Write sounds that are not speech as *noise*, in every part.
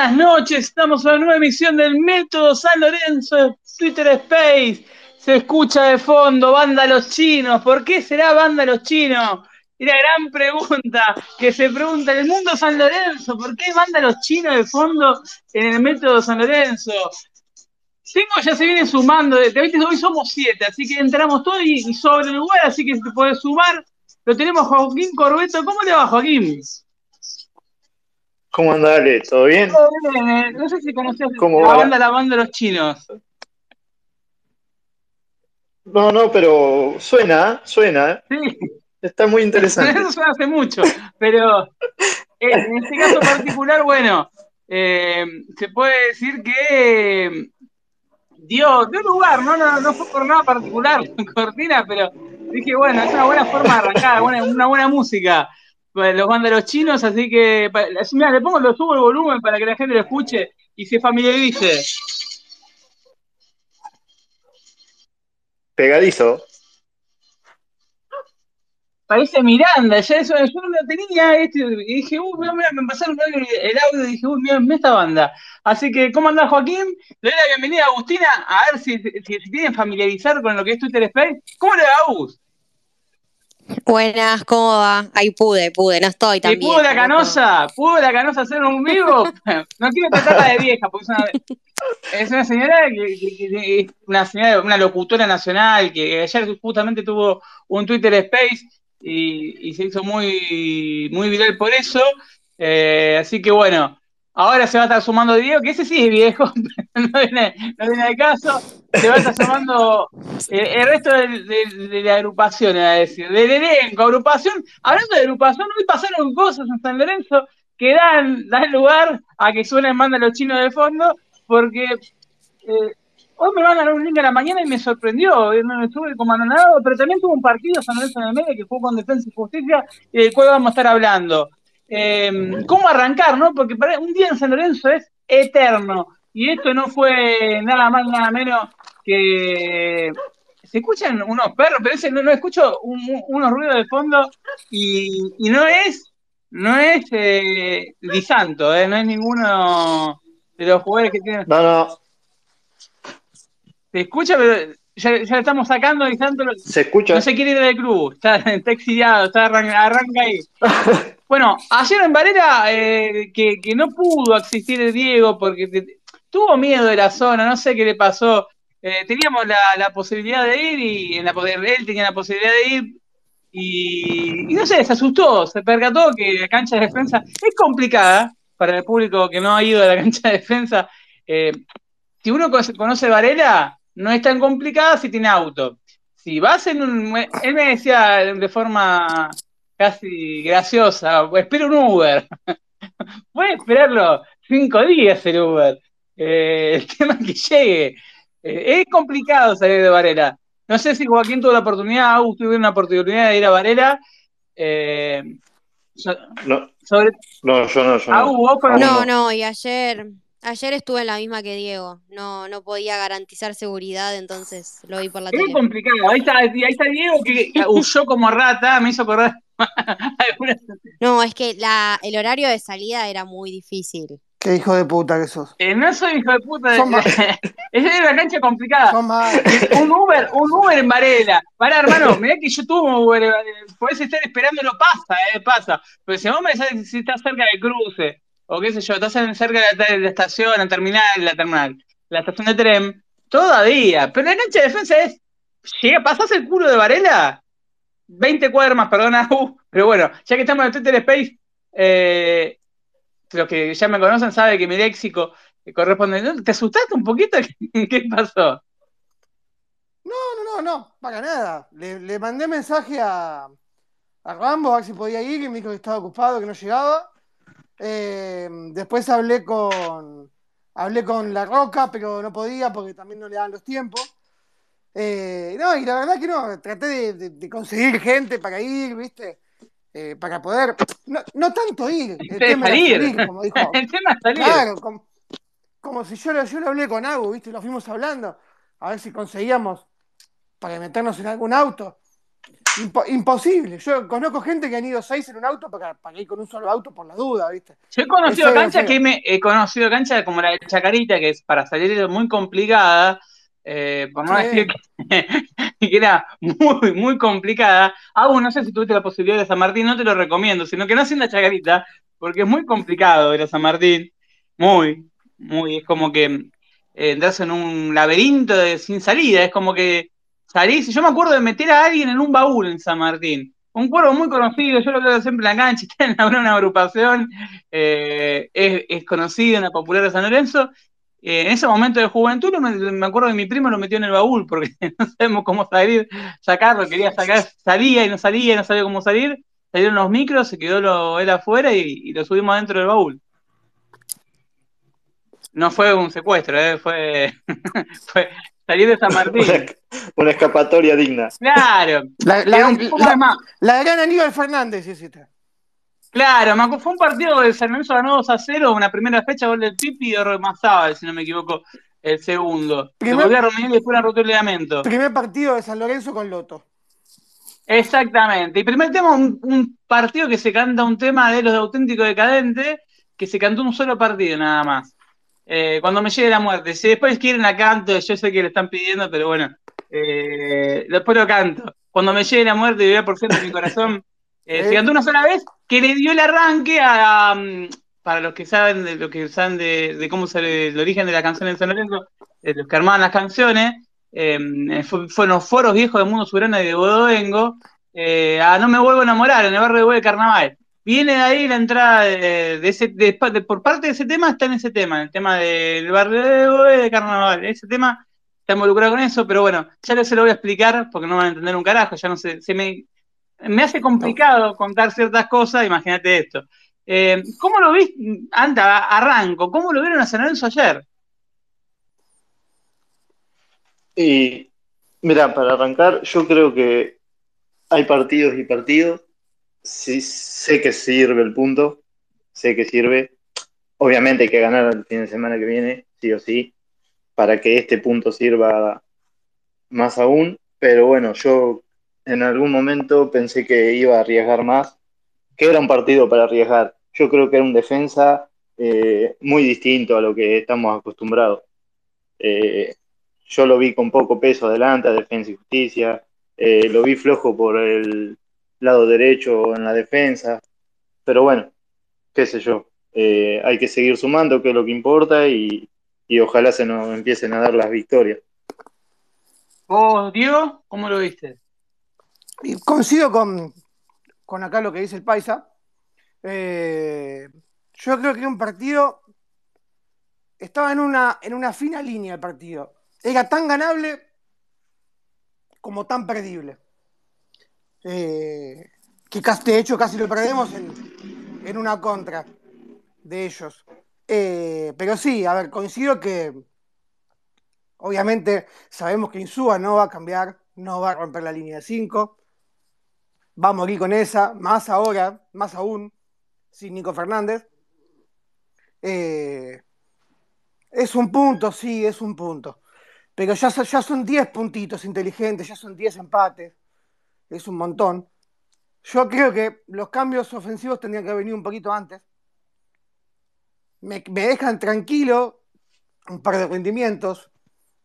buenas noches, estamos en una nueva emisión del Método San Lorenzo Twitter Space. Se escucha de fondo, banda los chinos. ¿Por qué será banda los chinos? Y la gran pregunta que se pregunta el mundo San Lorenzo, ¿por qué banda los chinos de fondo en el Método San Lorenzo? Cinco ya se vienen sumando, de, hoy somos siete, así que entramos todos y, y sobre el lugar, así que te puedes sumar. Lo tenemos Joaquín Corbeto. ¿Cómo le va, Joaquín? ¿Cómo anda, Ale? ¿Todo bien? Todo bien, eh. No sé si conoces ¿Cómo la banda, la banda de los chinos. No, no, pero suena, suena. Sí, Está muy interesante. *laughs* eso suena hace mucho, pero eh, en este caso particular, bueno, eh, se puede decir que eh, dio, dio lugar, ¿no? No, no fue por nada particular *laughs* cortina, pero dije, bueno, es una buena forma de arrancar, buena- una buena música. Pues, Los bandas de los chinos, así que, mira, le pongo, lo subo el volumen para que la gente lo escuche y se familiarice. Pegadizo. Parece Miranda, ya eso, yo no lo tenía, este, y dije, uy, mira, mira, me pasaron el, el audio y dije, uy, mira, mira esta banda. Así que, ¿cómo andás, Joaquín? Le doy la bienvenida a Agustina, a ver si, si, si tienen familiarizar con lo que es Twitter Space. ¿Cómo le va, Agus? Buenas, ¿cómo va? Ahí pude, pude, no estoy tan ¿Y pudo la canosa? ¿Pudo la canosa hacer un vivo? *laughs* No quiero tratarla de vieja, porque es una, es una señora que, que- que- una señora, una locutora nacional que ayer justamente tuvo un Twitter Space y, y se hizo muy, muy viral por eso. Eh, así que bueno, ahora se va a estar sumando Diego, que ese sí es viejo, *laughs* no viene, no al caso. Se va a estar sumando eh, el resto del- del- de, la agrupación, es decir, del elenco, agrupación. Hablando de agrupación, hoy pasaron cosas en San Lorenzo que dan, dan lugar a que suenen manda los chinos de fondo, porque eh, hoy me mandan un link a la mañana y me sorprendió, me estuve como anonadado, pero también tuvo un partido San Lorenzo en el medio que jugó con Defensa y Justicia y del cual vamos a estar hablando. Eh, ¿Cómo arrancar, no? Porque para- un día en San Lorenzo es eterno y esto no fue nada más, nada menos que se escuchan unos perros, pero ese no, no escucho un- un- unos ruidos de fondo y, y no es no es eh, Di Santo, eh, no es ninguno de los jugadores que tienen. No, no, Se escucha, pero ya, ya estamos sacando Di Santo. lo- se escucha. No se quiere ir del club, está, está exiliado, está arran- arranca ahí. *laughs* Bueno, ayer en Varela, eh, que, no pudo asistir el Diego porque tuvo miedo de la zona, no sé qué le pasó. Eh, teníamos la, posibilidad de ir y en la, él tenía la posibilidad de ir y, no sé, se asustó, se percató que la cancha de defensa es complicada para el público que no ha ido a la *laughs* cancha de defensa. Eh, si uno conoce Varela, no es tan complicada si tiene auto. Si vas en un... Él me decía de forma casi graciosa, espero un Uber. *laughs* Puede esperarlo cinco días el Uber. Eh, el *laughs* tema es que llegue. Eh, es complicado salir de Varela. No sé si Joaquín tuvo la oportunidad, Agus tuvo una oportunidad de ir a Varela. Eh, so- No, sobre no, yo no, yo Agus, vos No, no. no, y ayer, ayer estuve en la misma que Diego. No, no podía garantizar seguridad, entonces lo vi por la Es tele. complicado. Ahí está, ahí está Diego que *laughs* huyó como rata, me hizo acordar *laughs* No, es que la, el horario de salida era muy difícil. Qué hijo de puta que sos. Eh, no soy hijo de puta. *laughs* Más- es una cancha complicada. Un Uber, un Uber en Varela. Pará, hermano, mirá que yo tuve un Uber. Podés estar esperándolo, pasa, eh, pasa. Pero si vos me decís si estás cerca del cruce, o qué sé yo, estás cerca de la, estación, la terminal, la terminal, la estación de tren, todavía. Pero la cancha de defensa es. Llega, pasás el culo de Varela, 20 cuadras más, perdona, *laughs* uh, pero bueno, ya que estamos en Twitter Space, eh, los que ya me conocen saben que mi léxico corresponde. ¿no? ¿Te asustaste un poquito? *laughs* ¿Qué pasó? No, no, no, no, para nada. Le, le mandé mensaje a, a Rambo a ver si podía ir, y me dijo que estaba ocupado, que no llegaba. Eh, después hablé con hablé con La Roca, pero no podía porque también no le daban los tiempos. Eh, no, y la verdad que no, traté de, de- de conseguir gente para ir, ¿viste? Eh, para poder, no, no tanto ir, el tema salir. salir, como dijo. *laughs* El tema es salir. Claro, como, como si yo, lo- yo lo hablé con Agu, ¿viste? Lo fuimos hablando, a ver si conseguíamos para meternos en algún auto. Impo- imposible. Yo conozco gente que han ido seis en un auto para, para ir con un solo auto por la duda, ¿viste? Yo he conocido Es feo, canchas feo. que me he conocido canchas como la de Chacarita, que es para salir muy complicada, eh, por no Sí. decir que, *laughs* que era muy, muy complicada. Aún no sé si tuviste la posibilidad de San Martín, no te lo recomiendo, sino que no en la Chacarita, porque es muy complicado ir a San Martín. Muy, muy, es como que eh, entras en un laberinto de- sin salida, es como que salís. Yo me acuerdo de meter a alguien en un baúl en San Martín. Un cuervo muy conocido, yo lo veo siempre en la cancha, *laughs* está en una, agrupación, eh, es, es conocido en la popular de San Lorenzo. Eh, en ese momento de juventud, me, me acuerdo que mi primo lo metió en el baúl porque *laughs* no sabemos cómo salir, sacarlo, quería sacar, salía y no salía, no sabía cómo salir. Salieron los micros, se quedó lo, él afuera y, lo subimos adentro del baúl. No fue un secuestro, eh, fue *laughs* salir de San Martín. *laughs* Una, una escapatoria digna. Claro, La, la- era un poco la- más. la gran Aníbal Fernández, sí, sí. Claro, fue un partido de San Lorenzo ganó 2 a 0, una primera fecha, gol del Pipi y de Mazábal, si no me equivoco, el segundo. Primer- Se volvió a reunir y después una rotura de ligamento. Primer partido de San Lorenzo con Loto. Exactamente. Y primer tema, un, un partido que se canta un tema de los de auténtico decadente, que se cantó un solo partido nada más. Eh, cuando me llegue la muerte. Si después quieren la canto, yo sé que le están pidiendo, pero bueno, eh, después lo canto. Cuando me llegue la muerte, vivir por de mi corazón. *laughs* eh, se cantó una sola vez que le dio el arranque a, mm, para los que saben de lo que saben de, de cómo sale el origen de la canción en San Lorenzo, de los que armaban las canciones, eh, fue- fueron los foros viejos de Mundo Soberano y de Bodovengo, eh, a No me vuelvo a enamorar, en el barrio de Bue de Carnaval. Viene de ahí la entrada de, ese, de- por parte de ese tema está en ese tema, el tema del barrio de Carnaval. Ese tema está involucrado con eso, pero bueno, ya no se lo voy a explicar porque no van a entender un carajo, ya no sé, se me, me hace complicado contar ciertas cosas, imagínate esto. Eh, ¿Cómo lo viste? Anda, arranco, ¿cómo lo vieron a San Lorenzo ayer? Y mira, para arrancar, yo creo que hay partidos y partidos. Sí, sé que sirve el punto, sé que sirve. Obviamente hay que ganar el fin de semana que viene, sí o sí, para que este punto sirva más aún. Pero bueno, yo en algún momento pensé que iba a arriesgar más, que era un partido para arriesgar. Yo creo que era un defensa eh, muy distinto a lo que estamos acostumbrados. Eh, yo lo vi con poco peso adelante a Defensa y Justicia, eh, lo vi flojo por el lado derecho en la defensa, pero bueno, qué sé yo, eh, hay que seguir sumando, que es lo que importa, y, y ojalá se nos empiecen a dar las victorias. ¿Vos, Diego, cómo lo viste? Y coincido con, con acá lo que dice el Paisa. Eh, yo creo que era un partido. Estaba en una, en una fina línea el partido. Era tan ganable como tan perdible. Eh, que de hecho casi lo perdemos en, una contra de ellos. Eh, pero sí, a ver, coincido que obviamente sabemos que Insúa no va a cambiar, no va a romper la línea de 5 va a morir con esa, más ahora, más aún, sin Nico Fernández. Eh, es un punto, sí, es un punto. Pero ya, ya son 10 puntitos inteligentes, ya son 10 empates. Es un montón. Yo creo que los cambios ofensivos tendrían que haber venido un poquito antes. Me, dejan tranquilo un par de rendimientos,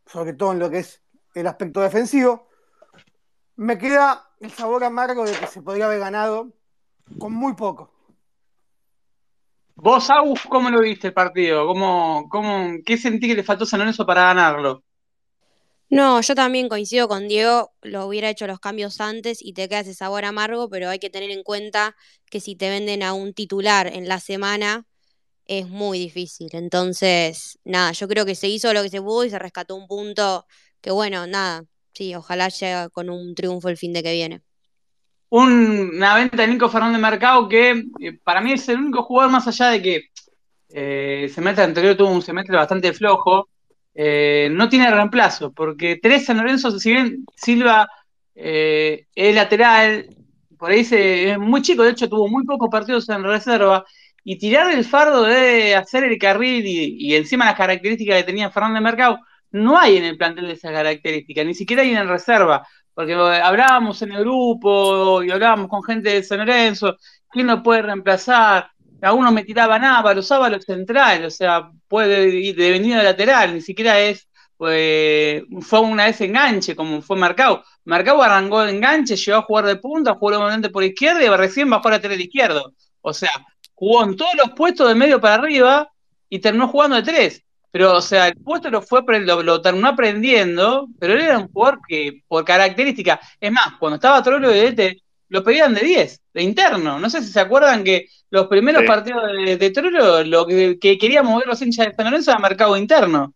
sobre todo en lo que es el aspecto defensivo. Me queda el sabor amargo de que se podría haber ganado con muy poco. Vos, Agus, ¿cómo lo viste el partido? ¿Cómo, cómo, ¿Qué sentí que le faltó San Lorenzo para ganarlo? No, yo también coincido con Diego, lo hubiera hecho los cambios antes y te queda ese sabor amargo, pero hay que tener en cuenta que si te venden a un titular en la semana es muy difícil. Entonces, nada, yo creo que se hizo lo que se pudo y se rescató un punto que bueno, nada, sí, ojalá llegue con un triunfo el fin de que viene. Un- una venta de Nico Fernández Mercado que eh, para mí es el único jugador más allá de que eh, el semestre anterior tuvo un semestre bastante flojo, eh, no tiene reemplazo, porque Teresa San Lorenzo, si bien Silva eh, es lateral, por ahí se, es muy chico, de hecho tuvo muy pocos partidos en reserva, y tirar el fardo de hacer el carril y, encima las características que tenía Fernández Mercado, no hay en el plantel de esas características, ni siquiera hay en reserva, porque hablábamos en el grupo y hablábamos con gente de San Lorenzo, ¿quién lo puede reemplazar? Algunos me tiraban Ábalos, Ábalos central, o sea, puede ir de lateral, ni siquiera es, pues, fue una vez enganche, como fue Marcao. Marcao arrancó enganche, llegó a jugar de punta, jugó nuevamente por izquierda y recién bajó a lateral izquierdo. O sea, jugó en todos los puestos de medio para arriba y terminó jugando de tres. Pero, o sea, el puesto lo fue lo, lo terminó aprendiendo, pero él era un jugador que, por característica, es más, cuando estaba Trollo de DT, lo pedían de 10, de interno. No sé si se acuerdan que los primeros Sí. partidos de, de Trollo, lo que, que queríamos ver los hinchas de San Lorenzo era mercado interno.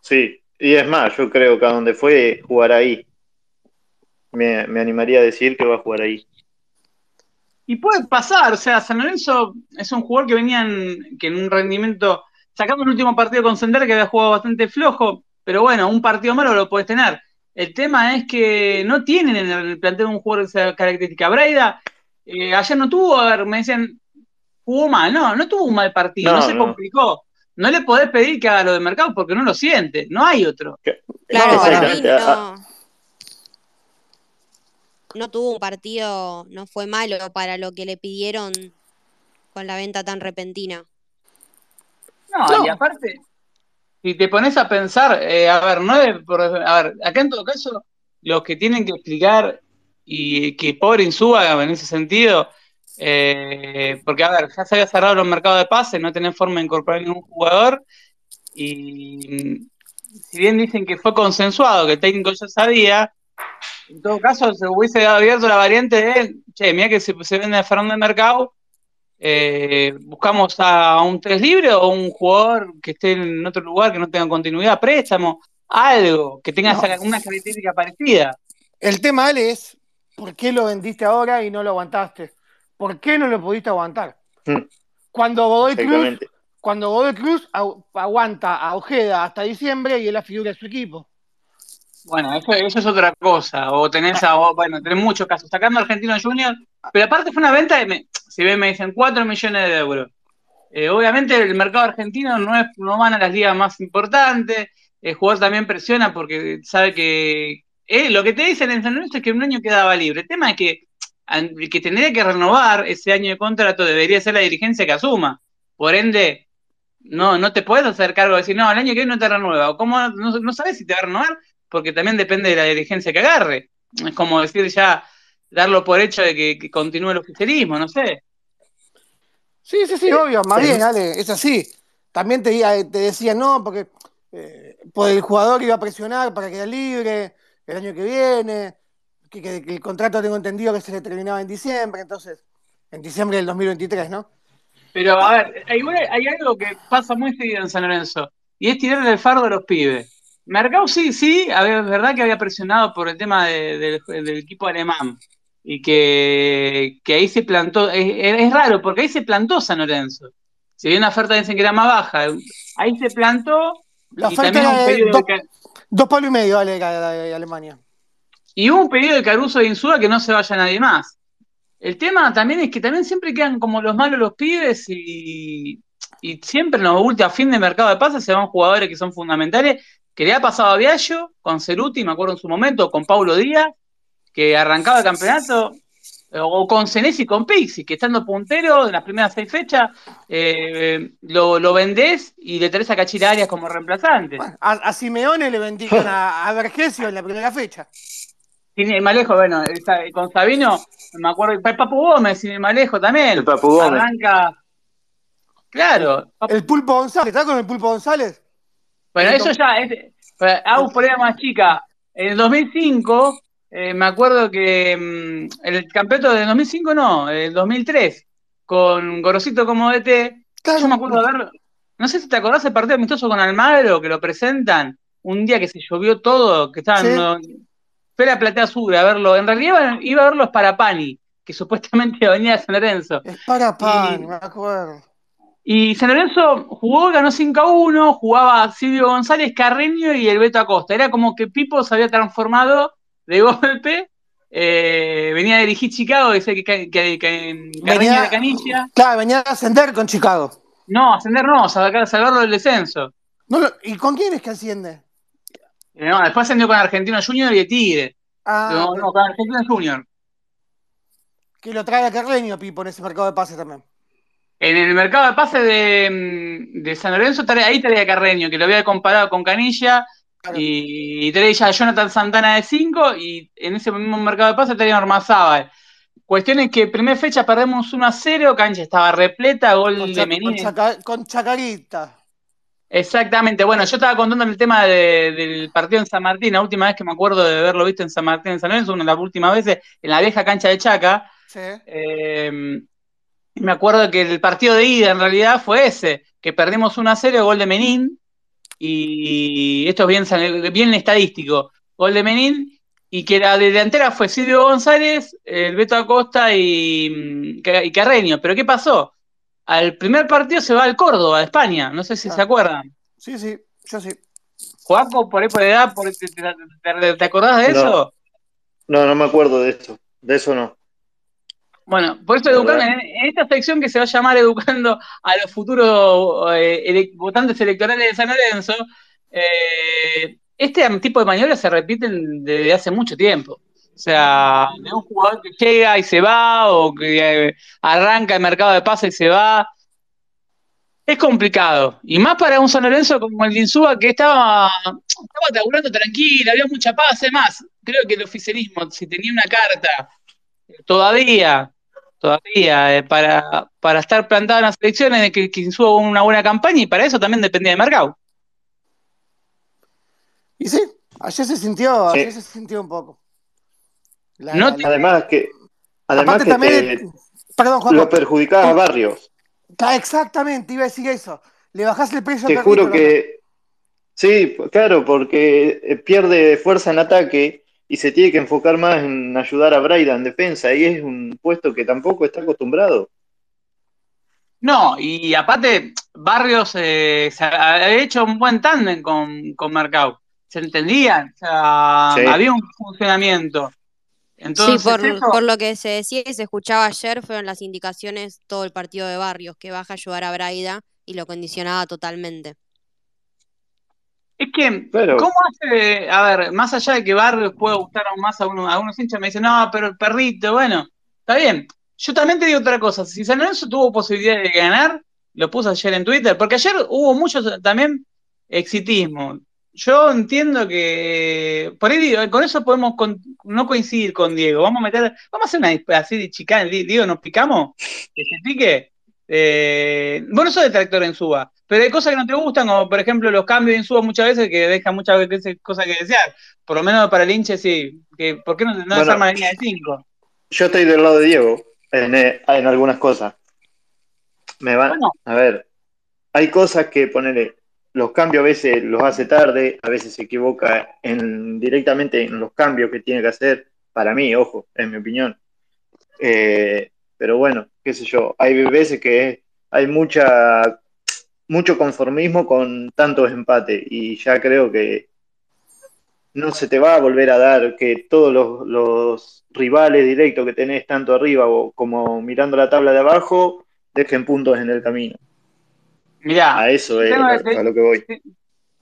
Sí, y es más, yo creo que a donde fue jugar ahí. Me, me animaría a decir que va a jugar ahí. Y puede pasar, o sea, San Lorenzo es un jugador que venía en, que en un rendimiento, sacamos el último partido con Sender que había jugado bastante flojo, pero bueno, un partido malo lo puedes tener. El tema es que no tienen en el plantel un jugador de esa característica. Braida, eh, ayer no tuvo, a ver, me decían, jugó mal, no, no tuvo un mal partido, no, No, se no. complicó. No le podés pedir que haga lo de mercado porque no lo siente, no hay otro. Claro, No, para mí exactamente. Ah, no, no tuvo un partido, no fue malo para lo que le pidieron con la venta tan repentina. No, No. y aparte, si te pones a pensar, eh, a ver, no es por- a ver, acá en todo caso, los que tienen que explicar y que pobre Insúa en ese sentido, eh, porque a ver, ya se había cerrado los mercados de pases, no tenés forma de incorporar ningún jugador, y mm, si bien dicen que fue consensuado, que el técnico ya sabía, en todo caso se hubiese abierto la variante de, che, mira que se, se vende Fernando de Mercado, eh, buscamos a un tres libre o un jugador que esté en otro lugar que no tenga continuidad, préstamo, algo que tenga No. una característica parecida. El tema, Ale, es ¿por qué lo vendiste ahora y no lo aguantaste? ¿Por qué no lo pudiste aguantar? Mm. Cuando Godoy Cruz, cuando Godoy Cruz agu- aguanta a Ojeda hasta diciembre y es la figura de su equipo. Bueno, eso, es otra cosa. O tenés a, o, bueno, tenés muchos casos. Sacando a Argentino Junior, pero aparte fue una venta de, si bien me dicen 4 millones de euros. Eh, obviamente el mercado argentino no es, no van a las ligas más importantes. El jugador también presiona porque sabe que eh, lo que te dicen en San Lorenzo es que un año quedaba libre. El tema es que que tendría que renovar ese año de contrato debería ser la dirigencia que asuma. Por ende, no, no te puedes hacer cargo de decir, no, el año que viene no te renueva. O cómo no, no sabes si te va a renovar, porque también depende de la dirigencia que agarre. Es como decir ya, darlo por hecho de que, que continúe el oficialismo, no sé. Sí, sí, sí, obvio, más bien, Ale, es así. También te, te decía, no, porque eh, pues el jugador iba a presionar para quedar libre el año que viene, que, que- que el contrato tengo entendido que se le terminaba en diciembre, entonces, en diciembre del 2023, ¿no? Pero a ver, igual hay algo que pasa muy seguido en San Lorenzo, y es tirarle el fardo a los pibes. Mercado sí, sí, a ver, es verdad que había presionado por el tema de- del, del equipo alemán, y que, que ahí se plantó, es, es raro, porque ahí se plantó San Lorenzo. Si bien la oferta dicen que era más baja, ahí se plantó, La oferta también era un de dos, de, dos palos y medio, de Alemania. y hubo un pedido de Caruso de Insúa que no se vaya nadie más. El tema también es que también siempre quedan como los malos los pibes y, y siempre en los últimos a fin de mercado de pases se van jugadores que son fundamentales, que le ha pasado a Viallo, con Ceruti, me acuerdo en su momento, con Paulo Díaz, que arrancaba el campeonato, o con Senesi y con Pixi, que estando puntero en las primeras seis fechas, eh, lo, lo vendés y le traes a Cachira Arias como reemplazante. Bueno, a, a Simeone le vendieron *laughs* a, a Vergesio en la primera fecha. Sin ir más lejos, bueno, con Sabino, me acuerdo, el Papu Gómez, sin ir más lejos también. El Papu Gómez. Arranca. Claro. El Pulpo González, ¿estás con el Pulpo González? Bueno, eso ya es. Hago por ahí más chica. En el 2005, eh, me acuerdo que mm, el campeonato del 2005 no, el 2003, con Gorosito como DT, Claro. yo me acuerdo de verlo. No sé si te acordás del partido amistoso con Almagro, que lo presentan un día que se llovió todo, que estaban. Sí. no, fue la Platea Sur a verlo. En realidad iba, a verlo Sparapani, que *laughs* supuestamente venía de San Lorenzo. Es para pan, Y- me acuerdo. Y San Lorenzo jugó, ganó 5 a 1, jugaba Silvio González, Carreño y el Beto Acosta. Era como que Pipo se había transformado de golpe. eh, venía a dirigir Chicago, dice que, que, que- que Carreño Venía- era canilla. Claro, venía a ascender con Chicago. No, ascender no, sacar, salvarlo del descenso. No ¿Y con quién es que asciende? Eh, No, después ascendió con Argentino Junior y de Tigre. Ah, no, no, con Argentino Junior. que lo trae a Carreño, Pipo, en ese mercado de pases también. En el mercado de pases de, mm, de San Lorenzo, ahí traía Carreño, que lo había comparado con Canilla, Claro. y, y traía a Jonathan Santana de 5, y en ese mismo mercado de pases traía Ormazábal. Cuestión es que primera fecha perdemos 1 a 0, cancha estaba repleta, gol Con, de con Chaca- con Chacarita. Exactamente, bueno, yo estaba contando el tema de- del partido en San Martín, la última vez que me acuerdo de haberlo visto en San Martín, en San Lorenzo, una de las últimas veces, en la vieja cancha de Chaca, Sí. eh, me acuerdo que el partido de ida en realidad fue ese, que perdimos 1 a 0, gol de Menín, y esto es bien, bien estadístico, gol de Menín, y que la delantera fue Silvio González, el Beto Acosta y, mm, y Carreño. Pero ¿qué pasó? Al primer partido se va al Córdoba, a España, no sé si Ah. se acuerdan. Sí, sí, yo sí. Juaco, por ahí por edad, por- te, te- te- ¿te acordás de No. eso? No, no me acuerdo de esto. De eso no. Bueno, por eso educando, en, en esta sección que se va a llamar Educando a los futuros eh, ele- votantes electorales de San Lorenzo, eh, este tipo de maniobras se repiten desde hace mucho tiempo. O sea, de un jugador que llega y se va, o que eh, arranca el mercado de pases y se va. Es complicado. Y más para un San Lorenzo como el de Insúa, que estaba, estaba laburando tranquilo, había mucha paz. Es más, creo que el oficialismo, si tenía una carta todavía, todavía, eh, para, para estar plantado en las elecciones, de que, que haga una buena campaña, y para eso también dependía de Mercado. Y sí, ayer se sintió, Sí. ayer se sintió un poco. La- No la- te- la- Además que, además que también, te- perdón, Juan. lo perjudicás a Barrios. Exactamente, iba a decir eso. Le bajás el precio Te juro que sí, claro, porque pierde fuerza en ataque y se tiene que enfocar más en ayudar a Braida en defensa y es un puesto que tampoco está acostumbrado. No, y aparte, Barrios eh, se ha- hecho un buen tándem con, con Mercado. Se entendían, o sea, Sí. había un funcionamiento. Entonces, sí, por, eso- por lo que se decía y se escuchaba ayer, fueron las indicaciones todo el partido de Barrios, que baja a ayudar a Braida y lo condicionaba totalmente. Es que, ¿cómo hace? A ver, más allá de que Barrios pueda gustar aún más a, uno, a unos hinchas, me dicen, no, pero el perrito, bueno, está bien. Yo también te digo otra cosa, si San Lorenzo tuvo posibilidad de ganar, lo puse ayer en Twitter, porque ayer hubo mucho también exitismo. Yo entiendo que por ahí digo, con eso podemos con- no coincidir con Diego. Vamos a meter, vamos a hacer una así de chicana. Di- Diego, ¿nos picamos? Que se pique. Eh, vos no sos detractor en Suba, pero hay cosas que no te gustan, como por ejemplo los cambios en Suba muchas veces que dejan muchas veces cosas que desear. Por lo menos para el hinche sí. Que, ¿Por qué no, no Bueno. desarma la línea de 5? Yo estoy del lado de Diego en, eh, en algunas cosas. Me van, Bueno. a ver, hay cosas que ponerle, los cambios a veces los hace tarde, a veces se equivoca en, directamente en los cambios que tiene que hacer, para mí, ojo, en mi opinión. Eh, pero bueno, qué sé yo, hay veces que hay mucha, mucho conformismo con tantos empates y ya creo que no se te va a volver a dar que todos los, los rivales directos que tenés tanto arriba o como mirando la tabla de abajo dejen puntos en el camino. Mirá, A eso es a, lo que voy.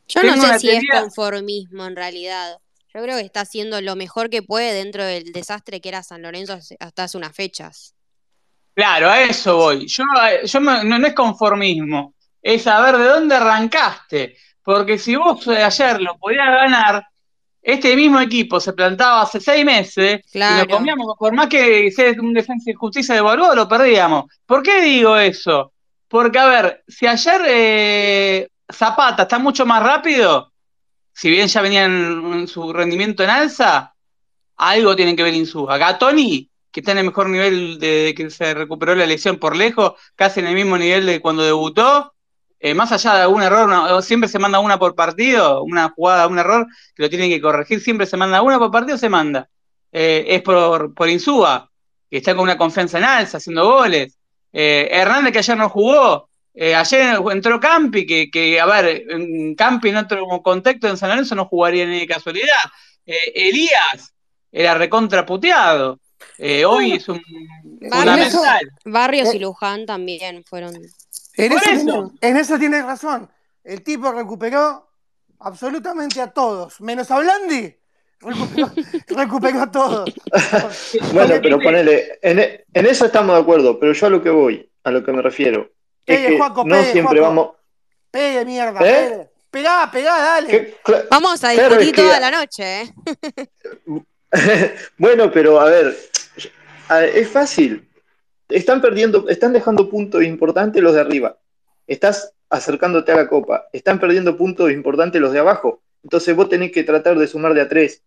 Yo no sé si es conformismo en realidad. Yo creo que está haciendo lo mejor que puede dentro del desastre que era San Lorenzo hasta hace unas fechas. Claro, a eso voy. Yo, yo me- no, no es conformismo, es saber de dónde arrancaste. Porque si vos ayer lo podías ganar, este mismo equipo se plantaba hace seis meses y Claro. lo comíamos, por más que sea un defensa y justicia de Balboa, lo perdíamos. ¿Por qué digo eso? Porque, a ver, si ayer eh, Zapata está mucho más rápido, si bien ya venía en, en su rendimiento en alza, algo tiene que ver Insúa. Gatoni, que está en el mejor nivel de que se recuperó la lesión por lejos, casi en el mismo nivel de cuando debutó, eh, más allá de algún error, siempre se manda una por partido, una jugada, un error que lo tienen que corregir, siempre se manda una por partido, se manda. Eh, es por, por Insúa, que está con una confianza en alza, haciendo goles. Eh, Hernández, que ayer no jugó. Ayer entró Campi, que, que, a ver, Campi en otro contexto en San Lorenzo no jugaría ni de casualidad. Elías era recontraputeado. Eh, hoy es un fundamental. Barrios y Eh. Luján también fueron. En eso, eso. tiene- en eso tienes razón. El tipo recuperó absolutamente a todos, menos a Blandi. Recuperó, *laughs* recuperó a todos. Bueno, pero ponele, en, en eso estamos de acuerdo, pero yo a lo que voy, a lo que me refiero, es Pegue, que Juaco, no pegue, siempre Juaco. vamos... Pegue, mierda. ¿Eh? pegue. Pegá, pegá, dale. que- Vamos a Claro, discutir que- toda la noche, ¿eh? *laughs* *laughs* bueno, pero a ver, es fácil. Están perdiendo, están dejando puntos importantes los de arriba. Estás acercándote a la copa. Están perdiendo puntos importantes los de abajo. Entonces vos tenés que tratar de sumar de a tres.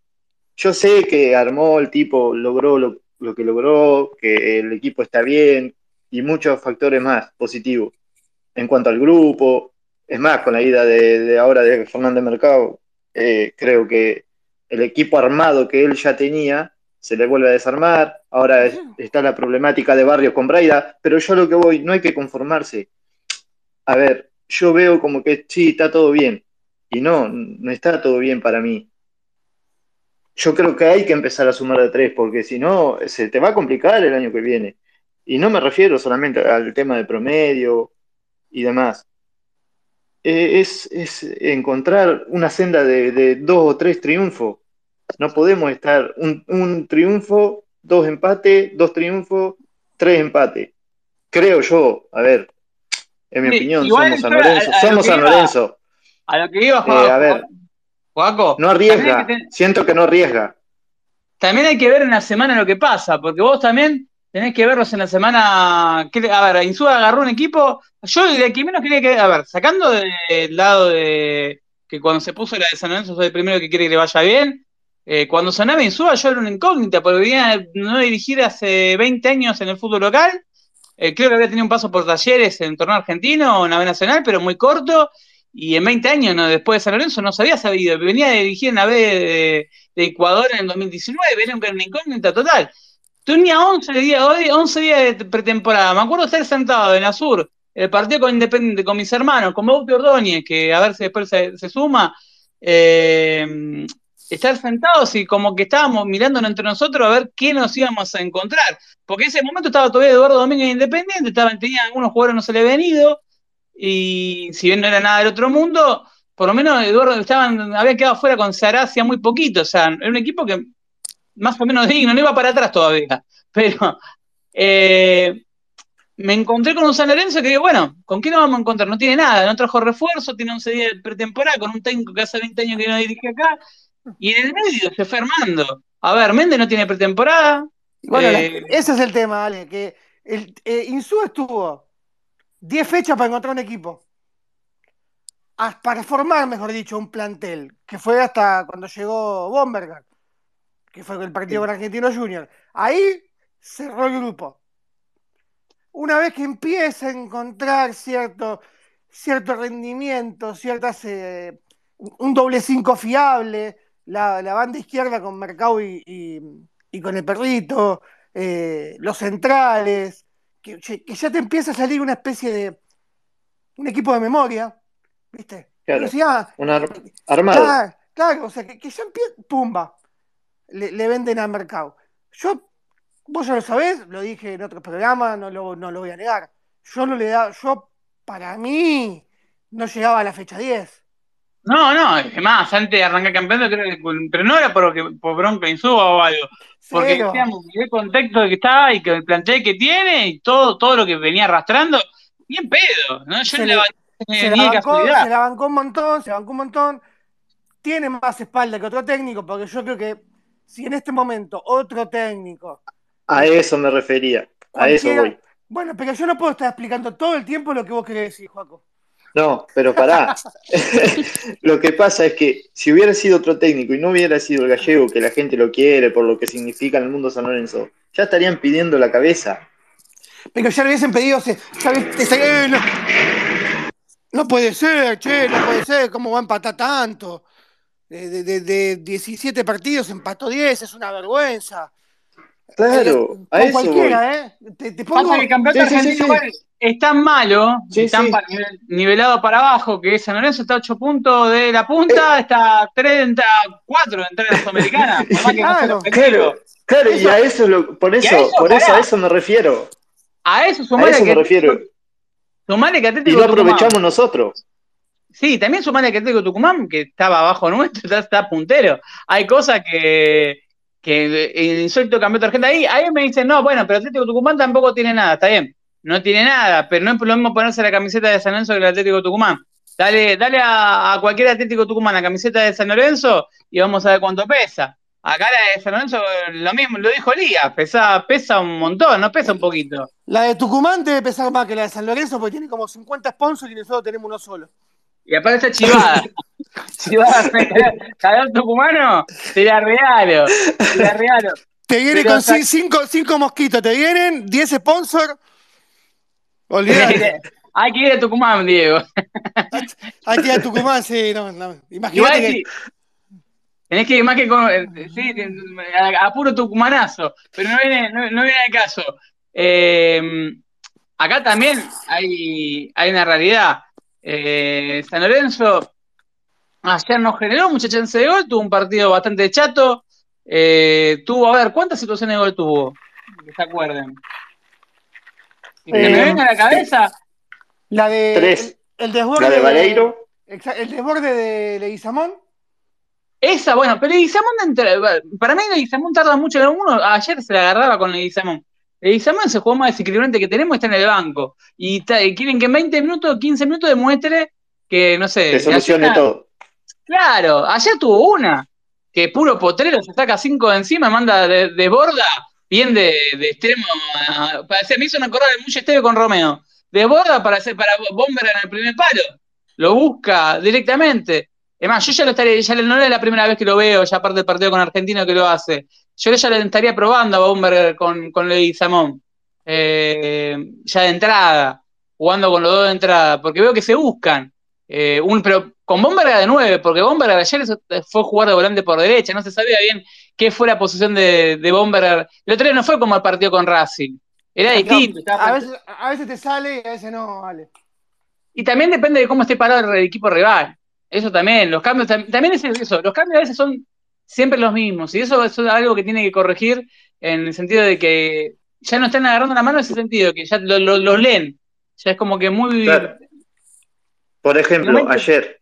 Yo sé que armó el tipo, logró lo, que logró, que el equipo está bien y muchos factores más positivos. En cuanto al grupo, es más, con la ida de, de ahora de Fernández Mercado, eh, creo que el equipo armado que él ya tenía se le vuelve a desarmar. Ahora es- está la problemática de Barrios con Braida, pero yo lo que voy, no hay que conformarse. A ver, yo veo como que sí, está todo bien. Y no, no está todo bien para mí. Yo creo que hay que empezar a sumar de tres, porque si no, se te va a complicar el año que viene. Y no me refiero solamente al tema de promedio y demás. Eh, es, es encontrar una senda de, de dos o tres triunfos. No podemos estar un, un triunfo, dos empates, dos triunfos, tres empates. Creo yo, a ver, en mi Sí, opinión, somos San a- Lorenzo. a lo Somos que San iba- Lorenzo. A lo que iba Eh, Juaco, a ver. Juaco, No arriesga. que ten- Siento que no arriesga. también hay que ver en la semana lo que pasa, porque vos también tenés que verlos en la semana. ¿qué- A ver, Insúa agarró un equipo. Yo de aquí menos quería que. A ver, sacando del lado de que cuando se puso la de San Lorenzo soy el primero que quiere que le vaya bien. eh, cuando sonaba Insúa yo era una incógnita, porque venía no dirigir hace 20 años en el fútbol local. Eh, creo que había tenido un paso por talleres en torneo argentino en la B Nacional, pero muy corto. Y en 20 años, ¿no? después de San Lorenzo, no se había sabido. Venía de dirigir en la B de, de Ecuador en el 2019, era una incógnita total. Tenía 11 días, hoy 11 días de pretemporada. Me acuerdo estar sentado en Azur, el partido con Independiente, con mis hermanos, con Bauti Ordóñez, que a ver si después se, suma. eh, estar sentados y como que estábamos mirándonos entre nosotros a ver qué nos íbamos a encontrar. Porque en ese momento estaba todavía Eduardo Domínguez Independiente, estaban, tenía algunos jugadores no se le habían ido, y si bien no era nada del otro mundo, por lo menos Eduardo estaban, había quedado fuera con Ceará hacía muy poquito, o sea, era un equipo que más o menos *laughs* digno, no iba para atrás todavía, pero eh, me encontré con un San Lorenzo que, bueno, ¿con qué nos vamos a encontrar? No tiene nada, no trajo refuerzo, tiene 11 días de pretemporada con un técnico que hace 20 años que no dirige acá, y en el medio se fue armando. A ver, Méndez no tiene pretemporada. Bueno, la- eh, ese es el tema, Ale, que el, eh, estuvo 10 fechas para encontrar un equipo. Para formar, mejor dicho, un plantel, que fue hasta cuando llegó Bomberger, que fue el partido con Argentino Junior. Ahí cerró el grupo. Una vez que empieza a encontrar cierto, cierto rendimiento, ciertas, eh, un doble cinco fiable, la, la banda izquierda con Mercado y, y- y con el perrito, eh, los centrales, que, que ya te empieza a salir una especie de un equipo de memoria, ¿viste? Claro. Pero si, ah, Un ar- armado. Claro, claro, o sea, que, que ya empieza, pumba, le, le venden al mercado. Yo, vos ya lo sabés, lo dije en otro programa, no lo, no lo voy a negar. Yo no le da, yo, para mí, no llegaba a la fecha 10. no, no, es más, antes de arrancar campeonato, creo que, pero no era porque, por bronca Insúa o algo, porque Cero. decíamos el contexto que está y que el plantel que tiene y todo, todo lo que venía arrastrando, bien pedo, ¿no? Yo Se le- le se, ni la de bancó, casualidad. se la bancó un montón, se bancó un montón. Tiene más espalda que otro técnico, porque yo creo que si en este momento otro técnico A eso me refería. A eso voy. Bueno, pero yo no puedo estar explicando todo el tiempo lo que vos querés decir, Juaco. No, pero pará. *laughs* *laughs* lo que pasa es que si hubiera sido otro técnico y no hubiera sido el gallego, que la gente lo quiere por lo que significa en el mundo San Lorenzo, ya estarían pidiendo la cabeza. Pero ya le hubiesen pedido, se- eh, no, no puede ser, che, no puede ser, ¿cómo va a empatar tanto? De, de- de- de 17 partidos empató 10, es una vergüenza. Claro, Eh, a con eso voy. cualquiera, ¿eh? Te, te pongo, Pasa que el campeonato Sí, sí, sí, argentino sí. igual es tan malo, Sí, y tan sí. pa- nivel- nivelado para abajo, que San Lorenzo está a 8 puntos de la punta, Eh. está a 30, 4 de entrar a la Sudamericana. *laughs* Por más que no sea Claro, objetivo. Claro, y a eso, lo- por Y a eso, eso, por eso, a eso me refiero. A eso A sumale eso que me refiero. sumale que Y Atlético no Tucumán. aprovechamos nosotros. Sí, también sumale que Atlético Tucumán, que estaba abajo nuestro, *laughs* está, puntero. Hay cosas que, que el insólito campeonato argentino. Ahí, ahí me dicen, no, bueno, pero Atlético Tucumán tampoco tiene nada, está bien. No tiene nada, pero no es lo mismo ponerse la camiseta de San Lorenzo que el Atlético Tucumán. Dale, dale a, a cualquier Atlético Tucumán la camiseta de San Lorenzo y vamos a ver cuánto pesa. Acá la de San Lorenzo, lo mismo, lo dijo Lía, pesa, pesa un montón, no pesa un poquito. la de Tucumán debe pesar más que la de San Lorenzo porque tiene como 50 sponsors y nosotros tenemos uno solo. Y aparte está chivada. *laughs* chivada, calor tucumano, te la regalo, te la regalo. Te viene Pero con sa- cin- cinco, cinco mosquitos, te vienen 10 sponsors. Olvídate. *laughs* Hay que ir a Tucumán, Diego. Hay que ir a Tucumán, sí, no, no. Imagínate que. Tenés que ir más que con, eh, sí, a, a puro tucumanazo, pero no viene, no, no viene al caso. Eh, acá también hay, hay una realidad. Eh, San Lorenzo ayer no generó mucha chance de gol, tuvo un partido bastante chato. Eh, tuvo, a ver, ¿cuántas situaciones de gol tuvo? Que se acuerden. Que Eh, me venga a la cabeza, La de. Tres. El, el desborde La de Vareiro, exa- El desborde de Leguizamón. Esa, bueno, pero Leguizamón, entra- para mí Leguizamón tarda mucho en uno. Ayer se la agarraba con Leguizamón. Leguizamón es el juego más desequilibrante que tenemos, está en el banco. Y, y quieren que en 20 minutos, 15 minutos demuestre que, no sé. te solucione ayer- todo. Claro, ayer tuvo una, que puro potrero se saca cinco de encima, manda de, de borda, bien de, de extremo. a- para hacer- me hizo acordar de mucho Esteve con Romeo. De borda para hacer para Bomber en el primer palo. Lo busca directamente. Es más, yo ya lo estaría, ya no es la primera vez que lo veo, ya aparte del partido con Argentino que lo hace. Yo ya lo estaría probando a Bomber con, con Leguizamón. Eh, ya de entrada, jugando con los dos de entrada, porque veo que se buscan. Eh, un, pero con Bomberga de 9, porque Bomberga ayer fue jugar de volante por derecha, no se sabía bien qué fue la posición de, de Bomberga. El otro día no fue como el partido con Racing, era distinto. estaba A veces, a veces te sale y a veces no, vale. Y también depende de cómo esté parado el equipo rival. Eso también, los cambios, tam- también es eso, los cambios a veces son siempre los mismos. Y eso, es algo que tiene que corregir en el sentido de que ya no están agarrando la mano en ese sentido, que ya lo, lo- lo leen. Ya es como que muy. Claro. Por ejemplo, ayer,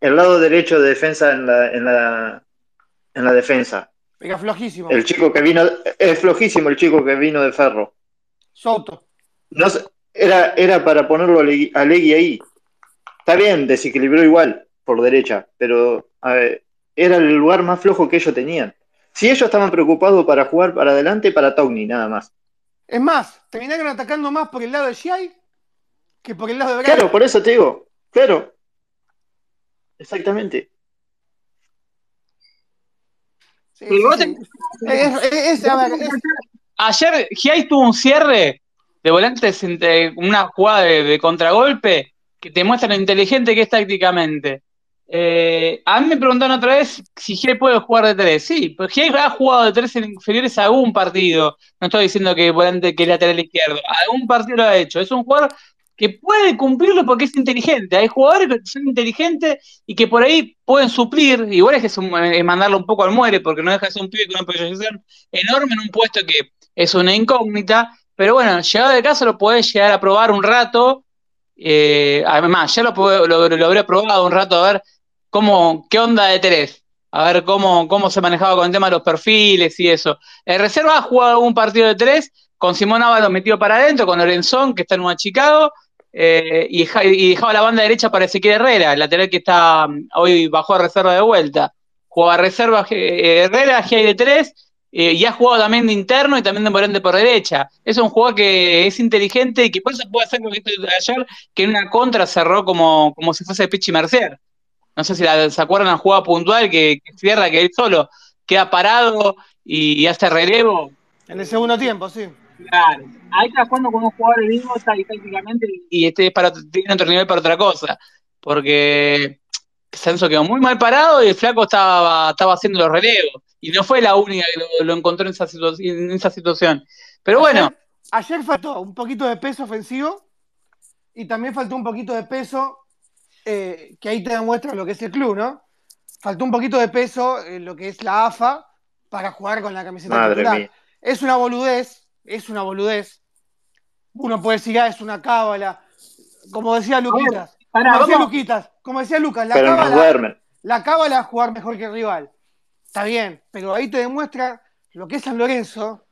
el lado derecho de defensa en la, en la, en la defensa. Era flojísimo. El chico que vino, es flojísimo el chico que vino de Ferro. Soto. No era, era para ponerlo a Legui ahí. Está bien, desequilibró igual por derecha, pero a ver, era el lugar más flojo que ellos tenían. Si ellos estaban preocupados para jugar para adelante, para Togni, nada más. Es más, terminaron atacando más por el lado de Giai que por el lado de Braga. Claro, por eso te digo, claro. Exactamente. Sí, Pero vos sí, sí. Es- es- es- a ver, es- Ayer Giai tuvo un cierre de volantes entre una jugada de, de contragolpe que te muestra lo inteligente que es tácticamente. Eh, a mí me preguntaron otra vez si Giai puede jugar de tres. Sí, pues Giai ha jugado de tres en inferiores a algún partido. No estoy diciendo que volante que es lateral izquierdo. Algún partido lo ha hecho. Es un jugador que puede cumplirlo porque es inteligente. Hay jugadores que son inteligentes y que por ahí pueden suplir. Igual es que es, es mandarlo un poco al muere porque no deja de ser un pibe con una proyección enorme en un puesto que es una incógnita, pero bueno, llegado de caso lo podés llegar a probar un rato. eh, además, ya lo, lo habré probado un rato a ver cómo, qué onda de Terés, a ver cómo, cómo se manejaba con el tema de los perfiles y eso. En reserva ha jugado un partido de tres, con Simón Ábalos metido para adentro, con Lorenzón, que está en Nueva Chicago, eh, y, y dejaba la banda derecha para Ezequiel Herrera, el lateral que está mm, hoy bajó a reserva de vuelta. Jugaba reserva eh, Herrera, Giai de tres, eh, y ha jugado también de interno y también de volante por derecha. Es un jugador que es inteligente y que por eso puede hacer lo que hizo ayer, que en una contra cerró como, como si fuese Pichi Mercier. No sé si la- se acuerdan la jugada puntual que, que cierra, que él solo queda parado y, y hace relevo. en el segundo tiempo, sí. Claro. Ahí está jugando con un jugador mismo tácticamente y este es para, tiene otro nivel para otra cosa. Porque Sanso quedó muy mal parado y el flaco estaba, estaba haciendo los relevos. Y no fue la única que lo, lo encontró en esa, en esa situación. Pero bueno, Ayer, ayer faltó un poquito de peso ofensivo y también faltó un poquito de peso, eh, que ahí te demuestra lo que es el club, ¿no? Faltó un poquito de peso en lo que es la AFA para jugar con la camiseta Madre titular. mía. Es una boludez, es una boludez. Uno puede decir, ah, es una cábala. Como decía Luquitas, como decía Luquitas, como decía Lucas, la cábala, duermen. la cábala es jugar mejor que el rival. Está bien, pero ahí te demuestra lo que es San Lorenzo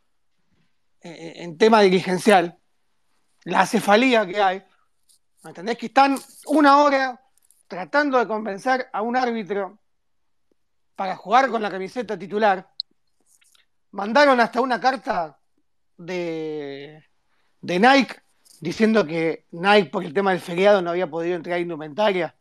eh, en tema dirigencial, la cefalía que hay. ¿Me entendés? Que están una hora tratando de convencer a un árbitro para jugar con la camiseta titular. Mandaron hasta una carta de, de Nike diciendo que Nike, por el tema del feriado, no había podido entregar indumentaria.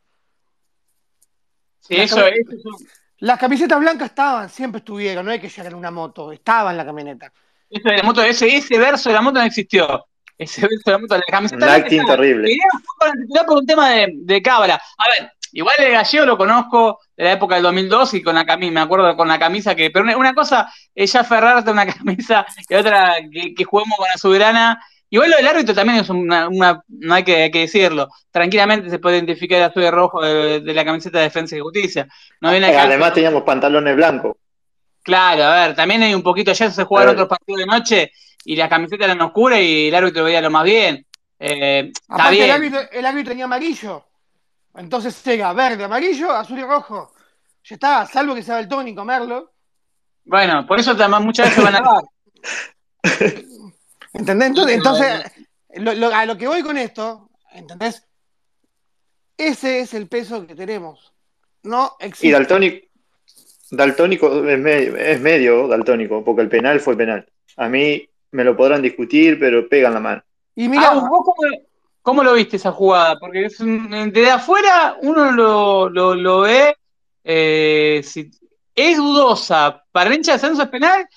sí, eso, eso es un- Las camisetas blancas estaban, siempre estuvieron, no hay que llegar en una moto, estaba en la camioneta. eso de la moto, ese, ese verso de la moto no existió. Ese verso de la camiseta. Un acting terrible. Quería por un tema de, de cábala. A ver, igual el gallego lo conozco de la época del 2002 y con la camisa, me acuerdo con la camisa que. Pero una, cosa es ya aferrarte una *laughs* camisa y otra que, que juguemos con la soberana. Igual lo del árbitro también es una, una- no hay que, hay que decirlo. Tranquilamente se puede identificar el azul y rojo de, de la camiseta de Defensa y Justicia. No viene Eh, acá- Además teníamos pantalones blancos. Claro, a ver, también hay un poquito, ayer se jugaron otros partidos de noche y la camiseta era en oscura y el árbitro veía lo más bien. Eh, está Aparte, bien. el árbitro, el árbitro tenía amarillo. Entonces llega verde, amarillo, azul y rojo. Ya está, salvo que sea el Tony comerlo. Bueno, por eso también muchas veces van a *laughs* dar. ¿Entendés? Entonces, entonces lo- lo- a lo que voy con esto, ¿entendés? Ese es el peso que tenemos. No existe. Y daltónico, daltónico es medio, es medio daltónico, porque el penal fue penal. A mí me lo podrán discutir, pero pegan la mano. Y mira, Ah, ¿vos cómo, cómo lo viste esa jugada? Porque es un- desde afuera uno lo, lo, lo ve, eh, si- es dudosa. Para el hincha de Sanso es penal,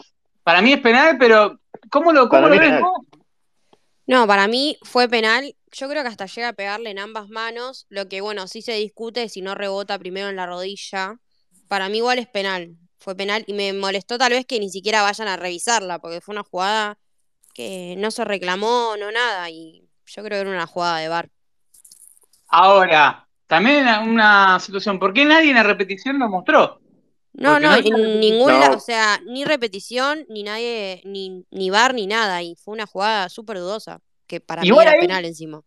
para mí es penal, pero ¿cómo lo, cómo lo ves penal. vos? No, para mí fue penal. Yo creo que hasta llega a pegarle en ambas manos. Lo que, bueno, sí se discute si no rebota primero en la rodilla. Para mí igual es penal. Fue penal y me molestó tal vez que ni siquiera vayan a revisarla, porque fue una jugada que no se reclamó, no nada. Y yo creo que era una jugada de bar. Ahora, también una situación, ¿por qué nadie en la repetición lo mostró? No, no, no- en ningún No. lado, o sea, ni repetición, ni nadie, ni, ni bar, ni nada. Y fue una jugada súper dudosa, que para Igual mí era ahí- penal encima.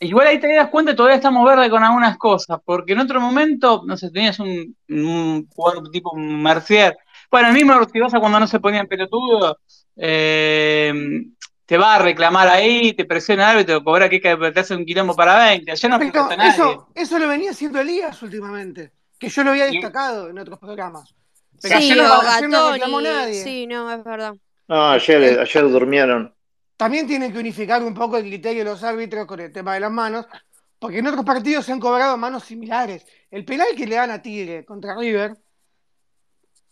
Igual ahí te das cuenta, todavía estamos verde con algunas cosas, porque en otro momento, no sé, tenías un, un jugador tipo Mercier. Bueno, el mismo Ortigosa cuando no se ponía en pelotudo, eh, te va a reclamar ahí, te presiona el árbitro, cobra que te hace un quilombo para 20. Ayer no Pero nadie. eso, eso lo venía haciendo Elías últimamente, que yo lo había destacado en otros programas. Pero Sí, ayer no, ayer no reclamó nadie. Sí, no, es verdad. No, ayer, ayer durmieron. También tienen que unificar un poco el criterio de los árbitros con el tema de las manos, porque en otros partidos se han cobrado manos similares. El penal que le dan a Tigre contra River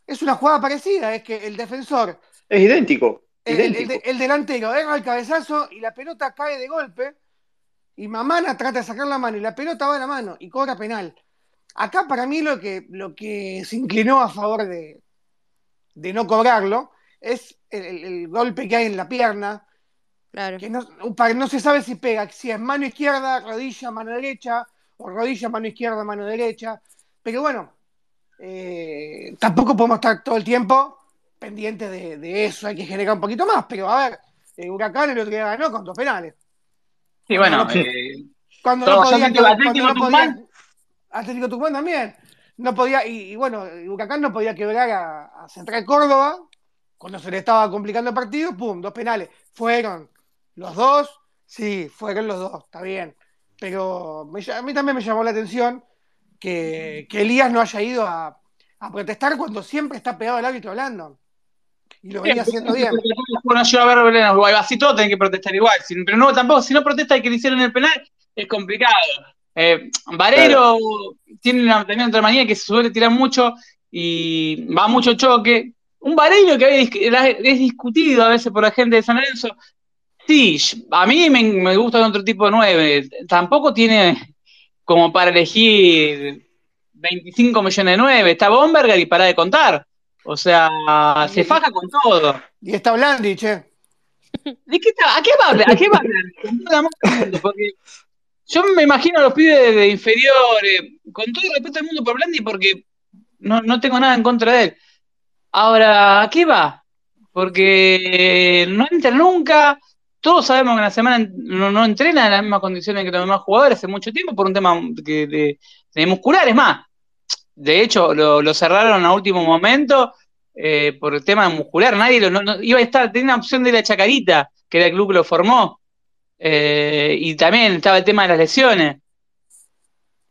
es una jugada parecida, es que el defensor, Es idéntico. el, el- idéntico. el- el delantero erra el cabezazo y la pelota cae de golpe y Mamana trata de sacar la mano y la pelota va a la mano y cobra penal. Acá para mí lo que, lo que se inclinó a favor de, de no cobrarlo es el, golpe que hay en la pierna, Claro. que no, para- no se sabe si pega, si es mano izquierda, rodilla, mano derecha, o rodilla, mano izquierda, mano derecha. Pero bueno, eh, tampoco podemos estar todo el tiempo pendientes de, de eso, hay que generar un poquito más. Pero a ver, el Huracán el otro día ganó con dos penales. Sí, bueno, No, eh, Cuando no podía, Atlético- cuando Atlético no Tucumán. podía- Atlético Tucumán también. No podía, y, y bueno, el Huracán no podía quebrar a, a Central Córdoba cuando se le estaba complicando el partido, pum, dos penales. Fueron los dos, sí, fueron los dos, está bien. Pero me a mí también me llamó la atención que, que Elías no haya ido a, a protestar cuando siempre está pegado al árbitro hablando. Y lo venía haciendo bien. Bueno, yo a ver, Belén, así todos tienen que protestar igual. pero no, tampoco, si no protesta y que le hicieron el penal, es complicado. Eh, Varero tiene una, también otra manía que se suele tirar mucho y va mucho choque. Un Varero que es, es discutido a veces por la gente de San Lorenzo. Sí, a mí me, me gusta otro tipo de nueve. Tampoco tiene como para elegir 25 millones de nueve. Está Bomberger y para de contar. O sea, se faja con todo. Y está Blandi, che. ¿De qué está- ¿A qué va a hablar? ¿A qué va a hablar? Porque yo me imagino a los pibes de, de inferiores, con todo el respeto del mundo por Blandi, porque no, no tengo nada en contra de él. Ahora, ¿a qué va? Porque no entra nunca. Todos sabemos que en la semana no, no entrena en las mismas condiciones que los demás jugadores hace mucho tiempo por un tema que- de, de muscular. Es más, de hecho, lo, lo cerraron a último momento eh, por el tema muscular. Nadie lo, no- no- iba a estar, tenía una opción de ir a Chacarita, que era el club que lo formó. Eh, y también estaba el tema de las lesiones.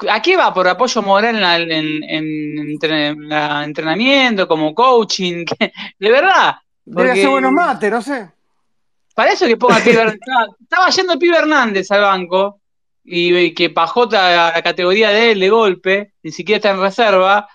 ¿A qué va? ¿Por apoyo moral en, la- en- en entre- en la entrenamiento, como coaching? *laughs* De verdad. Debe Porque- hacer buenos mates, no sé. Para eso que ponga pibe Hernández. Estaba, yendo pibe Hernández al banco y, que Pajota a la categoría de él de golpe, ni siquiera está en reserva.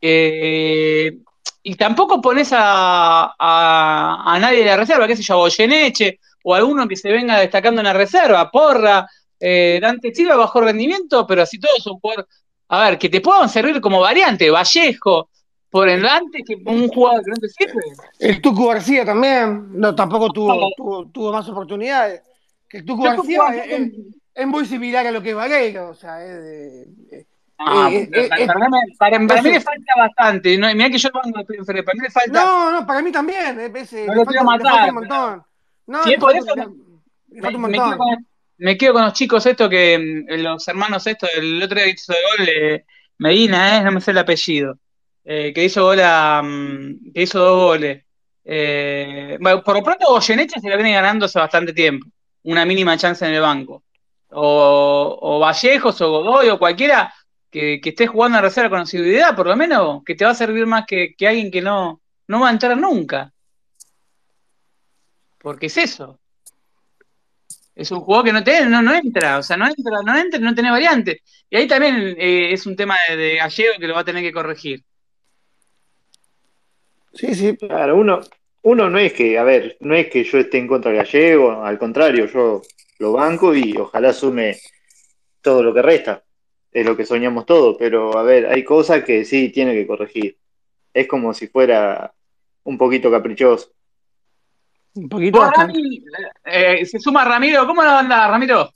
Eh, y tampoco pones a, a, a nadie de la reserva, qué sé yo, Goyeneche o alguno que se venga destacando en la reserva, Porra, eh, Dante Silva bajo rendimiento, pero así todos son jugadores. A ver, que te puedan servir como variante, Vallejo, por delante, que un jugador que no te sirve. El Tucu García también, no, tampoco tuvo, tuvo, tuvo más oportunidades. Que el García Tucu es, es- es muy similar a lo que es Vareiro, o sea, es de- es- Ah, Eh, para, eh, para- eh, para mí, para- para mí le falta bastante. No, mirá que yo de Pedro, para mí le falta. No, no, para mí también. Es, es- No lo quiero matar, un montón. No, por eso me, falta un me quedo con, me quedo con los chicos estos que mm, los hermanos estos, el otro día que hizo de gol, eh, Medina, eh, no me sé el apellido, eh, que hizo gol a, mm, que hizo dos goles. Eh, bueno, por lo pronto Goyeneche se la viene ganando hace bastante tiempo, una mínima chance en el banco. O, Vallejos o Godoy o cualquiera que, que esté jugando en reserva con asiduidad, por lo menos, que te va a servir más que, que alguien que no, no va a entrar nunca. Porque es eso. Es un juego que no, te, no, no entra, o sea, no entra, no entra, no tiene variante. Y ahí también eh, es un tema de, de Gallego que lo va a tener que corregir. Sí, sí. Claro, uno, uno no es que, a ver, no es que yo esté en contra de Gallego, al contrario, yo lo banco y ojalá sume todo lo que resta. Es lo que soñamos todos, pero a ver, hay cosas que sí tiene que corregir. Es como si fuera un poquito caprichoso. Un poquito Vos, bastante. Rami, eh, se suma Ramiro, ¿cómo anda, Ramiro?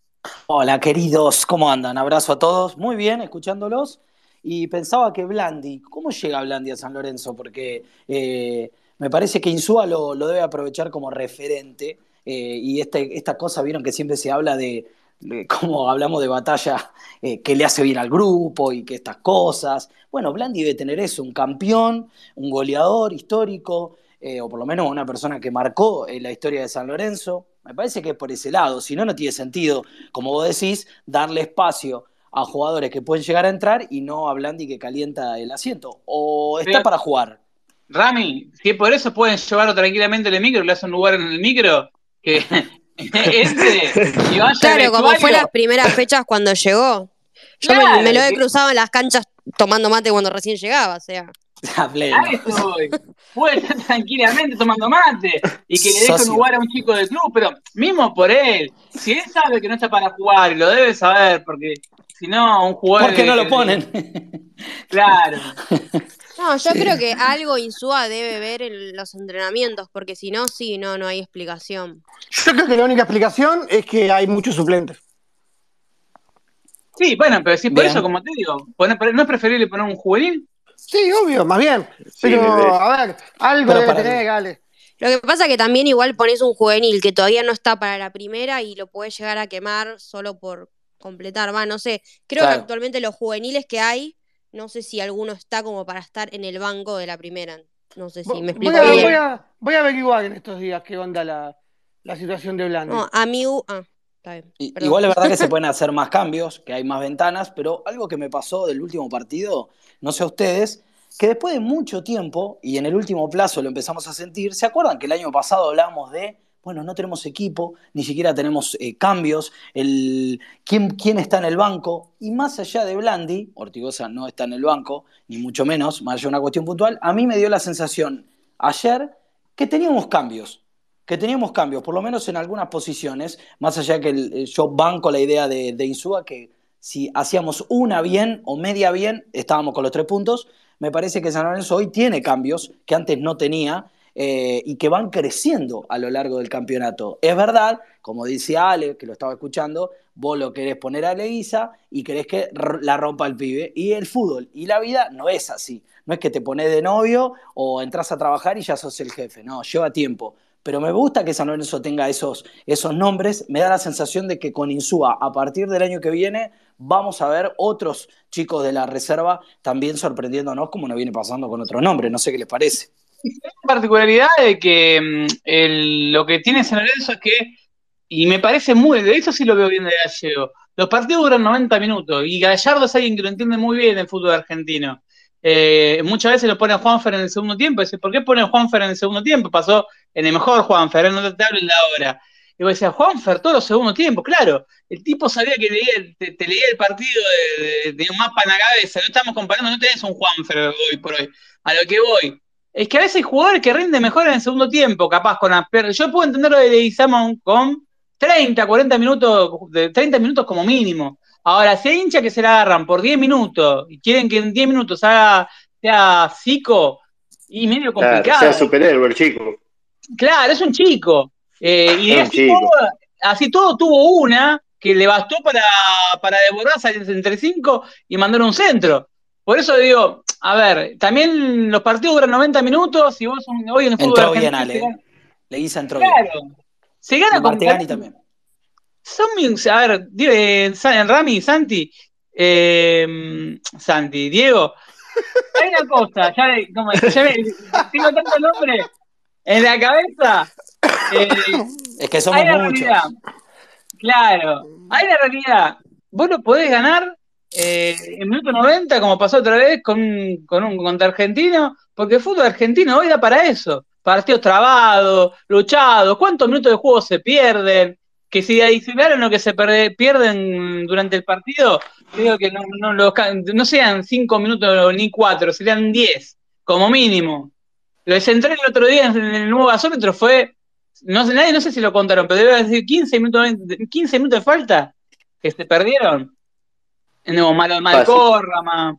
Hola, queridos, ¿cómo andan? Abrazo a todos. Muy bien, escuchándolos. Y pensaba que Blandi, ¿cómo llega Blandi a San Lorenzo? Porque eh, me parece que Insúa lo, lo debe aprovechar como referente. eh, y este, esta cosa, vieron que siempre se habla de, como hablamos de batalla eh, que le hace bien al grupo y que estas cosas. Bueno, Blandi debe tener eso, un campeón, un goleador histórico, eh, o por lo menos una persona que marcó en la historia de San Lorenzo. Me parece que es por ese lado, si no, no tiene sentido, como vos decís, darle espacio a jugadores que pueden llegar a entrar y no a Blandi que calienta el asiento. O está Pero- para jugar. Rami, si es por eso pueden llevarlo tranquilamente en el micro, le hacen un lugar en el micro, que *laughs* entre y vaya Claro, como fue las primeras fechas cuando llegó. Yo me- Claro, me, lo he que- cruzado en las canchas tomando mate cuando recién llegaba, o sea. A eso voy. Puede estar tranquilamente tomando mate y que le deje un lugar a un chico del club, pero mismo por él. Si él sabe que no está para jugar, y lo debe saber, porque si no, un jugador. ¿Por qué no lo ponen? Claro. *laughs* No, yo creo que algo Insúa debe ver en los entrenamientos, porque si no, sí, no, no hay explicación. Yo creo que la única explicación es que hay muchos suplentes. Sí, bueno, pero si por Bien. eso, como te digo, poner- ¿no es preferible poner un juvenil? Sí, obvio, más bien. Sí, Pero, bebé. a ver, algo debe tener, Gale. Lo que pasa que también igual pones un juvenil que todavía no está para la primera y lo puedes llegar a quemar solo por completar. Va, no sé. Creo Claro. que actualmente los juveniles que hay, no sé si alguno está como para estar en el banco de la primera. No sé si me Voy explico a, bien. voy, a, voy a averiguar en estos días qué onda la, la situación de Blandi. No, amigo. Ah, está bien. Y-. Igual es verdad que se *laughs* pueden hacer más cambios, que hay más ventanas, pero algo que me pasó del último partido, no sé a ustedes, que después de mucho tiempo, y en el último plazo lo empezamos a sentir, ¿se acuerdan que el año pasado hablábamos de, bueno, no tenemos equipo, ni siquiera tenemos eh, cambios, el, ¿quién, quién está en el banco? Y más allá de Blandi, Ortigosa no está en el banco, ni mucho menos, más allá de una cuestión puntual, a mí me dio la sensación ayer que teníamos cambios que teníamos cambios, por lo menos en algunas posiciones, más allá que el- yo banco la idea de, de Insúa, que si hacíamos una bien o media bien, estábamos con los tres puntos. Me parece que San Lorenzo hoy tiene cambios que antes no tenía eh, y que van creciendo a lo largo del campeonato. Es verdad, como dice Ale, que lo estaba escuchando, vos lo querés poner a Leguiza y querés que la rompa el pibe. Y el fútbol y la vida no es así. No es que te pones de novio o entras a trabajar y ya sos el jefe. No, lleva tiempo. Pero me gusta que San Lorenzo tenga esos, esos nombres. Me da la sensación de que con Insúa, a partir del año que viene, vamos a ver otros chicos de la reserva también sorprendiéndonos, como nos viene pasando con otros nombres. No sé qué les parece. La particularidad de que mm, lo que tiene San Lorenzo es que, y me parece muy, de eso sí lo veo bien de Gallego, los partidos duran 90 minutos y Gallardo es alguien que lo entiende muy bien el fútbol argentino. Eh, muchas veces lo pone a Juanfer en el segundo tiempo, dice, ¿por qué pone Juanfer en el segundo tiempo? Pasó en el mejor Juanfer, no te, hablo en la hora. Y vos decías, Juanfer, todos los segundos tiempos, claro, el tipo sabía que leía, te, te leía el partido de, de- de un mapa en la cabeza, no estamos comparando, no tenés un Juanfer hoy por hoy, a lo que voy. Es que a veces hay jugadores que rinden mejor en el segundo tiempo, capaz con las per- Yo puedo entender lo de Leguizamón con 30, 40 minutos, de 30 minutos como mínimo. Ahora, si hay hinchas que se la agarran por 10 minutos y quieren que en 10 minutos haga, sea psico y medio Claro, complicado. sea superhéroe el chico. Claro, es un chico. Eh, y Es un así, chico. Todo, así todo tuvo una que le bastó para, para devorarse entre cinco y mandar un centro. Por eso digo, a ver, también los partidos duran 90 minutos y vos hoy en el fútbol Entró bien, Ale. gana- Leguiza entró bien. Claro, se gana Y con Martegani también. son a ver, eh, Rami, Santi, eh, Santi, Diego, hay una cosa, ya, como, ya me- tengo tanto nombre en la cabeza. eh, Es que somos muchos. realidad. Claro, hay una realidad. Vos lo podés ganar eh, en minuto 90, como pasó otra vez con, con un contra argentino, porque el fútbol argentino hoy da para eso. Partidos trabados, luchados, cuántos minutos de juego se pierden, que si adicionaron lo que se pierden durante el partido, creo que no, no, sean cinco minutos ni cuatro, serían 10, como mínimo. Lo de Central el otro día en el nuevo gasómetro fue no sé, nadie no sé si lo contaron, pero debe decir 15 minutos, 20 15 minutos de falta que se perdieron. No, mal, mal Fácil. corra, ma-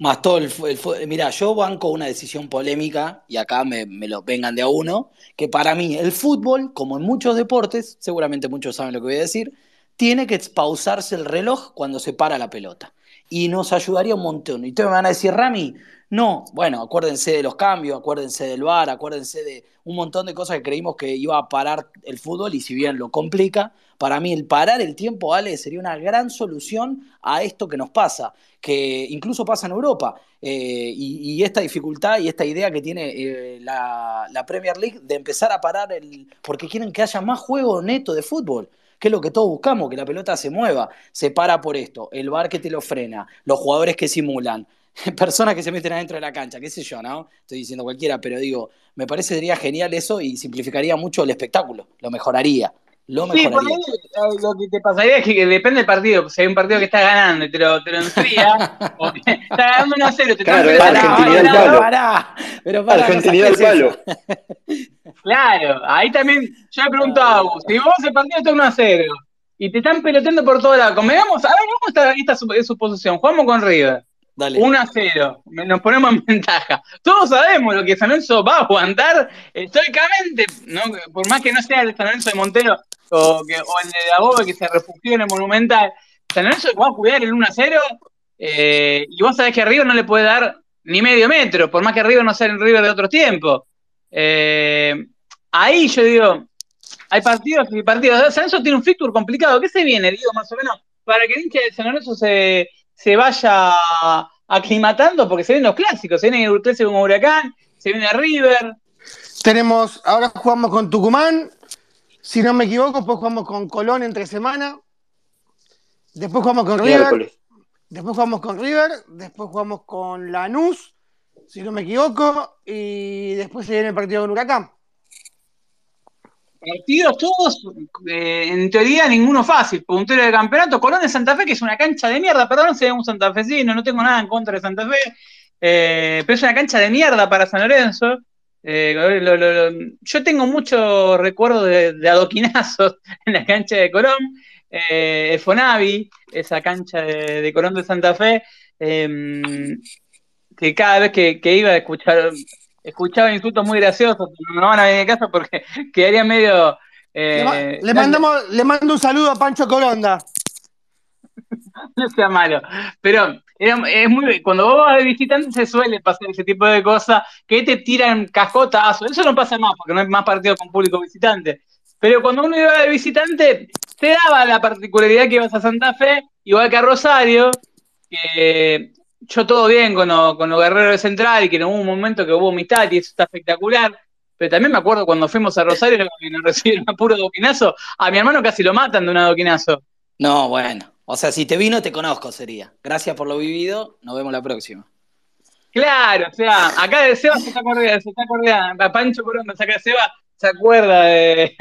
Más todo el, el Mira, yo banco una decisión polémica, y acá me, me lo vengan de a uno, que para mí el fútbol, como en muchos deportes, seguramente muchos saben lo que voy a decir, tiene que pausarse el reloj cuando se para la pelota. y nos ayudaría un montón. Y ustedes me van a decir, Rami, no, bueno, acuérdense de los cambios, acuérdense del VAR, acuérdense de un montón de cosas que creímos que iba a parar el fútbol y si bien lo complica, para mí el parar el tiempo, Ale, sería una gran solución a esto que nos pasa, que incluso pasa en Europa. Eh, y, esta dificultad y esta idea que tiene eh, la, Premier League de empezar a parar el... porque quieren que haya más juego neto de fútbol que es lo que todos buscamos, que la pelota se mueva, se para por esto, el bar que te lo frena, los jugadores que simulan, *laughs* personas que se meten adentro de la cancha, qué sé yo, ¿no? Estoy diciendo cualquiera, pero digo, me parecería genial eso y simplificaría mucho el espectáculo, lo mejoraría. Lo sí, por ahí, eh, lo que te pasaría es que depende del partido. Si hay un partido que está ganando y te lo, te lo enfría, o *laughs* está ganando 1 a 0, te claro, está Argentinidad al palo. Pará, pero pará, Argentinidad al palo. *laughs* Claro, ahí también, yo le pregunto a Agus, si vos el partido está 1 a 0 y te están peloteando por todos lados, convengamos, a ver, ¿cómo está esta suposición? Jugamos con River. Dale. 1 a 0, nos ponemos en *laughs* ventaja. Todos sabemos lo que San Lorenzo va a aguantar estoicamente, ¿no? por más que no sea el San Lorenzo de Montero o, el de Dagobe que se refugió en el Monumental. San Lorenzo va a cuidar el 1 a 0 eh, y vos sabés que River no le puede dar ni medio metro, por más que River no sea el River de otros tiempos. Eh, ahí yo digo, hay partidos y partidos. San Lorenzo tiene un fixture complicado. ¿Qué se viene, digo, más o menos? Para que el hincha de San Lorenzo se, se vaya aclimatando, porque se vienen los clásicos. Se viene el clásico con Huracán, se viene River. Tenemos, ahora jugamos con Tucumán, si no me equivoco, después jugamos con Colón entre semana. Después jugamos con River. Miércoles. Después jugamos con River. Después jugamos con Lanús, si no me equivoco. Y después se viene el partido con Huracán. Partidos todos, eh, en teoría, ninguno fácil. Puntero de campeonato. Colón de Santa Fe, que es una cancha de mierda. Perdón, soy un santafesino, no tengo nada en contra de Santa Fe. Eh, pero es una cancha de mierda para San Lorenzo. Eh, lo, lo, lo, yo tengo muchos recuerdos de, de, adoquinazos *laughs* en la cancha de Colón, eh, el Fonavi, esa cancha de, de, Colón de Santa Fe, eh, que cada vez que, que, iba a escuchar, escuchaba insultos muy graciosos, no van a venir de casa porque *laughs* quedaría medio... le, le, mandamos, le mando un saludo a Pancho Coronda. *laughs* no sea malo, pero es muy, cuando vos vas de visitante se suele pasar ese tipo de cosas que te tiran cascotazos. Eso no pasa más porque no hay más partidos con público visitante. Pero cuando uno iba de visitante, te daba la particularidad que ibas a Santa Fe, igual que a Rosario, que yo todo bien con, lo, con los guerreros de Central y que en un momento que hubo amistad y eso está espectacular. Pero también me acuerdo cuando fuimos a Rosario y nos *laughs* recibieron a puro doquinazo, a mi hermano casi lo matan de un adoquinazo. No, bueno. O sea, si te vino, te conozco, sería. Gracias por lo vivido, nos vemos la próxima. Claro, o sea, acá de Seba se está acordando, se está acordando, Pancho Coronda, acá de Seba se acuerda de...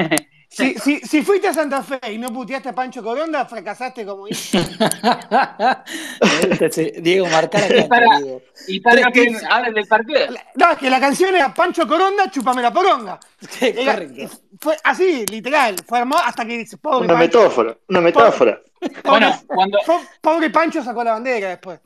Si, si, si, fuiste a Santa Fe y no puteaste a Pancho Coronda, fracasaste como hijo. *laughs* Diego, marcar. Y para, y para que hablen del partido. No, es que la canción era Pancho Coronda, chúpame la poronga. *laughs* Sí, correcto. Fue así, literal. Fue hermoso hasta que pobre Una Pancho, metáfora, una metáfora. Pobre, Bueno, cuando, pobre Pancho sacó la bandera después.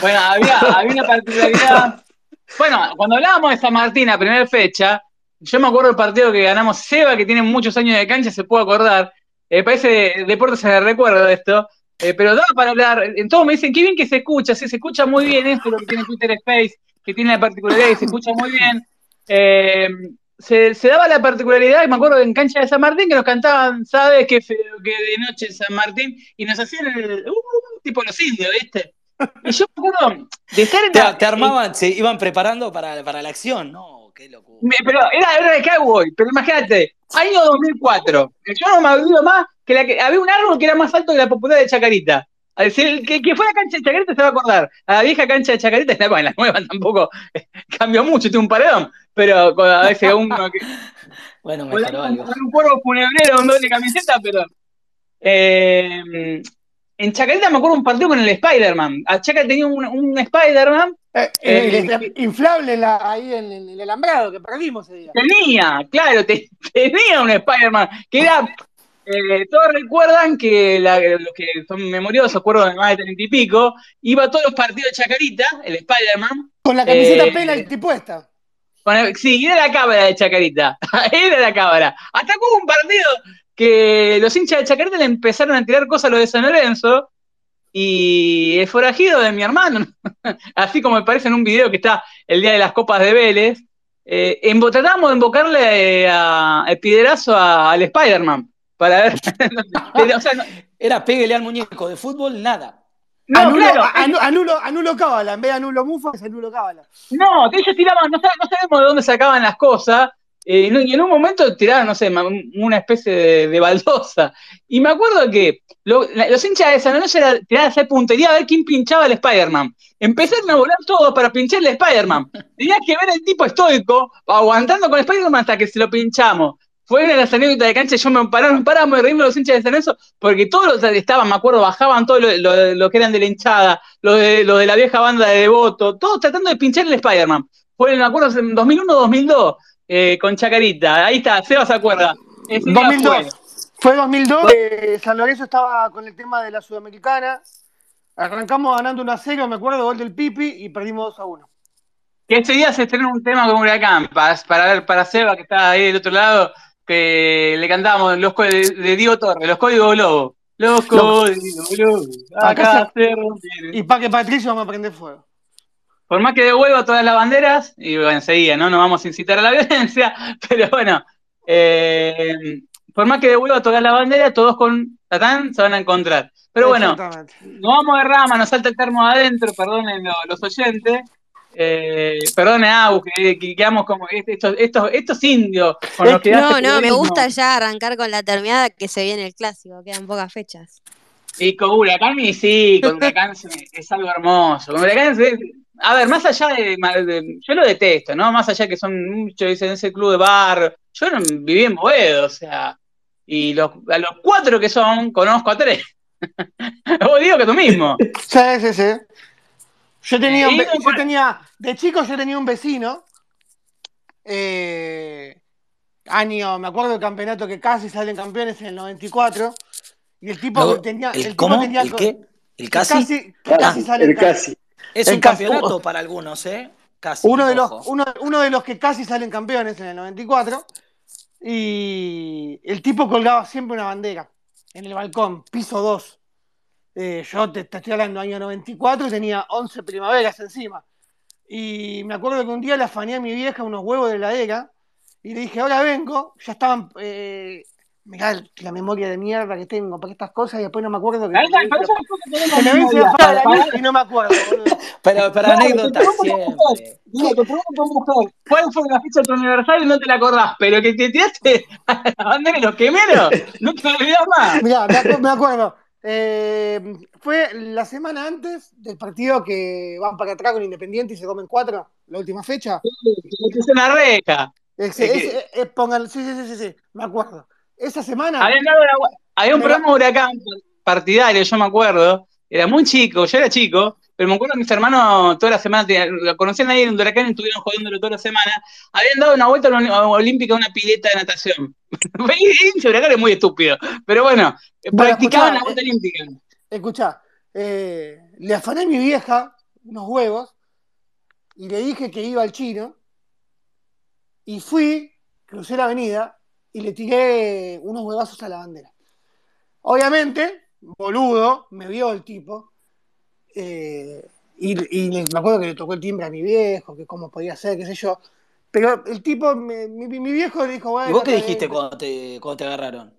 bueno había, había una particularidad. *laughs* Bueno, cuando hablábamos de San Martín, a primera fecha, yo me acuerdo del partido que ganamos Seba, que tiene muchos años de cancha, se puede acordar. Eh, parece deporte se recuerda esto. Eh, pero daba para hablar. Todos me dicen, qué bien que se escucha, sí, se escucha muy bien esto, lo que tiene Twitter Space, que tiene la particularidad y se escucha muy bien. Eh, se, se, daba la particularidad, y me acuerdo en cancha de San Martín, que nos cantaban, ¿sabes qué feo que de noche en San Martín? Y nos hacían el, uh, tipo los indios, ¿viste? Y yo me acuerdo de estar en Te, la, te armaban, se iban preparando para, para la acción, ¿no? Qué locura. Me- Pero era, era de Cowboy, pero imagínate, año 2004. Yo no me olvido más que, la que había un árbol que era más alto que la popular de Chacarita. Decir, el que, que fue a la cancha de Chacarita se va a acordar. A la vieja cancha de Chacarita, *laughs* bueno, en la nueva tampoco eh, *laughs* cambió mucho, tiene un paredón, pero con- a veces uno que, *laughs* Bueno, mejoró algo. un cuervo funebrero, un doble camiseta, pero. eh, en Chacarita me acuerdo un partido con el Spider-Man. A Chaca tenía un, un Spider-Man Eh, Eh, el inflable la- ahí en, en el alambrado que perdimos ese día. Tenía, claro, te- tenía un Spider-Man que era. eh, todos recuerdan que la- los que son memoriosos, acuerdo de más de treinta y pico, iba a todos los partidos de Chacarita, el Spider-Man. Con la camiseta Eh, penalti puesta. sí, era la cámara de Chacarita. *laughs* era la cámara. Hasta hubo un partido que los hinchas de Chacarita le empezaron a tirar cosas a los de San Lorenzo. Y el forajido de mi hermano, *laughs* así como me parece en un video que está el día de las copas de Vélez, eh, tratamos de invocarle eh, a, a- al Spider-Man para ver. *laughs* Pero, o sea, no, Era pégale al muñeco de fútbol, nada. no, anulo, claro, anu- anulo, anulo cábala. En vez de anulo mufa, es anulo cábala. No, ellos tiraban, no, no sabemos de dónde sacaban las cosas, eh, y en un momento tiraban, no sé, una especie de, de baldosa. Y me acuerdo que lo- la- los hinchas de San Lorenzo era tirar a hacer puntería a ver quién pinchaba el Spider-Man. Empezaron a volar todos para pinchar el Spider-Man. *laughs* Tenías que ver el tipo estoico, aguantando con el Spider-Man hasta que se lo pinchamos. Fue una de las anécdotas de cancha, yo me pararon, paramos de reírme los hinchas de San Lorenzo, porque todos los que estaban, me acuerdo, bajaban todos los lo, lo que eran de la hinchada, los de, los de la vieja banda de Devoto, todos tratando de pinchar el Spider-Man. Fue, me acuerdo, en 2001-2002, eh, con Chacarita. Ahí está, Seba se acuerda. Ese día 2002. fue. Fue 2002. eh, San Lorenzo estaba con el tema de la Sudamericana. Arrancamos ganando 1 a 0, me acuerdo, gol del Pipi y perdimos 2 a 1. Que ese día se estrenó un tema con Huracán, para, para ver, para Seba, que está ahí del otro lado, que le cantábamos los de, de Diego Torres, los códigos Globo. Los códigos Globo. Acá Acá se. Y para que Patricio vamos a prender fuego. Por más que devuelva todas las banderas, y bueno, enseguida, ¿no? No vamos a incitar a la *laughs* violencia, pero bueno, eh, por más que devuelva todas las banderas, todos con Tatán se van a encontrar. Pero bueno, Exactamente. no vamos de rama, nos salta el termo adentro, perdonen lo- los oyentes. Eh, perdone, Agus, que, que quedamos como estos, estos, estos indios con los que No, no, me gusta ya arrancar con la terminada que se viene el clásico, quedan pocas fechas. Y con Huracán, y sí, con Huracán es, algo hermoso. Con Huracán es- a ver, más allá de, de- Yo lo detesto, ¿no? Más allá que son muchos, dicen ese club de bar. Yo no, viví en Boedo, o sea. Y los, a los cuatro que son, conozco a tres. *laughs* Vos digo que tú mismo. Sí, sí, sí. Yo tenía, un yo tenía, de chico yo tenía un vecino, eh, año, me acuerdo del campeonato que casi salen campeones en el 94, y el tipo Luego, tenía, el, ¿El tipo cómo? tenía ¿El casi? casi, que casi Casi, salen el ca- casi. Es el un casi. campeonato para algunos, ¿eh? Casi. uno de los, uno, uno de los que casi salen campeones en el 94, y el tipo colgaba siempre una bandera en el balcón, piso 2. Eh, yo te, te estoy hablando año 94 y tenía 11 primaveras encima. Y me acuerdo que un día le afané a mi vieja unos huevos de heladera y le dije, ahora vengo, ya estaban... Eh, mirá la memoria de mierda que tengo para estas cosas y después no me acuerdo que vieja y *laughs* no me acuerdo, boludo. *laughs* Pero para te pregunto, mujer, ¿cuál fue la fecha de tu aniversario y no te la acordás? Pero que te tiraste *laughs* a la bandera los quemeros, no te olvidás más. Mirá, me, acu- me acuerdo. Eh, fue la semana antes del partido que van para atrás con Independiente y se comen cuatro, la última fecha. Que te una reja. Ese- Es ese- eh, pongan, sí, sí, sí, sí, sí, me acuerdo. Esa semana, había un Me programa de huracán partidario, yo me acuerdo. Era muy chico, yo era chico, pero me acuerdo que mis hermanos toda la semana lo conocían ahí en un huracán y estuvieron jodiéndolo toda la semana. Habían dado una vuelta olímpica a una pileta de natación. *laughs* Ese huracán es muy estúpido. Pero bueno, Bueno, practicaban escuchá, la vuelta eh, olímpica. escuchá, eh, le afané a mi vieja unos huevos y le dije que iba al chino y fui, crucé la avenida y le tiré unos huevazos a la bandera. Obviamente, boludo, me vio el tipo eh, y, me acuerdo que le tocó el timbre a mi viejo, que cómo podía ser, qué sé yo. Pero el tipo, me- mi, mi viejo le dijo, bueno... ¿Y vos qué dijiste bien". cuando te, cuando te agarraron?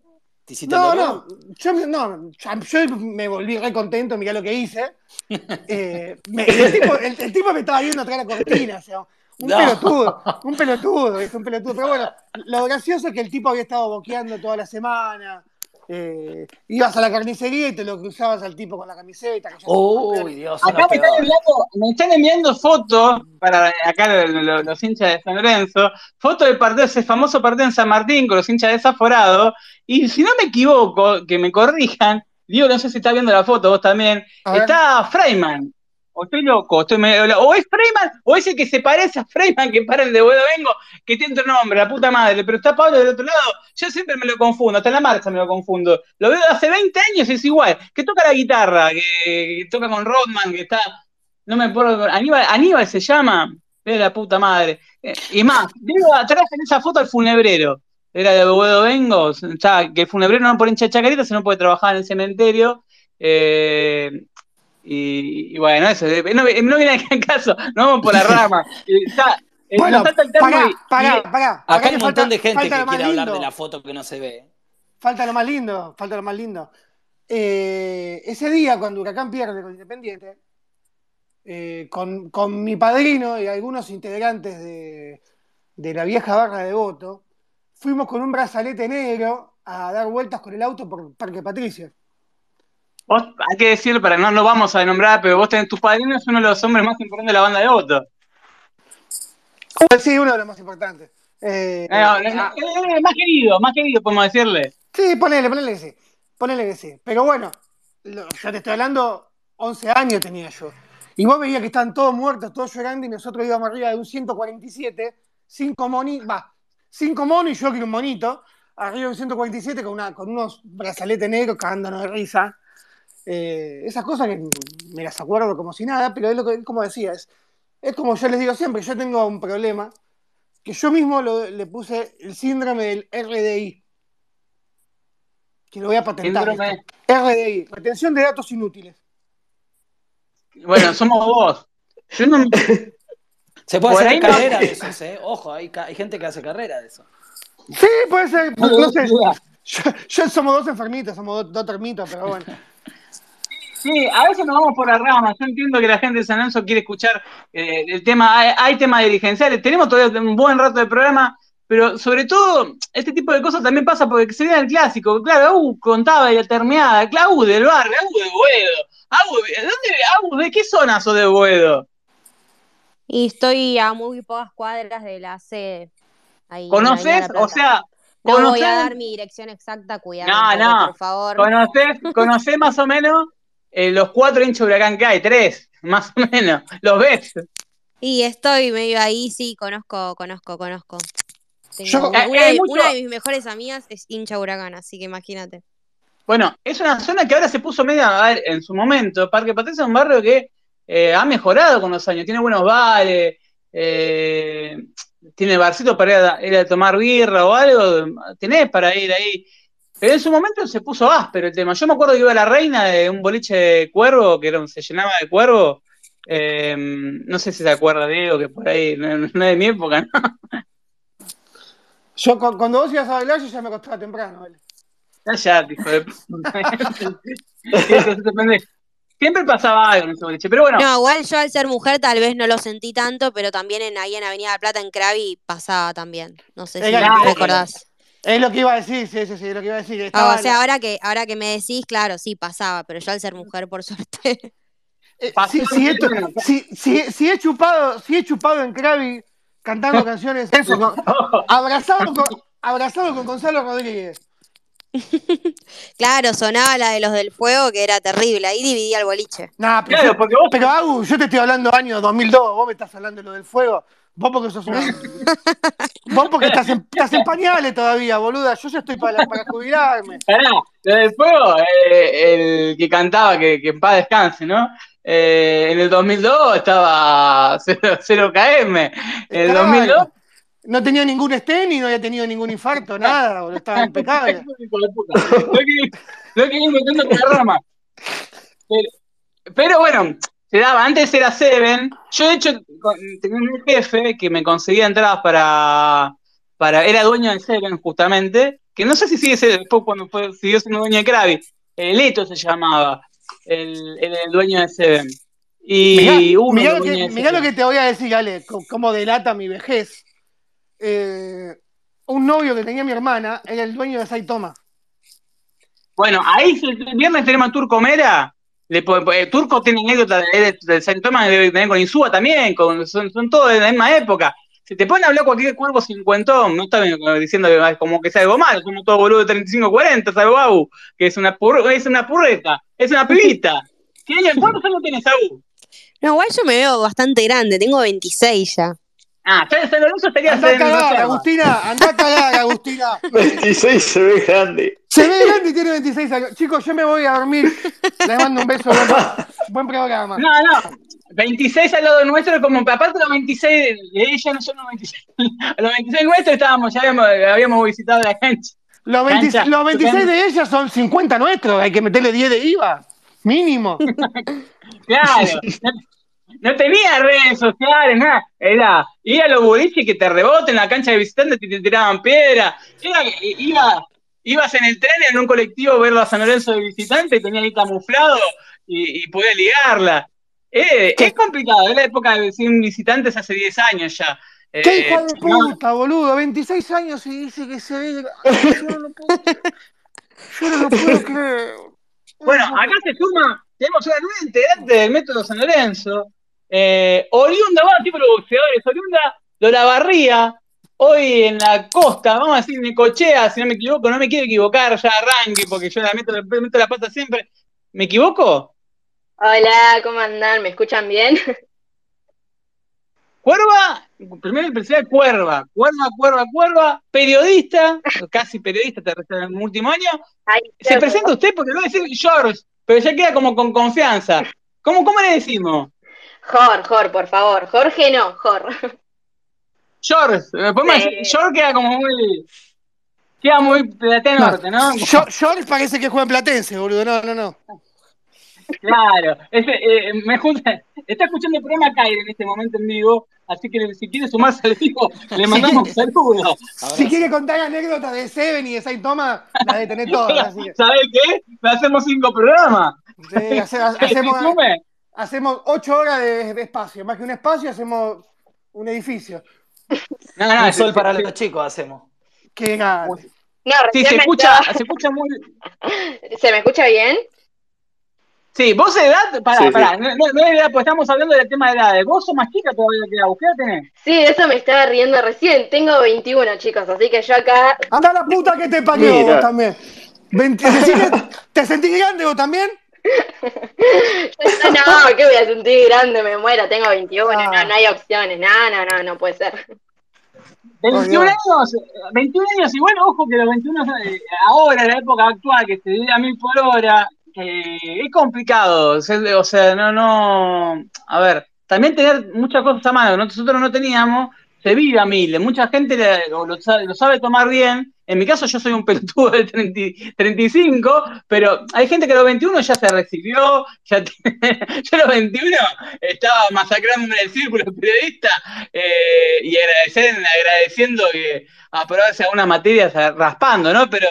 ¿Te hiciste No, el no, yo, me- no, yo yo me volví re contento, mirá lo que hice. *laughs* Eh, me- el, tipo, el- el tipo me estaba viendo atrás de la cortina, o sea, un No. pelotudo, *laughs* un pelotudo, es un pelotudo. Pero bueno, lo gracioso es que el tipo había estado boqueando toda la semana. eh, ibas a la carnicería y te lo cruzabas al tipo con la camiseta. que Uy. Dios, Acá me están, enviando, me están enviando fotos para acá los, los- los hinchas de San Lorenzo, fotos del partido, ese famoso partido en San Martín con los hinchas desaforados. Y si no me equivoco, que me corrijan, digo, no sé si está viendo la foto vos también, A ver. está Freyman. O estoy loco, estoy medio- o es Freyman, o ese que se parece a Freyman que para el de Boedo Vengo, que tiene otro nombre, la puta madre, pero está Pablo del otro lado, yo siempre me lo confundo, hasta en la marcha me lo confundo. Lo veo de hace 20 años, es igual, que toca la guitarra, que, toca con Rodman, que está, no me acuerdo, Aníbal, Aníbal se llama, de la puta madre. Eh, Y más, veo atrás en esa foto al funebrero, era de Boedo Vengo, ya, que el funebrero no por hincha chacarita, sino porque trabajaba en el cementerio. Eh, Y, y bueno, eso, eh, no, no viene *laughs* en caso, no vamos por la *laughs* rama. Eh, Está, eh, Bueno, pará, y- pará, y- pará. Acá hay un montón falta- de gente que quiere hablar de la foto que no se ve. Falta lo más lindo, falta lo más lindo. Eh, ese día, cuando Huracán pierde con Independiente, eh, con, con mi padrino y algunos integrantes de, de la vieja barra de voto, fuimos con un brazalete negro a dar vueltas con el auto por Parque Patricia. Vos, hay que decir, para no lo vamos a nombrar, pero vos tenés tus padrinos, uno de los hombres más importantes de la banda de voto. Sí, uno de los más importantes. Eh, No, no, no, ah, eh, más querido, más querido, podemos decirle. Sí, ponele, ponele que sí. Ponele que sí. Pero bueno, lo- ya te estoy hablando, 11 años tenía yo. Y vos veías que estaban todos muertos, todos llorando, y nosotros íbamos arriba de un 147, cinco moni, va, cinco monos y yo que un monito, arriba de un 147 con, una, con unos brazaletes negros cagándonos de risa. Eh, esas cosas que me las acuerdo como si nada, pero es lo que, como decía, es, es como yo les digo siempre, yo tengo un problema, que yo mismo lo- le puse el síndrome del RDI. Que lo voy a patentar. Síndrome-. RDI, retención de datos inútiles. Bueno, somos vos. Yo no, *laughs* Se puede Por hacer ahí no- carrera de esos, ¿eh? Ojo, hay, ca- hay gente que hace carrera de eso. Sí, puede ser, No, no sé. duda. Yo, yo somos dos enfermitos, somos dos, dos termitos, pero bueno. *laughs* Sí, a veces nos vamos por las ramas. Yo entiendo que la gente de San Lorenzo quiere escuchar eh, el tema. Hay, hay temas dirigenciales. Tenemos todavía un buen rato de programa, pero sobre todo, este tipo de cosas también pasa porque se viene el clásico. Claro, Agu contaba y terminada. Agu del barrio, Agu de Boedo. Agu, ¿de dónde? Agu, ¿de qué zona sos de Boedo? Y estoy a muy pocas cuadras de la sede. Ahí la ¿Conoces? La O sea, No voy a dar mi dirección exacta, cuidado No, no. por favor. ¿Conocés, conocés *laughs* más o menos eh, los cuatro hinchas de huracán que hay? Tres, más o menos. ¿Los ves? Y estoy medio ahí, sí, conozco, conozco, conozco. Tengo Yo- una, Eh, una de, mucho- una de mis mejores amigas es hincha huracán, así que imagínate. Bueno, es una zona que ahora se puso media, a ver, en su momento, Parque Patricia es un barrio que eh, ha mejorado con los años, tiene buenos bares, eh, tiene barcitos para ir a, ir a tomar birra o algo, tenés para ir ahí. Pero en su momento se puso áspero el tema. Yo me acuerdo que iba a la reina de un boliche de cuervo, que era, un- se llenaba de cuervo. eh, no sé si se acuerda, Diego, que por ahí no, no es de mi época, ¿no? Yo cu- cuando vos ibas a bailar, yo ya me acostaba temprano. ¿vale? Callate, hijo de. *laughs* Siempre pasaba algo en ese boliche, pero bueno. No, igual yo al ser mujer tal vez no lo sentí tanto, pero también en, ahí en Avenida La Plata, en Krabi, pasaba también. No sé si Era- era- recordás. Es lo que iba a decir, sí, sí, sí, es lo que iba a decir. que Ah, o sea, ahora que, ahora que me decís, claro, sí pasaba, pero yo al ser mujer, por suerte. eh, si, si he, el fenómeno. si, si- si he chupado, si he chupado en Krabi cantando *laughs* canciones, eso, con- abrazado, con, abrazado con Gonzalo Rodríguez. *laughs* Claro, sonaba la de los del fuego, que era terrible. Ahí dividía el boliche. Nah, pero, Claro, yo- porque vos pero Agu, yo te estoy hablando año 2002, vos me estás hablando de lo del fuego. Vos porque sos una... *laughs* Vos porque estás en, estás en pañales todavía, boluda. Yo ya estoy para, para jubilarme. *laughs* Pará, lo del fuego, eh, el que cantaba, que, que en paz descanse, ¿no? Eh, en el 2002 estaba *laughs* 0, km. En el Claro. 2002. No tenía ningún estén y no había tenido ningún infarto, nada, boludo. Estaba impecable. No que- no que ir metiendo la rama. Pero, pero bueno, se daba, antes era Seven. Yo, de hecho, tenía un jefe que me conseguía entradas para. para era dueño de Seven, justamente. Que no sé si sigue siendo- después cuando fue, siguió siendo dueño de Krabi. Leto se llamaba. El, el, el dueño de Seven. Y Mirá, uno mirá lo, que, mirá lo que te voy a decir, Ale, cómo delata mi vejez. Eh, un novio que tenía mi hermana era el dueño de Saitoma. Bueno, ahí el viernes tenemos a Turco Mera. Le eh, Turco tiene anécdotas de, de, de San Tomás, debe tener con Insúa también, son, todos de la misma época. Si te ponen a hablar cualquier cuervo cincuentón, no está bien, como diciendo que es como que es algo malo, somos todos boludos de 35, 40, ¿sabes, Bau? Que es una, pur- es una purreta, es una pibita. ¿Qué años- ¿Cuántos años tienes, Abu? No, igual yo me veo bastante grande, tengo 26 ya. Ah, San Lorenzo estaría Andá a cagar. Agustina, andá a cagar, *laughs* Agustina. 26 se ve grande. Se ve grande y tiene 26 años. Chicos, yo me voy a dormir. Les mando un beso. Buen, buen programa. No, no. 26 al lado nuestro, como aparte los 26 de ella no son los 26. A *laughs* los 26 nuestros estábamos, ya habíamos, habíamos visitado la cancha. Los, 20 Cancha. los 26 de ella son 50 nuestros. Hay que meterle 10 de IVA. Mínimo. *laughs* Claro, no, tenía redes sociales, nada. Era, ir a los boliches que te reboten en la cancha de visitantes y te tiraban piedra. Era, iba, ibas en el tren en un colectivo verlo a San Lorenzo de visitante, tenía ahí camuflado y, y podía ligarla. Eh, es complicado, es la época de sin visitantes hace 10 años ya. ¡Qué Eh, hija de no, puta, boludo! 26 años y dice que se ve. Yo no lo puedo, yo no lo puedo creer. Bueno, acá se suma, tenemos una nueva integrante del método San Lorenzo, eh, oriunda, a decir por los boxeadores, oriunda de Olavarría, hoy en la costa, vamos a decir Necochea, si no me equivoco, no me quiero equivocar, ya arranque, porque yo la meto, meto la pata siempre. ¿Me equivoco? Hola, ¿cómo andan? ¿Me escuchan bien? *laughs* Cuerva, primero el presidente Cuerva, Cuerva, Cuerva, Cuerva, periodista, casi periodista, te en el último año. Ay, Se presenta usted porque a decir George, pero ya queda como con confianza. ¿Cómo, cómo le decimos? Jor, Jor, por favor. Jorge no, Jor. George, eh, podemos Sí. George queda como muy. Queda muy platea norte, ¿no? George parece que juega en Platense, boludo. No, no, no. Claro. Ese, eh, me junta, está escuchando el programa Caire en este momento en vivo, así que si quiere sumarse al vivo, le mandamos saludos. Si quiere contar anécdotas de Seven y de Saint Thomas, la de tener todas. *laughs* ¿Sabes qué? Le hacemos cinco programas. sí, hace- *laughs* hacemos, sume. Hacemos ocho horas de, de espacio. Más que un espacio, hacemos un edificio. No, no, se- sol para los chicos hacemos. Qué grande. No, Sí, se escucha, estaba- se escucha muy. *laughs* ¿Se me escucha bien? Sí, vos de edad, pará, Sí, sí. pará, no, no, no de edad, pues estamos hablando del tema de edades. Vos sos más chica todavía que la ¿qué edad tenés? Sí, eso me estaba riendo recién. Tengo 21, chicos, así que yo acá. Anda la puta que te parió vos también. Veinti- ¿Decís que ¿Te sentís grande vos también? No, *laughs* ¿qué voy a sentir grande? Me muero, tengo 21, Ah. no, no hay opciones. No, no, no, no puede ser. 21 Dios. años, 21 años, y bueno, ojo que los 21 eh, ahora, en la época actual, que se vive a mil por hora, eh, es complicado. O sea, no, no. A ver, también tener muchas cosas a mano que nosotros no teníamos, se vive a mil. Mucha gente le- lo, lo sabe, lo sabe tomar bien. En mi caso, yo soy un pelotudo de 30 35, pero hay gente que a los 21 ya se recibió. Ya *laughs* yo a los 21 estaba masacrando en el círculo periodista eh, y agradecer, agradeciendo que aprobarse algunas materias eh, raspando, ¿no? Pero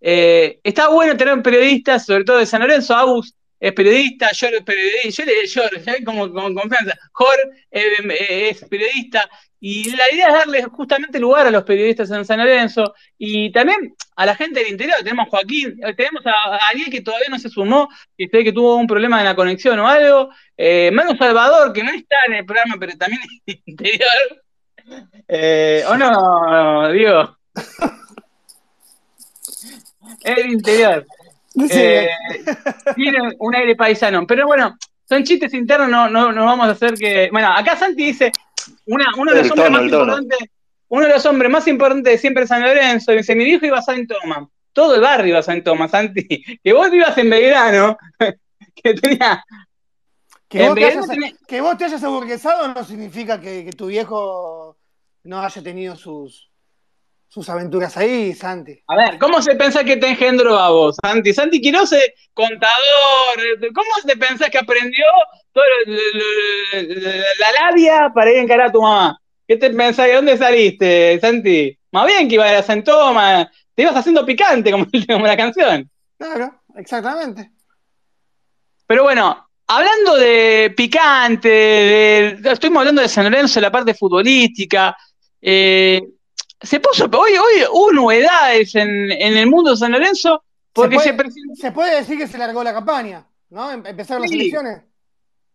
eh, está bueno tener un periodista, sobre todo de San Lorenzo, Agus es periodista, yo es periodista, yo le yo, ven como con confianza, Jor eh, eh, es periodista, y la idea es darle justamente lugar a los periodistas en San Lorenzo, y también a la gente del interior, tenemos a Joaquín, eh, tenemos a, a Ariel que todavía no se sumó, que sé que tuvo un problema en la conexión o algo, eh, Manu Salvador, que no está en el programa, pero también es del interior, eh, ¿o no, Diego? *laughs* Del interior. Eh, tiene un aire paisano. Pero bueno, son chistes internos, no, no, no vamos a hacer que. Bueno, acá Santi dice: una, uno de los hombres tono, más importantes, uno de los hombres más importantes de siempre de San Lorenzo, dice, mi viejo iba a San Tomás. Todo el barrio iba a San Tomás, Santi. Que vos vivas en Belgrano, *laughs* que tenía. que, vos hayas, que vos te hayas aburguesado no significa que, que tu viejo no haya tenido sus, sus aventuras ahí, Santi. A ver, ¿cómo se pensás que te engendró a vos, Santi? Santi Quiroz es contador. ¿Cómo te pensás que aprendió todo la labia para ir a encarar a tu mamá? ¿Qué te pensás? ¿De dónde saliste, Santi? Más bien que iba a la San Tomás, te ibas haciendo picante como, *laughs* como la canción. Claro, exactamente. Pero bueno, hablando de picante, de, estuvimos hablando de San Lorenzo, la parte futbolística. eh, se puso, hoy, hoy hubo novedades en, en el mundo de San Lorenzo porque se, puede, presentó. se puede decir que se largó la campaña, ¿no? Em- Empezaron las elecciones.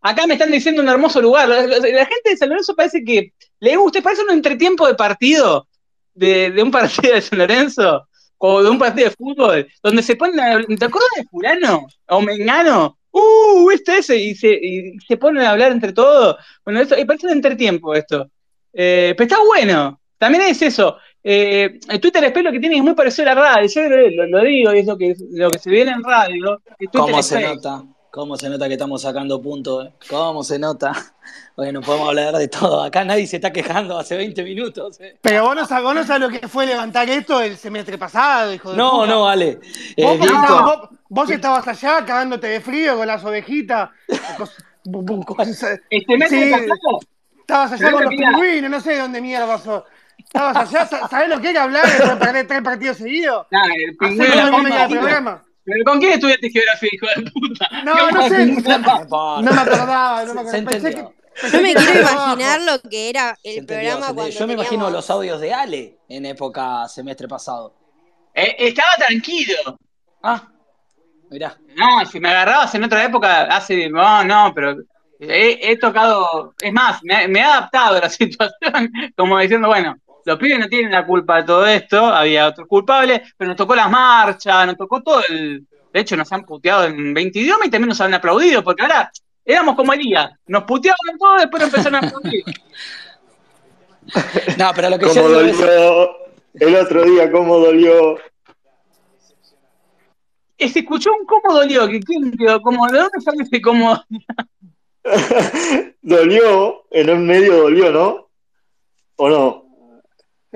Acá me están diciendo un hermoso lugar. La, la- la gente de San Lorenzo parece que le gusta, parece un entretiempo de partido, de, de un partido de San Lorenzo, o de un partido de fútbol, donde se ponen a, ¿te acuerdas de fulano? O Mengano, uh, ¿viste ese? Y se, y se ponen a hablar entre todos. Bueno, esto, y parece un entretiempo esto. Eh, pero está bueno. También es eso. Eh, el Twitter Space lo que tiene es muy parecido a la radio. Yo lo, lo- digo, y es lo que, lo que se viene en radio. ¿Cómo se Space. nota? ¿Cómo se nota que estamos sacando puntos? eh? ¿Cómo se nota? Bueno, podemos hablar de todo. Acá nadie se está quejando hace 20 minutos. eh. Pero vos no, sabés, vos no sabés lo que fue levantar esto el semestre pasado, hijo de No, puta. no, vale. Eh, Vos, estabas- vos- Vos estabas allá cagándote de frío con las ovejitas. *laughs* Este Sí. de casado, Estabas allá con los pingüinos, no sé dónde mierda pasó. Estabas allá, sa- ¿sabés lo que era hablar de perder tres partidos seguidos? Nah, el pingüino. ¿Pero con quién estudiaste geografía, hijo de puta? No, ¿Qué no sé. *laughs* No No me acordaba, no me Se acordaba. Pensé que, entendió. pensé Yo me quiero imaginar lo que era el entendió, programa cuando Yo me imagino los audios de Ale en época semestre pasado. Eh, estaba tranquilo. Ah, mirá. No, si me agarrabas en otra época, hace. No, no, pero he, he tocado. Es más, me, me he adaptado a la *laughs* situación, como diciendo, bueno, los pibes no tienen la culpa de todo esto, había otros culpables, pero nos tocó las marchas, nos tocó todo el. De hecho, nos han puteado en 20 idiomas y también nos han aplaudido, porque ahora éramos como Elías, nos puteaban todo, después nos empezaron a aplaudir. *laughs* No, pero lo que ¿Cómo yo digo es. dolió? El otro día, ¿cómo dolió? Eh, Se escuchó un cómo dolió, que quién quedó, como, ¿de dónde sale ese cómo? *laughs* dolió, en el medio dolió, ¿no? ¿O no?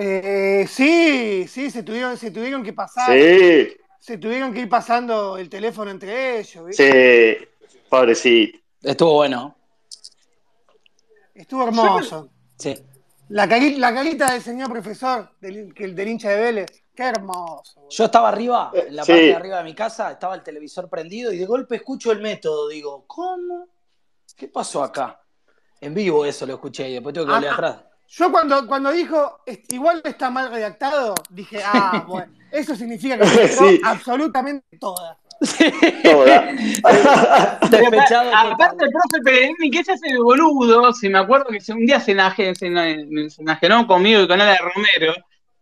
Eh, sí, sí, se tuvieron, se tuvieron que pasar, Sí, se tuvieron que ir pasando el teléfono entre ellos, ¿viste? sí, pobrecito. Estuvo bueno. Estuvo hermoso. Sí. La, cari- la carita del señor profesor, del, del hincha de Vélez, qué hermoso. Yo estaba arriba, en la Sí. parte de arriba de mi casa, estaba el televisor prendido y de golpe escucho el método. Digo, ¿cómo? ¿Qué pasó acá? En vivo eso lo escuché y después tengo que volver Ah, atrás. Yo cuando, cuando dijo, "Es- igual está mal redactado, dije, ah, *laughs* bueno, eso significa que se *laughs* Sí. absolutamente toda. Toda. *laughs* Despechado total. Aparte, el profe Pellegrini, que se hace el boludo, si me acuerdo que un día se, enaje- se, ena- se enajenó conmigo y con Ale Romero,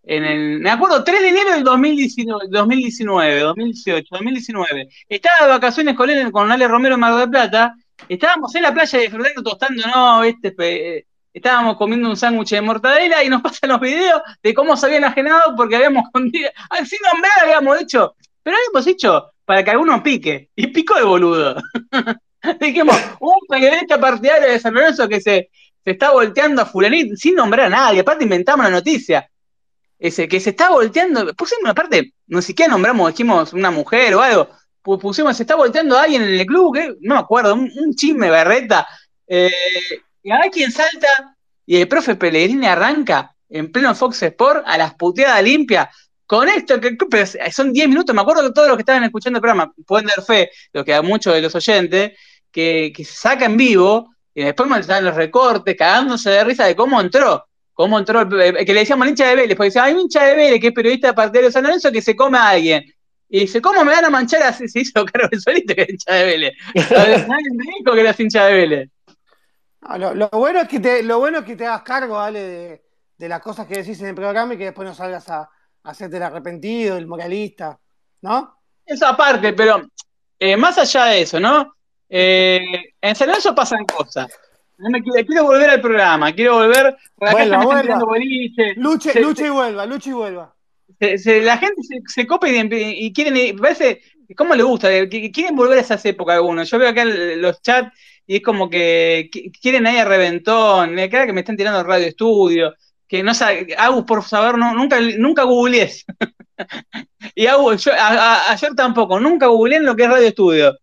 en el, me acuerdo, 3 de enero del 2019, 2019, 2018, 2019. Estaba de vacaciones con él, con Ale Romero en Mar del Plata, estábamos en la playa disfrutando, tostando, no, este, estábamos comiendo un sándwich de mortadela y nos *laughs* pasan los videos de cómo se había enajenado porque habíamos ah, *laughs* sin nombrar habíamos hecho, pero habíamos hecho para que alguno pique, y picó de boludo. *laughs* Dijimos, un periodista partidario de San Lorenzo que se, se está volteando a fulanito sin nombrar a nadie, aparte inventamos la noticia. Ese, que se está volteando, pusimos aparte, no siquiera nombramos, dijimos una mujer o algo, pu- pusimos, se está volteando a alguien en el club, que no me acuerdo, un, un chisme berreta, eh, y a ver quién salta, y el profe Pellegrini arranca en pleno Fox Sport a las puteadas limpias, con esto, que pero son 10 minutos, me acuerdo que todos los que estaban escuchando el programa pueden dar fe, lo que a muchos de los oyentes, que, que se saca en vivo, y después me dan los recortes, cagándose de risa de cómo entró, cómo entró, el- que le decíamos hincha de Vélez, porque decía, hay un hincha de Vélez que es periodista partidario de San Lorenzo que se come a alguien. Y dice, ¿cómo me van a manchar así? *laughs* Se hizo cargo el solito *laughs* que era hincha de Vélez. Nadie me dijo que eras hincha de Vélez. Lo, lo bueno es que te, lo bueno es que te hagas cargo, Ale, de, de las cosas que decís en el programa y que después no salgas a, a hacerte el arrepentido, el moralista, ¿no? Eso aparte, pero eh, más allá de eso, ¿no? Eh, en San Lorenzo pasan cosas. No me quiero, quiero volver al programa, quiero volver. Por acá Vuelva, boliche. Luche, Se- luche y vuelva, luche y vuelva. se- se- la gente se, copa y, y quieren, parece, ¿cómo le gusta? Quieren volver a esas épocas algunos. Yo veo acá los chats y es como que qui- quieren ahí a reventón, eh, acá que me están tirando radio estudio, que no sabe, Agus, por saber, no, nunca, nunca googlees. *laughs* y Agus, yo, a- a- ayer tampoco, nunca googleé en lo que es radio estudio.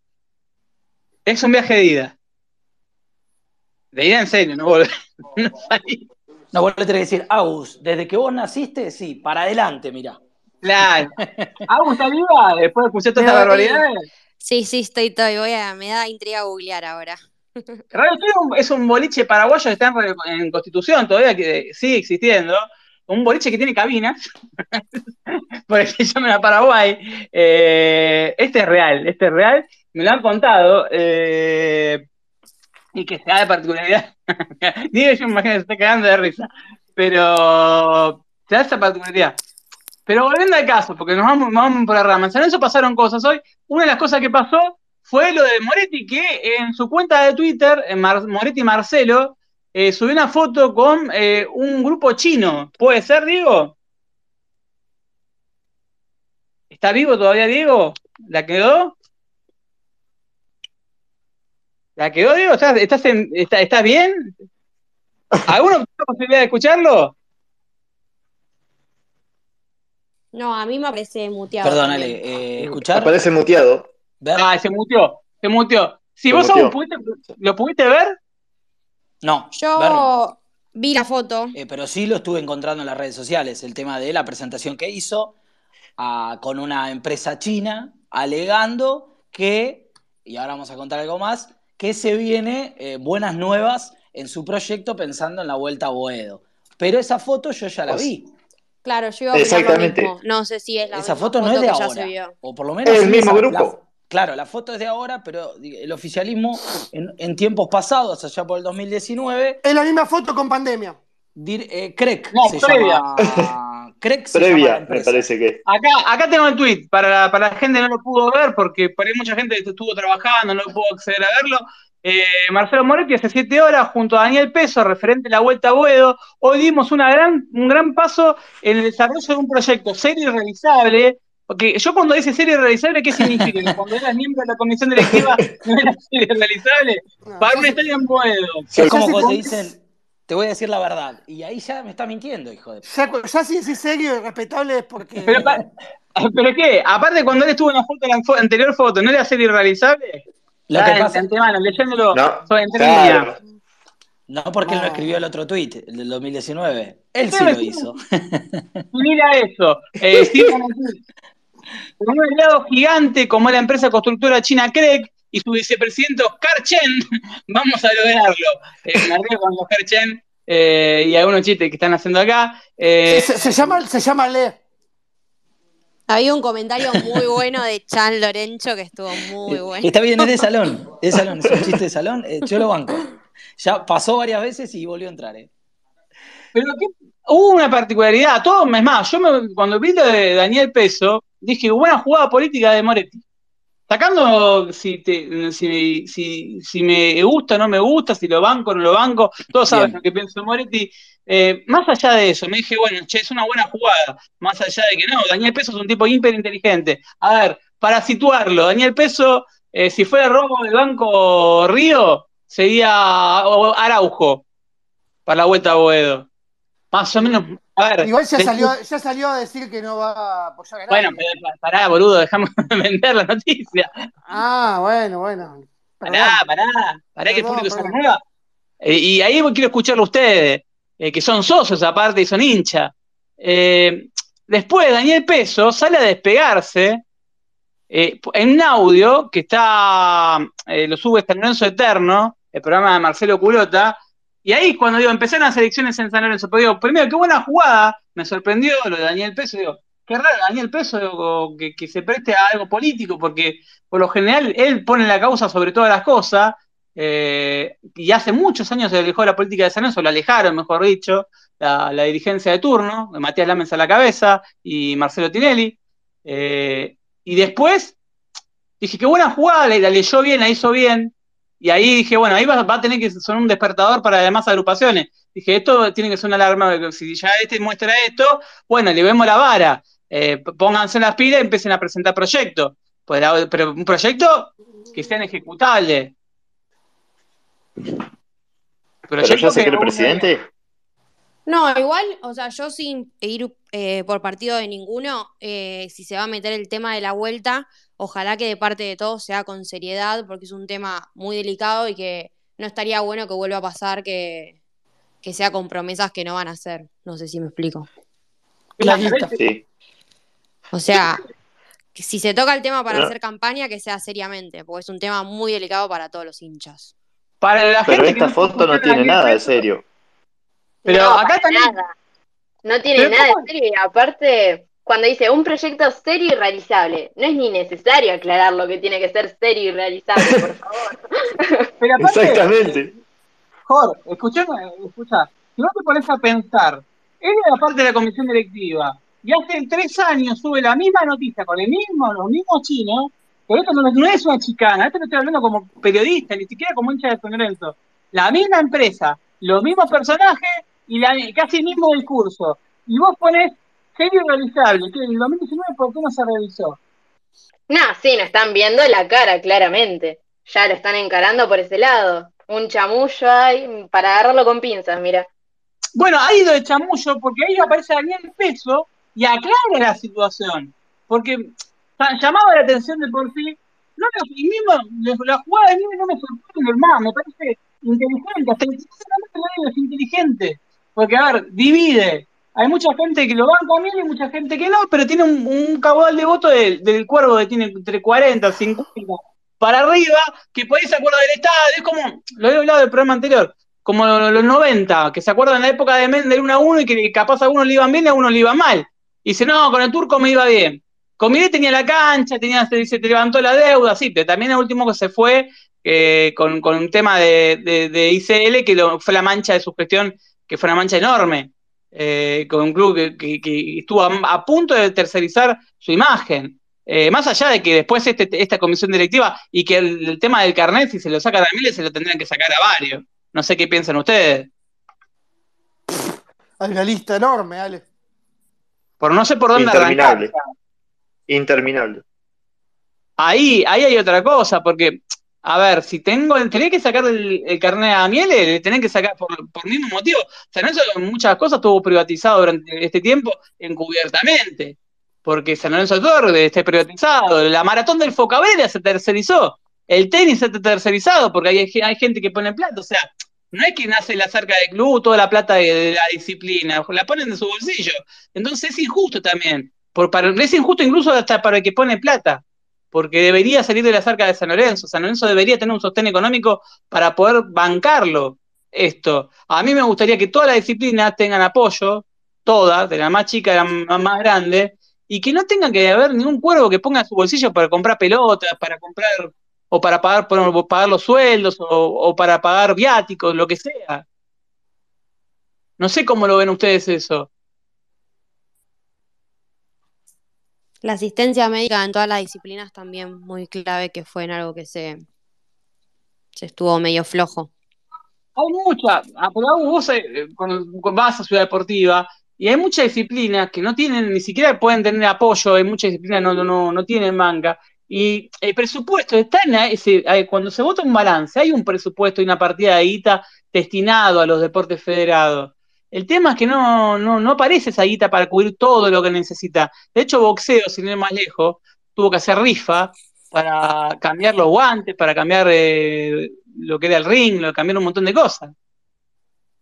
Es un viaje de ida. De ida en serio, no volver. *laughs* no. No, vos le tenés que decir, Agus, desde que vos naciste, sí, para adelante, mira. Claro. *laughs* Agus está viva después de escuchar todas estas Me barbaridades. Sí, sí, estoy, estoy. Voy a, me da intriga googlear ahora. Radio es un- boliche paraguayo que está en, Constitución todavía, que sigue existiendo. Un boliche que tiene cabinas, *laughs* porque se llama a Paraguay. Eh, este es real, este es real. Me lo han contado. eh, y que se da de particularidad. *laughs* Digo, yo me imagino que se está cagando de risa. Pero se da esa particularidad. Pero volviendo al caso, porque nos vamos, vamos por la rama. En San Lorenzo pasaron cosas hoy. Una de las cosas que pasó fue lo de Moretti, que en su cuenta de Twitter, en Mar- Moretti Marcelo, eh, subió una foto con eh, un grupo chino. ¿Puede ser, Diego? ¿Está vivo todavía, Diego? ¿La quedó? ¿La quedó, Diego? ¿Estás, estás, en- está- estás bien? ¿Alguno tiene la posibilidad de escucharlo? No, a mí me parece muteado. Perdón. Ale, eh, escuchar. Aparece muteado. Ver. Ah, se muteó, se muteó. Si Se vos aún pudiste, lo pudiste ver, No, Yo ver. vi la foto. Eh, pero sí lo estuve encontrando en las redes sociales, el tema de la presentación que hizo ah, con una empresa china, alegando que, y ahora vamos a contar algo más, que se viene eh, buenas nuevas en su proyecto pensando en la vuelta a Boedo. Pero esa foto yo ya la sea, vi. Claro, yo iba a opinar lo Exactamente. mismo. No sé si es la Esa misma foto no es de ahora. O por lo menos Es el mismo esa- grupo. La- claro, la foto es de ahora, pero el oficialismo en, en tiempos pasados, allá por el 2019, Es la misma foto con pandemia. dir- eh, Crec No, se *laughs* previa. llama. Crec se llama la Previa, me parece que. acá, acá tengo el tweet, para la, para la gente que no lo pudo ver, porque por ahí mucha gente estuvo trabajando, no pudo acceder a verlo. Eh, Marcelo Moretti hace siete horas junto a Daniel Peso, referente a la Vuelta a Boedo, hoy dimos una gran, un gran paso en el desarrollo de un proyecto serio y realizable, porque yo cuando dice serio y realizable, ¿qué significa? Que cuando eras miembro de la comisión directiva no era serio y realizable. No, Para un estadio en Boedo. Es como cuando te dicen, te voy a decir la verdad. Y ahí ya me está mintiendo, hijo de. Ya, ya si decís serio y respetable es porque. Pero, pa- ¿Pero qué? Aparte, cuando él estuvo en la foto, la anterior foto, ¿no era serio y realizable? Lo Ya, que pasa, antemano, leyéndolo No, sobre claro. no porque él no escribió el otro tweet, el del 2019. Él sí lo hizo. Mira eso. Eh, *laughs* sí, con un aliado gigante como es la empresa constructora china Craig y su vicepresidente Oscar Chen, *laughs* vamos a lograrlo. Eh, me con Oscar Chen eh, y algunos chistes que están haciendo acá. Eh, se, se llama, se llama Le. Había un comentario muy bueno de Chan Lorenzo que estuvo muy bueno. Está bien, es de *laughs* salón. Es de salón, es un chiste de salón. eh, yo lo banco. Ya pasó varias veces y volvió a entrar. eh. Pero ¿qué? hubo una particularidad, todo, es más, yo me- cuando vi lo de Daniel Peso, dije, buena jugada política de Moretti. Sacando si, te- si, si, si me gusta o no me gusta, si lo banco o no lo banco, todos saben Bien. lo que pienso de Moretti. Eh, más allá de eso, me dije, bueno, che, es una buena jugada. Más allá de que no, Daniel Peso es un tipo hiper inteligente. A ver, para situarlo, Daniel Peso, eh, si fuera robo del Banco Río, sería Araujo para la vuelta a Boedo. Más o menos, a ver. Igual ya de- salió, ya salió a decir que no va a apoyar a nadie. Bueno, pero pará, boludo, dejame *laughs* vender la noticia. Ah, bueno, bueno. Perdón. Pará, pará, pará que el Perdón, público se renueva. Eh, y ahí quiero escucharlo a ustedes, eh, que son socios aparte y son hinchas. Eh, después Daniel Peso sale a despegarse eh, en un audio que está, lo sube San Lorenzo Eterno, el programa de Marcelo Culota, y ahí cuando digo, empezaron las elecciones en San Lorenzo, pero digo, primero, qué buena jugada, me sorprendió lo de Daniel Peso, digo, qué raro Daniel Peso que, se preste a algo político, porque por lo general él pone la causa sobre todas las cosas, eh, y hace muchos años se alejó de la política de San Lorenzo, lo alejaron, mejor dicho, la, la dirigencia de turno, de Matías Lámez a la cabeza y Marcelo Tinelli. Eh, y después dije, qué buena jugada, la, la leyó bien, la hizo bien. Y ahí dije, bueno, ahí va, va a tener que ser un despertador para demás agrupaciones. Dije, esto tiene que ser una alarma, si ya este muestra esto, bueno, le vemos la vara, eh, pónganse las pilas y empiecen a presentar proyectos. Pues pero un proyecto que sean ejecutables. ¿Pero ya se cree que- presidente? No, igual, o sea, yo sin ir eh, por partido de ninguno, eh, si se va a meter el tema de la vuelta, ojalá que de parte de todos sea con seriedad, porque es un tema muy delicado y que no estaría bueno que vuelva a pasar que, que sea con promesas que no van a hacer. No sé si me explico. Clarita. Sí. O sea, que si se toca el tema para hacer campaña, que sea seriamente, porque es un tema muy delicado para todos los hinchas. Para la Pero gente que esta foto no tiene nada de serio. Pero No, acá también. nada. No tiene Pero nada ¿cómo? de serio. Y aparte, cuando dice un proyecto serio y realizable, no es ni necesario aclarar lo que tiene que ser serio y realizable, por *laughs* favor. Pero aparte, Exactamente. Jorge, escuchame, escucha, si vos te pones a pensar, él era parte de la comisión directiva y hace tres años sube la misma noticia con el mismo, los mismos chinos, pero esto no, no es una chicana, esto lo estoy hablando como periodista, ni siquiera como hincha de San Lorenzo. La misma empresa, los mismos personajes y la, casi el mismo discurso. Y vos pones serio realizable, que en el 2019 ¿por qué no se revisó? No, sí, no están viendo la cara, claramente. Ya lo están encarando por ese lado. Un chamullo ahí para agarrarlo con pinzas, mira. Bueno, ha ido de chamullo porque ahí aparece Daniel Peso y aclara la situación. Porque llamaba la atención de por sí no, no, y mismo, la jugada de Miele no me sorprende, hermano, me parece inteligente, hasta el es inteligente, porque a ver, divide, hay mucha gente que lo banca a y mucha gente que no, pero tiene un, un de voto del, cuervo que tiene entre 40, 50 para arriba, que por ahí se acuerda del Estado, es como, lo he hablado del programa anterior, como los 90, que se acuerdan de la época de Mendel 1 a 1 y que capaz a uno le iban bien y a uno le iba mal. Y dice, no, con el turco me iba bien. Con Milet tenía la cancha, tenía, se, se te levantó la deuda, sí, también el último que se fue eh, con, un tema de, de, ICL, que fue la mancha de su gestión, que fue una mancha enorme, eh, con un club que, que, que estuvo a, a, punto de tercerizar su imagen. Eh, más allá de que después este, esta comisión directiva y que el, el, tema del carnet, si se lo saca a Miles, se lo tendrían que sacar a varios. No sé qué piensan ustedes. Hay una lista enorme, Ale. Por no sé por dónde Interminable. arrancar. Interminable. Ahí, ahí hay otra cosa, porque, a ver, si tengo, tenés que sacar el, carnet a Miele, le tenés que sacar por, por mismo motivo. O sea, no eso, muchas cosas estuvo privatizado durante este tiempo encubiertamente. Porque San Lorenzo Torre esté privatizado, la maratón del Focabella se tercerizó, el tenis se tercerizado porque hay, gente que pone plata, o sea, no es que nace la cerca del club toda la plata de, la disciplina, la ponen de su bolsillo. Entonces es injusto también. Es injusto incluso hasta para el que pone plata, porque debería salir de la cerca de San Lorenzo. San Lorenzo debería tener un sostén económico para poder bancarlo esto. A mí me gustaría que todas las disciplinas tengan apoyo, todas, de la más chica a la más grande, y que no tengan que haber ningún cuervo que ponga su bolsillo para comprar pelotas, para comprar o para pagar, por, pagar los sueldos, o, o, para pagar viáticos, lo que sea. No sé cómo lo ven ustedes eso. La asistencia médica en todas las disciplinas también muy clave que fue en algo que se, se estuvo medio flojo. Hay mucha, pero vos eh, cuando vas a Ciudad Deportiva y hay muchas disciplinas que no tienen, ni siquiera pueden tener apoyo, hay muchas disciplinas no, no, no tienen manga, y el presupuesto está en ese, cuando se vota un balance, hay un presupuesto y una partida de guita destinado a los deportes federados. El tema es que no, no, no aparece esa guita para cubrir todo lo que necesita. De hecho, boxeo, sin ir más lejos, tuvo que hacer rifa para cambiar los guantes, para cambiar eh, lo que era el ring, lo, cambiar un montón de cosas.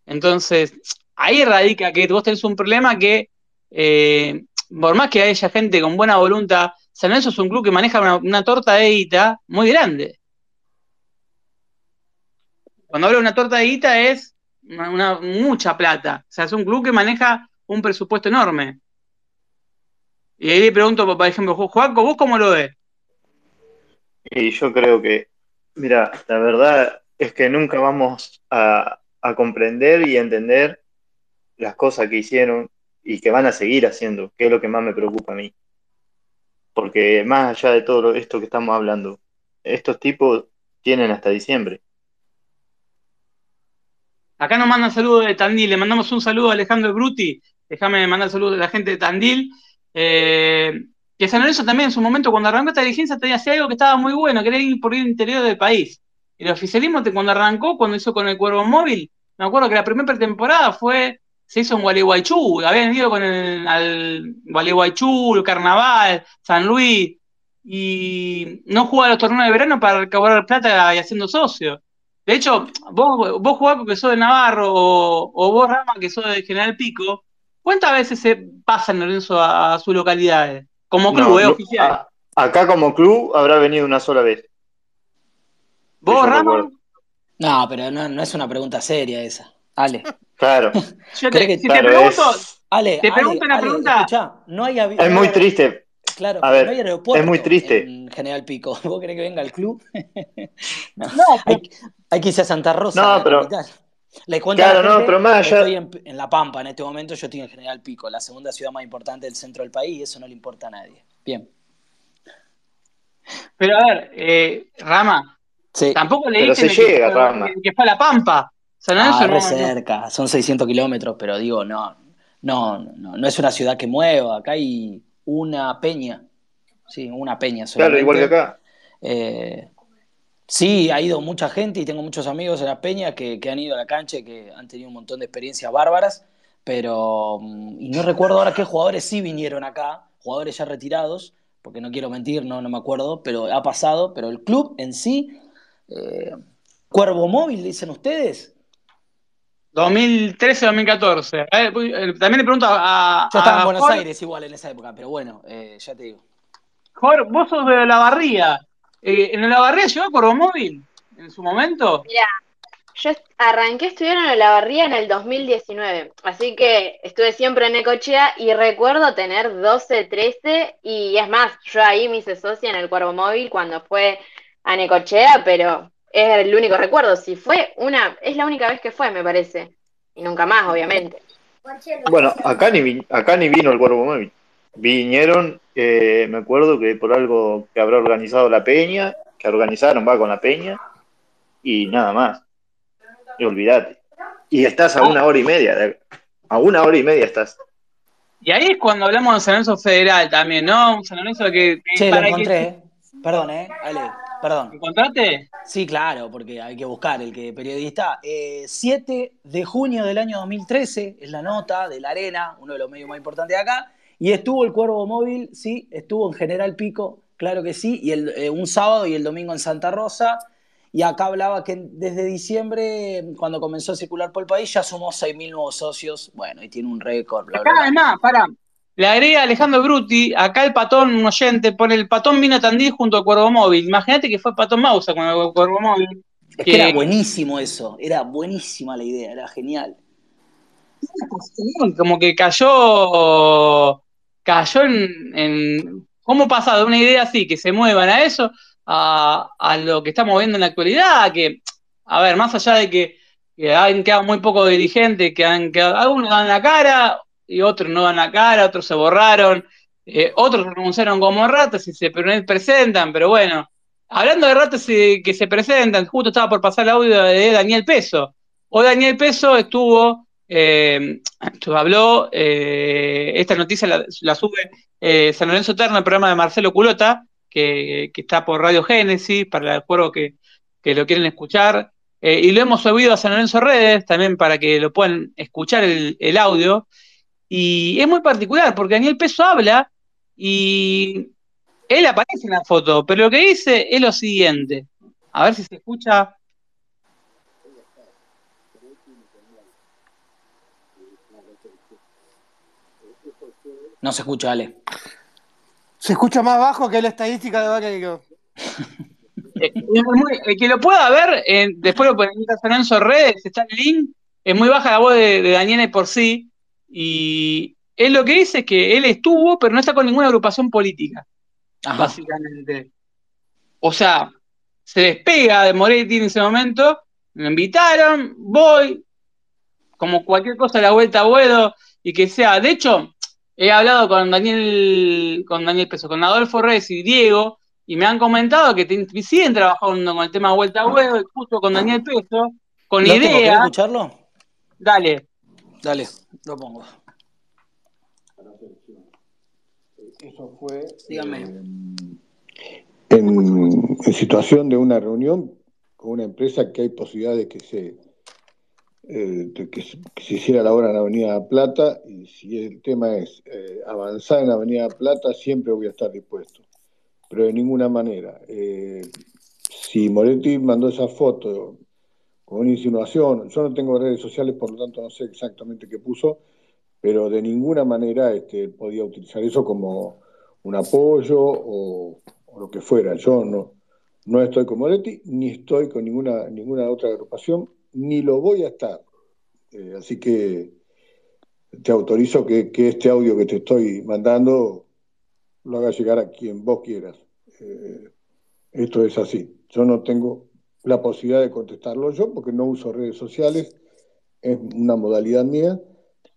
Entonces, ahí radica que vos tenés un problema que, eh, por más que haya gente con buena voluntad, San Lorenzo es un club que maneja una, una torta de guita muy grande. Cuando hablo de una torta de guita es una, mucha plata. O sea, es un club que maneja un presupuesto enorme. Y ahí le pregunto, por ejemplo, Juaco, ¿vos cómo lo ves? Y yo creo que, mira, la verdad es que nunca vamos a, a comprender y entender las cosas que hicieron y que van a seguir haciendo, que es lo que más me preocupa a mí. Porque más allá de todo esto que estamos hablando, estos tipos tienen hasta diciembre. Acá nos mandan saludos de Tandil, le mandamos un saludo a Alejandro Bruti, déjame mandar saludos a la gente de Tandil, eh, que San Lorenzo también en su momento. Cuando arrancó esta dirigencia tenía hacía algo que estaba muy bueno, que era ir por el interior del país. El oficialismo cuando arrancó, cuando hizo con el Cuervo Móvil, me acuerdo que la primera pretemporada fue, se hizo en Gualeguaychú, habían ido con el al Gualeguaychú, Carnaval, San Luis, y no jugaba los torneos de verano para cobrar plata y haciendo socio. De hecho, vos, vos jugás porque sos de Navarro o, o, vos, Rama, que sos de General Pico, ¿cuántas veces se pasa en Lorenzo a, a sus localidades? Como club, no, eh, oficial. A, acá como club habrá venido una sola vez. ¿Vos, Rama? No, pero no, no, es una pregunta seria esa. Ale. Claro. *laughs* Yo te, que, si claro, te pregunto, es... Ale, te pregunto Ale, una Ale, pregunta. Escuchá, no hay es muy triste. Claro, a ver, no hay aeropuerto es muy triste. en General Pico. *laughs* ¿Vos querés que venga al club? no, *laughs* no hay, hay, que irse a Santa Rosa, no, la pero, capital. Le cuento claro, a la gente, no, pero más allá... estoy en, en, La Pampa en este momento, yo estoy en General Pico, la segunda ciudad más importante del centro del país, y eso no le importa a nadie. Bien. Pero a ver, eh, Rama, sí, tampoco le pero dicen se llega, que, Rama. que, fue a La Pampa. O sea, no, ah, eso re no, cerca, no. son 600 kilómetros, pero digo, no, no, no, no es una ciudad que mueva, acá hay una peña, sí, una peña Claro, solamente. igual que acá. Eh, sí, ha ido mucha gente y tengo muchos amigos en la peña que, que han ido a la cancha y que han tenido un montón de experiencias bárbaras, pero, mm, y no recuerdo ahora qué jugadores sí vinieron acá, jugadores ya retirados, porque no quiero mentir, no, no me acuerdo, pero ha pasado, pero el club en sí, eh, Cuervo Móvil, dicen ustedes. 2013-2014. Eh, también le pregunto a. Yo estaba a en Buenos Jorge. Aires igual en esa época, pero bueno, eh, ya te digo. Jorge, vos sos de la barría. Eh, ¿En la barría llegó Cuervo Móvil en su momento? Mira, yo arranqué a estudiar en Olavarría en el 2019, así que estuve siempre en Necochea y recuerdo tener 12, 13 y es más, yo ahí me hice socia en el Cuervo Móvil cuando fue a Necochea, pero es el único recuerdo, si fue una, es la única vez que fue, me parece, y nunca más, obviamente. Bueno, acá ni, vi- acá ni vino el Cuervo Móvil. Vinieron, eh, me acuerdo que por algo que habrá organizado la Peña, que organizaron, va con la Peña, y nada más. Y olvídate. Y estás a una hora y media, de- a una hora y media estás. Y ahí es cuando hablamos de San Lorenzo Federal también, ¿no? Un San Lorenzo que. Che, lo encontré, que- eh. Perdón, eh, Ale, perdón. ¿Encontraste? Sí, claro, porque hay que buscar el que periodista. Eh, 7 de junio del año 2013 es la nota de la Arena, uno de los medios más importantes de acá. Y estuvo el Cuervo Móvil, sí, estuvo en General Pico, claro que sí, y el, eh, un sábado y el domingo en Santa Rosa. Y acá hablaba que desde diciembre, cuando comenzó a circular por el país, ya sumó 6.000 nuevos socios. Bueno, y tiene un récord, bla, bla, Acá, bla. además, para. Le agrega Alejandro Bruti, acá el patón, un oyente, pone el patón vino a Tandil junto al Cuervo Móvil. Imagínate que fue patón Mausa con el Cuervo Móvil. Es que era buenísimo eso, era buenísima la idea, era genial. como que cayó cayó en, cómo pasa de una idea así que se muevan a eso a, a lo que estamos viendo en la actualidad que a ver más allá de que, que han quedado muy pocos dirigentes que han quedado algunos dan la cara y otros no dan la cara otros se borraron eh, otros renunciaron como ratas y se pre- presentan pero bueno hablando de ratas que se presentan justo estaba por pasar el audio de Daniel Peso. Hoy Daniel Peso estuvo eh, habló, eh, esta noticia la, sube eh, San Lorenzo Eterno, el programa de Marcelo Culota, que, que está por Radio Génesis, para el juego que, que lo quieren escuchar. Eh, y lo hemos subido a San Lorenzo Redes también para que lo puedan escuchar el, el audio. Y es muy particular porque Daniel Peso habla y él aparece en la foto, pero lo que dice es lo siguiente. A ver si se escucha. No se escucha, Ale. Se escucha más bajo que la estadística de Vaca. *laughs* Eh, el que lo pueda ver, eh, después lo a San Lorenzo Redes, está el link, es muy baja la voz de, de Daniel por sí, y él lo que dice es que él estuvo, pero no está con ninguna agrupación política, Ajá. básicamente. O sea, se despega de Moretti en ese momento, me invitaron, voy, como cualquier cosa la vuelta a y que sea, de hecho, he hablado con Daniel, con Daniel Peso, con Adolfo Reyes y Diego, y me han comentado que te- siguen trabajando con el tema vuelta a huevo, y justo con Daniel Peso, con ¿Lo idea. escucharlo? Dale. Dale, lo pongo. Eso fue Dígame. en, en situación de una reunión con una empresa que hay posibilidad de que se, eh, que, que se hiciera la obra en Avenida Plata y si el tema es eh, avanzar en Avenida Plata siempre voy a estar dispuesto, pero de ninguna manera. Eh, si Moretti mandó esa foto con una insinuación, yo no tengo redes sociales, por lo tanto no sé exactamente qué puso, pero de ninguna manera este, podía utilizar eso como un apoyo o, o lo que fuera. Yo no, no estoy con Moretti, ni estoy con ninguna, ninguna otra agrupación, ni lo voy a estar. Eh, así que te autorizo que, este audio que te estoy mandando lo haga llegar a quien vos quieras. Eh, esto es así. Yo no tengo la posibilidad de contestarlo yo porque no uso redes sociales, es una modalidad mía,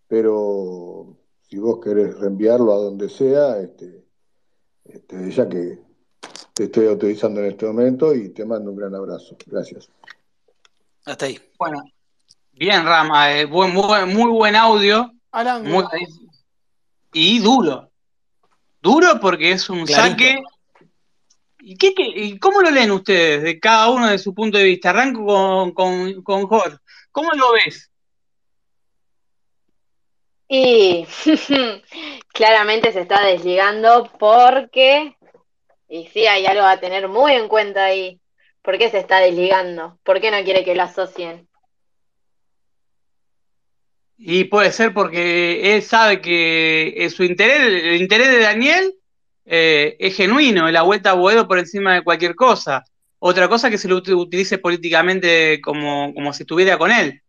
pero si vos querés reenviarlo a donde sea, este, este, ya que te estoy autorizando en este momento y te mando un gran abrazo. Gracias. Hasta ahí. Bueno, bien, Rama, eh, buen, muy, muy buen audio. Muy- y duro. Duro porque es un Clarito. saque. ¿Y, qué, qué- y cómo lo leen ustedes, de cada uno de su punto de vista? Arranco con, con, con Jorge. ¿Cómo lo ves? Y *laughs* claramente se está desligando porque Y sí, hay algo a tener muy en cuenta ahí. ¿Por qué se está desligando? ¿Por qué no quiere que lo asocien? Y puede ser porque él sabe que eh, su interés, el interés de Daniel eh, es genuino, es la vuelta a Boedo por encima de cualquier cosa. Otra cosa que se lo utilice políticamente como, como si estuviera con él.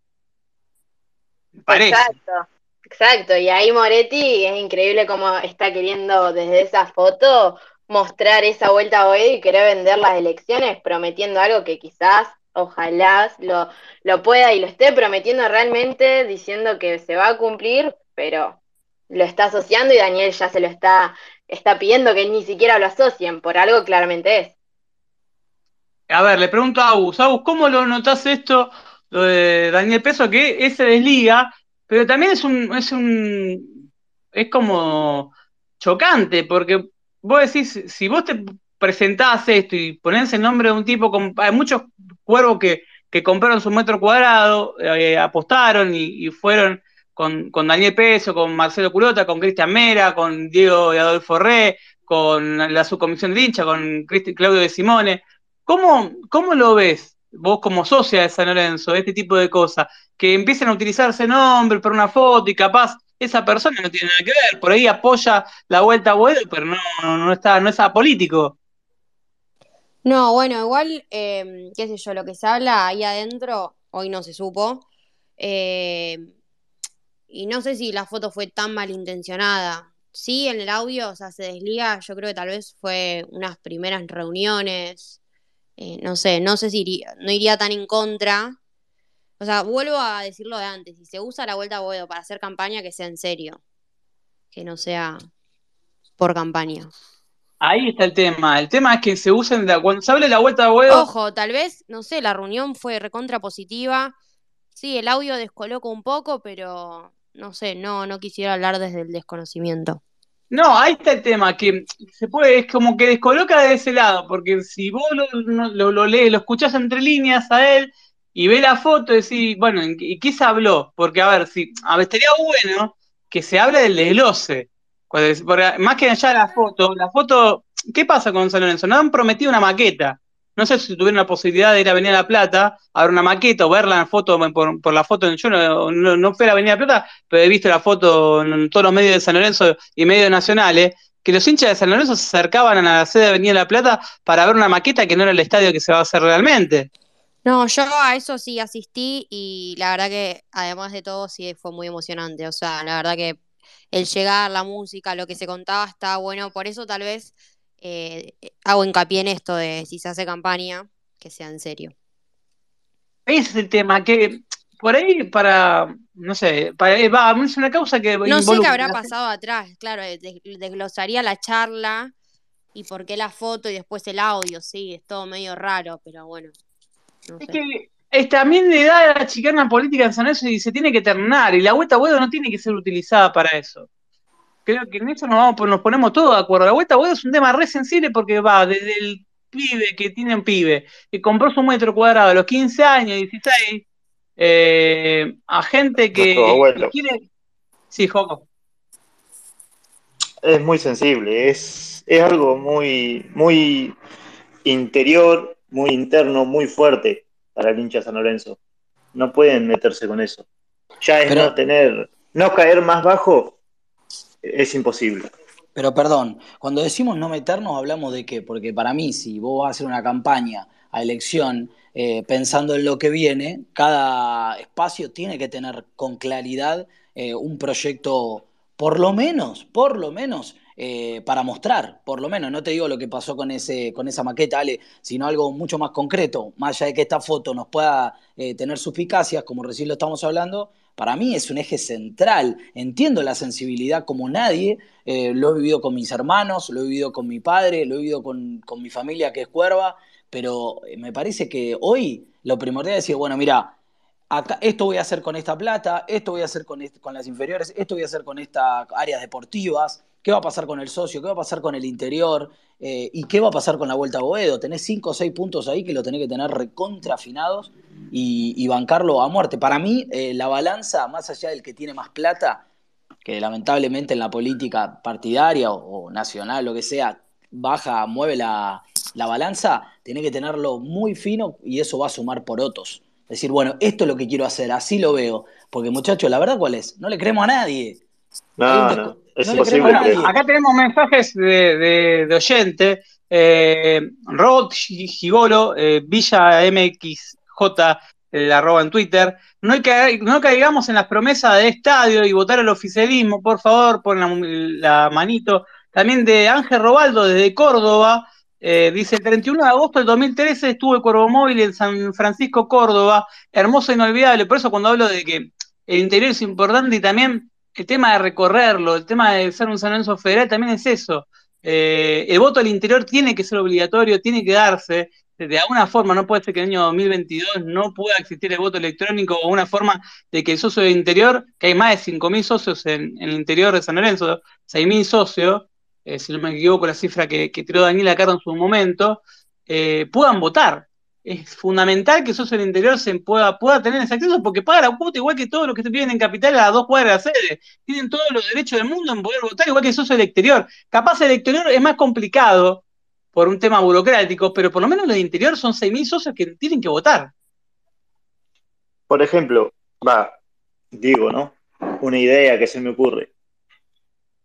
Parece. Exacto, exacto. Y ahí Moretti es increíble cómo está queriendo desde esa foto mostrar esa vuelta a y querer vender las elecciones prometiendo algo que quizás, ojalá lo, lo pueda y lo esté prometiendo realmente, diciendo que se va a cumplir, pero lo está asociando y Daniel ya se lo está, está pidiendo que ni siquiera lo asocien, por algo claramente es. A ver, le pregunto a Agus, Agus, ¿cómo lo notas esto, lo de Daniel Peso, que ese desliga, pero también es un, es un, es como chocante, porque vos decís, si vos te presentás esto y ponés el nombre de un tipo, con, hay muchos cuervos que, que compraron su metro cuadrado, eh, apostaron y, fueron con, con, Daniel Peso, con Marcelo Curota, con Cristian Mera, con Diego y Adolfo Re, con la subcomisión de hincha, con Cristi, Claudio de Simone. ¿Cómo, ¿Cómo lo ves vos como socia de San Lorenzo, este tipo de cosas? Que empiecen a utilizarse nombres para una foto y capaz esa persona no tiene nada que ver, por ahí apoya la vuelta a Boedo, pero no, no, no está, no es apolítico. No, bueno, igual, eh, qué sé yo, lo que se habla ahí adentro, hoy no se supo, eh, y no sé si la foto fue tan malintencionada. Sí, en el audio, o sea, se desliga, yo creo que tal vez fue unas primeras reuniones, eh, no sé, no sé si no iría tan en contra. O sea, vuelvo a decirlo de antes, si se usa la vuelta a Boedo para hacer campaña, que sea en serio, que no sea por campaña. Ahí está el tema. El tema es que se usen la, cuando se hable la vuelta de Boedo. Ojo, tal vez, no sé, la reunión fue recontra positiva. Sí, el audio descoloca un poco, pero no sé, no, no quisiera hablar desde el desconocimiento. No, ahí está el tema, que se puede, es como que descoloca de ese lado, porque si vos lo, lo, lo lees, lo escuchás entre líneas a él y ves la foto y decís, bueno, ¿y qué se habló? Porque, a ver, si, a ver, estaría bueno que se hable del desglose. Porque, más que allá la foto, la foto, ¿qué pasa con San Lorenzo? Nos han prometido una maqueta. No sé si tuvieron la posibilidad de ir a Avenida La Plata a ver una maqueta o verla en foto por, por la foto. Yo no, no, no, fui a la Avenida La Plata, pero he visto la foto en todos los medios de San Lorenzo y medios nacionales, que los hinchas de San Lorenzo se acercaban a la sede de Avenida La Plata para ver una maqueta que no era el estadio que se va a hacer realmente. No, yo a eso sí asistí y la verdad que además de todo sí fue muy emocionante. O sea, la verdad que el llegar, la música, lo que se contaba está bueno. Por eso tal vez eh, hago hincapié en esto de si se hace campaña, que sea en serio. Ese es el tema, que por ahí para, no sé, para, va, es una causa que... No sé qué habrá pasado atrás, claro, desglosaría la charla y por qué la foto y después el audio, sí, es todo medio raro, pero bueno. No es que es, también le da a la chicana política en San Lorenzo y se tiene que terminar, y la vuelta a huevo no tiene que ser utilizada para eso creo que en eso nos, vamos, nos ponemos todos de acuerdo. La vuelta a es un tema re sensible porque va desde el pibe que tiene un pibe, que compró su metro cuadrado a los 15 años, 16, eh, a gente que, que, quiere... Sí, Joco. Es muy sensible, es, es algo muy, muy interior, muy interno, muy fuerte para el hincha San Lorenzo. No pueden meterse con eso. Ya es Pero... no tener, no caer más bajo es imposible. Pero perdón, cuando decimos no meternos, hablamos de qué? Porque para mí, si vos vas a hacer una campaña a elección eh, pensando en lo que viene, cada espacio tiene que tener con claridad eh, un proyecto, por lo menos, por lo menos, eh, para mostrar, por lo menos. No te digo lo que pasó con, ese, con esa maqueta, Ale, sino algo mucho más concreto. Más allá de que esta foto nos pueda eh, tener suficacias, como recién lo estamos hablando, para mí es un eje central. Entiendo la sensibilidad como nadie, eh, lo he vivido con mis hermanos, lo he vivido con mi padre, lo he vivido con, con mi familia que es cuerva, pero me parece que hoy lo primordial es decir, bueno, mira, esto voy a hacer con esta plata, esto voy a hacer con, con, las inferiores, esto voy a hacer con estas áreas deportivas, qué va a pasar con el socio, qué va a pasar con el interior eh, y qué va a pasar con la vuelta a Boedo. Tenés cinco o seis puntos ahí que lo tenés que tener recontrafinados y, bancarlo a muerte. Para mí, eh, la balanza, más allá del que tiene más plata, que lamentablemente en la política partidaria o, o nacional, lo que sea, baja, mueve la, la balanza, tenés que tenerlo muy fino y eso va a sumar por otros. Decir, bueno, esto es lo que quiero hacer, así lo veo. Porque muchachos, la verdad cuál es, no le creemos a nadie. No, no, es no imposible. que-. Acá tenemos mensajes de, de, de oyente. Eh, Rod Gigolo, eh, Villa MXJ, el arroba en Twitter. No, hay que, no caigamos en las promesas de estadio y votar al oficialismo, por favor, pon la, la manito. También de Ángel Robaldo, desde Córdoba. eh, dice, el 31 de agosto del 2013 estuvo el Cuervo Móvil en San Francisco, Córdoba. Hermoso e inolvidable. Por eso cuando hablo de que el interior es importante y también el tema de recorrerlo, el tema de ser un San Lorenzo federal también es eso. Eh, el voto al interior tiene que ser obligatorio, tiene que darse. De alguna forma, no puede ser que en el año 2022 no pueda existir el voto electrónico o una forma de que el socio del interior, que hay más de 5.000 socios en, el interior de San Lorenzo, 6.000 socios, eh, si no me equivoco la cifra que, tiró Daniela Carro en su momento, eh, puedan votar. Es fundamental que socio del interior se pueda, pueda tener ese acceso porque paga la cuota igual que todos los que viven en capital a las dos cuadras de la sede. Tienen todos los derechos del mundo en poder votar, igual que socio del exterior. Capaz el exterior es más complicado por un tema burocrático, pero por lo menos los de interior son 6.000 socios que tienen que votar. Por ejemplo, va, digo, ¿no? Una idea que se me ocurre.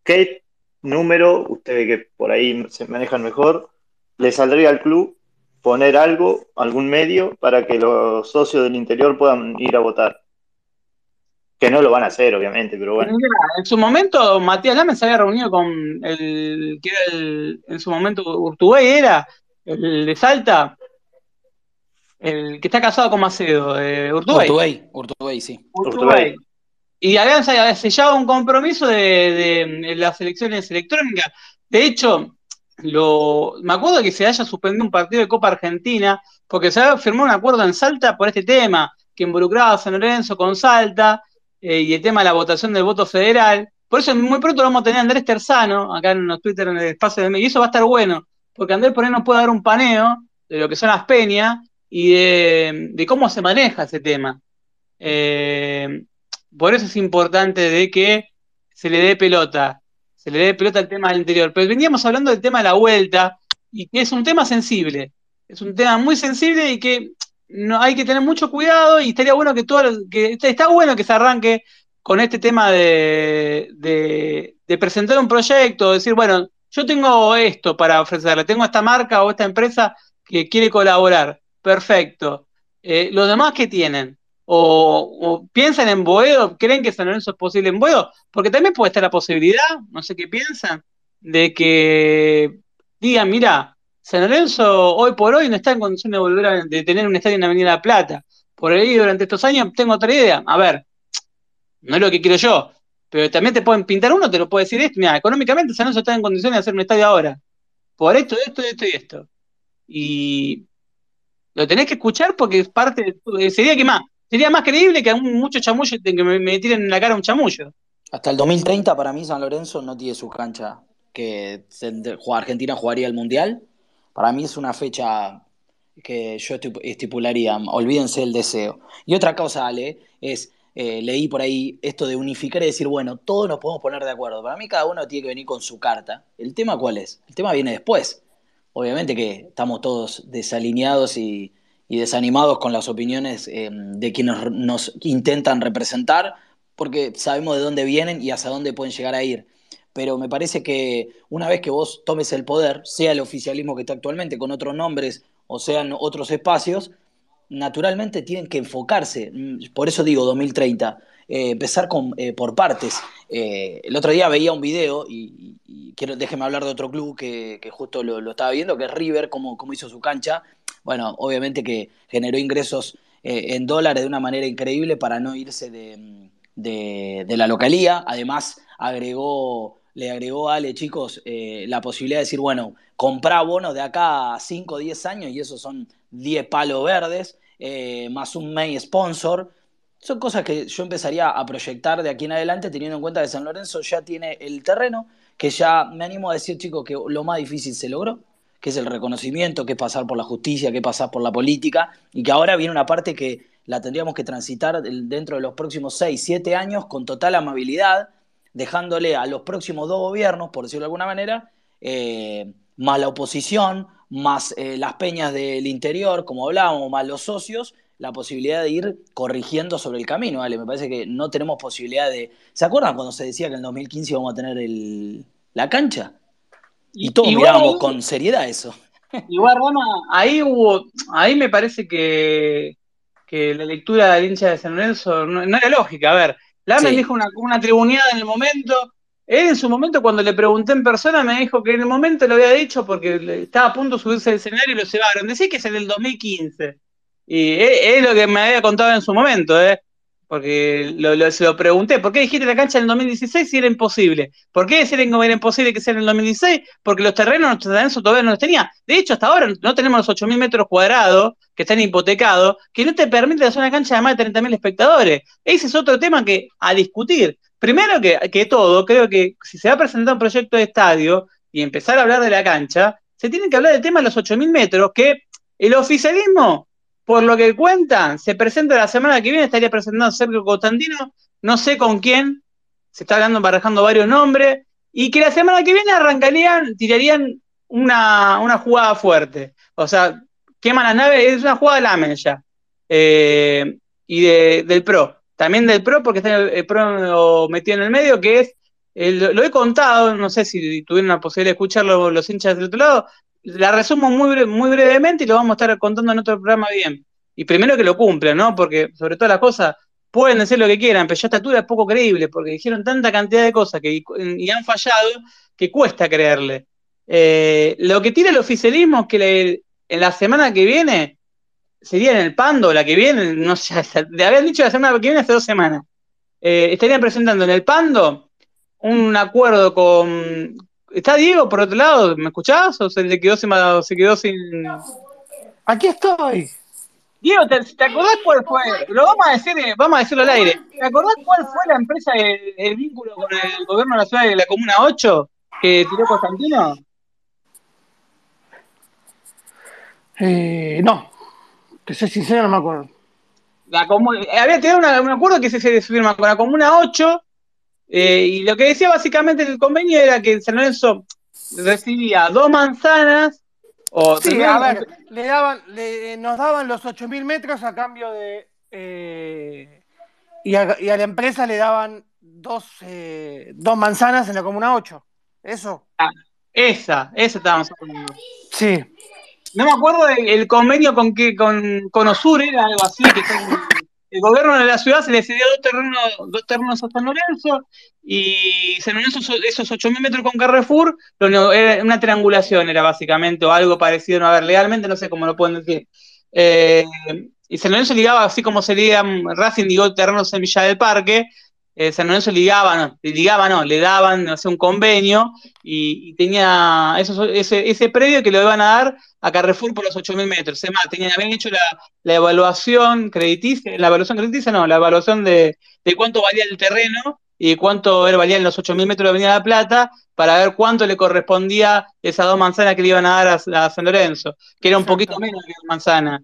¿Qué número, ustedes que por ahí se manejan mejor, le saldría al club poner algo, algún medio, para que los socios del interior puedan ir a votar? Que no lo van a hacer, obviamente, pero bueno. En su momento, Matías Lame se había reunido con el que era el, en su momento Urtubey, era el de Salta, el que está casado con Macedo, eh, Urtubey. Urtubey, Urtubey, sí. Urtubey. Y habían sellado un compromiso de, de, de las elecciones electrónicas. De hecho, lo, me acuerdo que se haya suspendido un partido de Copa Argentina porque se había firmado un acuerdo en Salta por este tema, que involucraba a San Lorenzo con Salta eh, y el tema de la votación del voto federal. Por eso muy pronto vamos a tener a Andrés Terzano, acá en los Twitter, en el espacio de y eso va a estar bueno, porque Andrés por ahí nos puede dar un paneo de lo que son las peñas y de, de cómo se maneja ese tema. Eh, por eso es importante de que se le dé pelota, se le dé pelota al tema del interior. Pero veníamos hablando del tema de la vuelta, y que es un tema sensible, es un tema muy sensible y que no, hay que tener mucho cuidado y estaría bueno que todo, que está bueno que se arranque con este tema de, de, presentar un proyecto, decir, bueno, yo tengo esto para ofrecerle, tengo esta marca o esta empresa que quiere colaborar, perfecto. Eh, ¿Los demás qué tienen? O, piensan en Boedo, creen que San Lorenzo es posible en Boedo, porque también puede estar la posibilidad, no sé qué piensan, de que digan, mira, San Lorenzo hoy por hoy no está en condiciones de volver a tener un estadio en Avenida La Plata. Por ahí durante estos años tengo otra idea. A ver, no es lo que quiero yo, pero también te pueden pintar uno, te lo puede decir esto, mira, económicamente San Lorenzo está en condiciones de hacer un estadio ahora. Por esto, esto, esto y esto. Y lo tenés que escuchar porque es parte de, sería que más sería más creíble que muchos chamullos que me, me, tiren en la cara un chamullo. Hasta el 2030 para mí San Lorenzo no tiene su cancha que Argentina jugaría el Mundial. Para mí es una fecha que yo estipularía, olvídense el deseo. Y otra cosa, Ale, es, eh, leí por ahí esto de unificar y decir, bueno, todos nos podemos poner de acuerdo. Para mí cada uno tiene que venir con su carta. ¿El tema cuál es? El tema viene después. Obviamente que estamos todos desalineados y, y desanimados con las opiniones eh, de quienes nos intentan representar, porque sabemos de dónde vienen y hacia dónde pueden llegar a ir. Pero me parece que una vez que vos tomes el poder, sea el oficialismo que está actualmente con otros nombres o sean otros espacios, naturalmente tienen que enfocarse. Por eso digo 2030, eh, empezar con, eh, por partes. Eh, el otro día veía un video y, y quiero, déjeme hablar de otro club que, que justo lo, lo, estaba viendo, que es River, cómo, cómo hizo su cancha bueno, obviamente que generó ingresos eh, en dólares de una manera increíble para no irse de, la localía. Además, agregó, le agregó a Ale, chicos, eh, la posibilidad de decir, bueno, comprá bonos de acá a 5 o 10 años y esos son 10 palos verdes, eh, más un main sponsor. Son cosas que yo empezaría a proyectar de aquí en adelante, teniendo en cuenta que San Lorenzo ya tiene el terreno, que ya me animo a decir, chicos, que lo más difícil se logró que es el reconocimiento, que es pasar por la justicia, que es pasar por la política, y que ahora viene una parte que la tendríamos que transitar dentro de los próximos 6, 7 años con total amabilidad, dejándole a los próximos dos gobiernos, por decirlo de alguna manera, eh, más la oposición, más eh, las peñas del interior, como hablábamos, más los socios, la posibilidad de ir corrigiendo sobre el camino, ¿vale? Me parece que no tenemos posibilidad de... ¿Se acuerdan cuando se decía que en el 2015 íbamos a tener el... la cancha? Y todos mirábamos con seriedad eso. *laughs* Igual, Rama, ahí hubo, ahí me parece que, que la lectura del hincha de San Lorenzo no, no era lógica. A ver, Lamen Sí. dijo una, una tribuneada en el momento. Él en su momento, cuando le pregunté en persona, me dijo que en el momento lo había dicho porque estaba a punto de subirse al escenario y lo llevaron. Decía que es en el 2015. Y es, es lo que me había contado en su momento, ¿eh? Porque lo, se lo pregunté, ¿por qué dijiste la cancha en el 2016 si era imposible? ¿Por qué decir que era imposible que sea en el 2016? Porque los terrenos San Lorenzo todavía no los tenía. De hecho, hasta ahora no tenemos los 8.000 metros cuadrados que están hipotecados, que no te permite hacer una cancha de más de 30.000 espectadores. Ese es otro tema que a discutir. Primero que, que todo, creo que si se va a presentar un proyecto de estadio y empezar a hablar de la cancha, se tiene que hablar del tema de los 8.000 metros, que el oficialismo, por lo que cuentan, se presenta la semana que viene, estaría presentando Sergio Constantino, no sé con quién, se está hablando, barajando varios nombres, y que la semana que viene arrancarían, tirarían una, una jugada fuerte. O sea, queman las naves, es una jugada de Lamen ya. Eh, y de- del PRO. También del PRO, porque está el, el PRO metido en el medio, que es, lo he contado, no sé si tuvieron la posibilidad de escucharlo los hinchas del otro lado, la resumo muy, muy brevemente y lo vamos a estar contando en otro programa bien. Y primero que lo cumplan, ¿no? Porque sobre todas las cosas, pueden decir lo que quieran, pero ya esta altura es poco creíble, porque dijeron tanta cantidad de cosas que, y han fallado que cuesta creerle. Eh, lo que tira el oficialismo es que le- en la semana que viene, sería en el Pando, la que viene, no sé, le habían dicho la semana que viene hace dos semanas, eh, estarían presentando en el Pando un acuerdo con... ¿Está Diego por otro lado? ¿Me escuchás? ¿O se le quedó sin... se quedó sin... Aquí estoy. Diego, ¿te, te acordás cuál fue? Lo vamos a decir, eh, vamos a decirlo al aire. ¿Te acordás cuál fue la empresa, el, el vínculo con el gobierno de la ciudad de la Comuna 8 que tiró Constantino? Eh, no, te soy sincero, no me acuerdo. La comu- eh, había una- un acuerdo que se, se firma con la Comuna 8 eh, y lo que decía básicamente el convenio era que San Lorenzo recibía dos manzanas o Sí, a ver, le daban, le- nos daban los 8.000 metros a cambio de... eh, y, a, y a la empresa le daban dos, eh, dos manzanas en la Comuna 8. ¿Eso? Ah, esa, esa estábamos hablando. Sí. No me acuerdo el, el convenio con que con, con Osur era algo así, que son- el gobierno de la ciudad se le cedió dos terrenos, dos terrenos a San Lorenzo y San Lorenzo esos, esos 8.000 metros con Carrefour, era una triangulación era básicamente, o algo parecido, no, a ver, legalmente no sé cómo lo pueden decir. Eh, y San Lorenzo ligaba, así como se liga, Racing ligó terrenos en Villa del Parque, eh, San Lorenzo ligaba, no, ligaba no, le daban no sé, un convenio y, y tenía esos- ese, ese predio que lo iban a dar a Carrefour por los 8.000 metros. Es más, tenían, habían hecho la, la evaluación crediticia, la evaluación crediticia no, la evaluación de, de cuánto valía el terreno y de cuánto valían los 8.000 metros de Avenida La Plata para ver cuánto le correspondía esas dos manzanas que le iban a dar a, a San Lorenzo, que era un poquito menos que dos manzanas.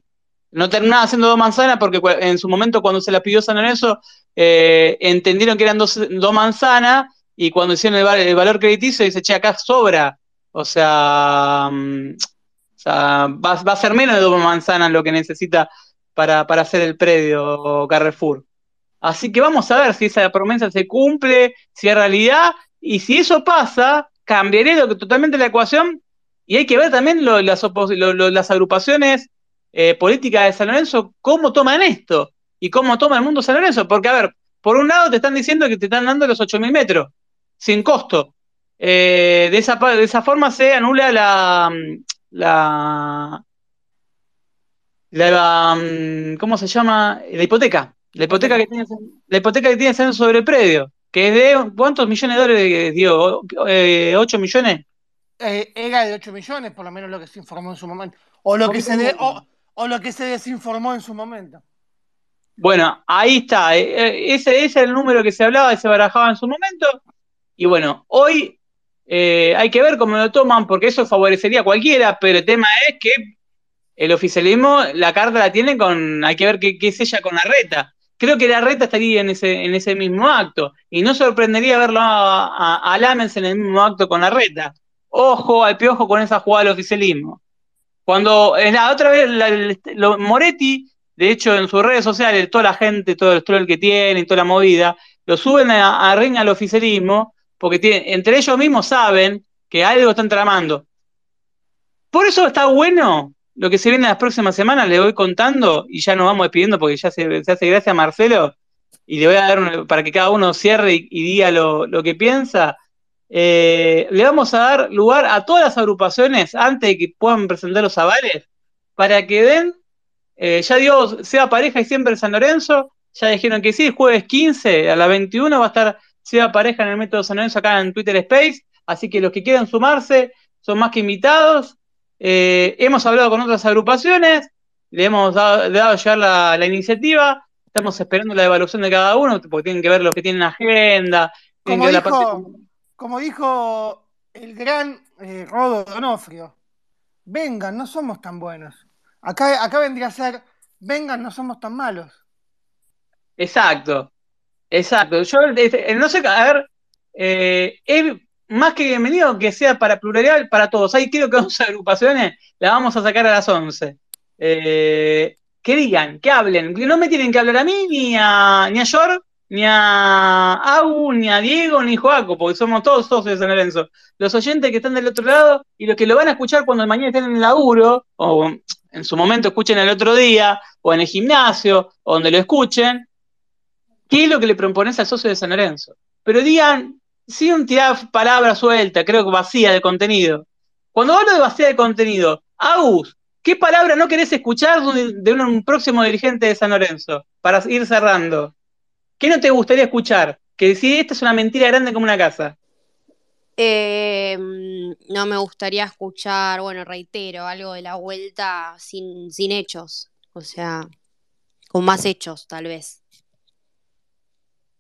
No terminaba siendo dos manzanas porque en su momento cuando se las pidió San Lorenzo eh, entendieron que eran dos, manzanas y cuando hicieron el, el valor crediticio dice, che, acá sobra. O sea, mm, o sea, va, va a ser menos de dos manzanas lo que necesita para, para hacer el predio Carrefour. Así que vamos a ver si esa promesa se cumple, si es realidad, y si eso pasa, cambiaría totalmente la ecuación, y hay que ver también las agrupaciones eh, políticas de San Lorenzo, cómo toman esto, y cómo toma el mundo San Lorenzo, porque a ver, por un lado te están diciendo que te están dando los 8.000 metros, sin costo. Eh, de, esa, de esa forma se anula la, la, la, mm, ¿cómo se llama? La hipoteca. La hipoteca que tiene, la hipoteca que tiene sobre el predio, que es de ¿cuántos millones de dólares dio? Eh, ¿8 millones? Eh, era de 8 millones, por lo menos lo que se informó en su momento. O lo, que se, de- o, o lo que se desinformó en su momento. Bueno, ahí está. eh, eh, Ese, ese es el número que se hablaba y se barajaba en su momento. Y bueno, hoy eh, hay que ver cómo lo toman, porque eso favorecería a cualquiera, pero el tema es que el oficialismo, la carta la tiene con, hay que ver qué, qué es ella con la reta. Creo que la reta estaría en ese, en ese mismo acto. Y no sorprendería verlo a, a, a Lamens en el mismo acto con la reta. ojo al piojo con esa jugada del oficialismo. Cuando en la otra vez lo- Moretti, de hecho en sus redes sociales, toda la gente, todo el troll que tiene toda la movida, lo suben a, a ring al oficialismo porque entre ellos mismos saben que algo están tramando. Por eso está bueno lo que se viene las próximas semanas, le voy contando y ya nos vamos despidiendo porque ya se, hace gracia a Marcelo y le voy a dar para que cada uno cierre y, diga lo que piensa. Eh, le vamos a dar lugar a todas las agrupaciones antes de que puedan presentar los avales para que den, eh, ya digo, sea pareja y siempre San Lorenzo, ya dijeron que sí, el jueves 15 a las 21 va a estar sea pareja en el método San Lorenzo acá en Twitter Space, así que los que quieran sumarse son más que invitados. Eh, hemos hablado con otras agrupaciones, le hemos dado, dado llegar la, la iniciativa, estamos esperando la evaluación de cada uno, porque tienen que ver los que tienen agenda, tienen Como que ver la parte como dijo el gran eh, Rodo Donofrio, vengan, no somos tan buenos. Acá, acá vendría a ser, vengan, no somos tan malos. Exacto, exacto. Yo este, no sé, a ver, eh, es más que bienvenido que sea para pluralidad para todos. Ahí creo que 11 agrupaciones las vamos a sacar a las 11. Eh, que digan, que hablen, no me tienen que hablar a mí, ni a, ni a Yor, ni a Agu, ni a Diego, ni Joaco, porque somos todos socios de San Lorenzo. Los oyentes que están del otro lado y los que lo van a escuchar cuando mañana estén en el laburo, o en su momento escuchen el otro día, o en el gimnasio, o donde lo escuchen, ¿Qué es lo que le propones al socio de San Lorenzo? Pero digan, sin tirar palabras sueltas, creo que vacía de contenido. Cuando hablo de vacía de contenido, Agus, ¿qué palabra no querés escuchar de un próximo dirigente de San Lorenzo? Para ir cerrando. ¿Qué no te gustaría escuchar? Que si esta es una mentira grande como una casa. Eh, no me gustaría escuchar, bueno, reitero, algo de la vuelta sin, sin hechos. O sea, con más hechos, tal vez.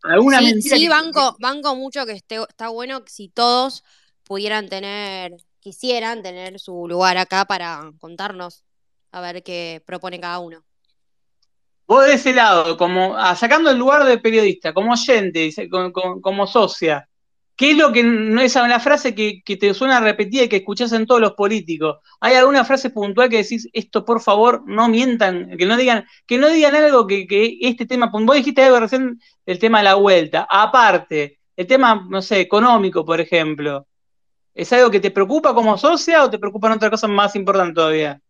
¿Alguna Sí, mentira sí, que- banco, banco mucho que esté, está bueno que si todos pudieran tener, quisieran tener su lugar acá para contarnos a ver qué propone cada uno. Vos de ese lado, como ah, sacando el lugar de periodista, como oyente, como, como- socia, ¿qué es lo que no es una frase que, te suena repetida y que escuchás en todos los políticos? ¿Hay alguna frase puntual que decís, esto por favor, no mientan, que no digan, que no digan algo que, que este tema, vos dijiste algo recién del tema de la vuelta, aparte, el tema, no sé, económico, por ejemplo, ¿es algo que te preocupa como socia o te preocupan otras cosas más importantes todavía?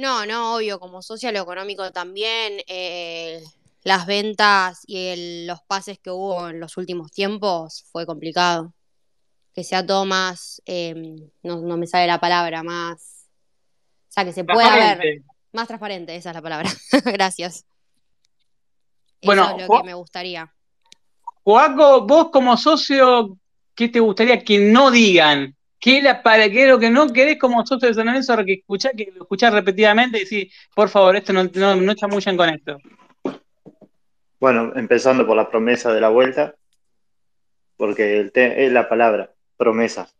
No, no, obvio, como socio lo económico también, eh, las ventas y el- los pases que hubo en los últimos tiempos fue complicado. Que sea todo más, eh, no, no me sale la palabra, más, o sea, que se pueda ver, más transparente, esa es la palabra. *laughs* Gracias. Bueno, Eso es lo que me gustaría. Joaco, vos como socio, ¿qué te gustaría que no digan? ¿Qué la, para, qué lo que no querés como socio de San Lorenzo que escuchás, que lo escuchás repetidamente y decís, por favor, esto no, no, no con esto? Bueno, empezando por la promesa de la vuelta, porque el es la palabra, promesa.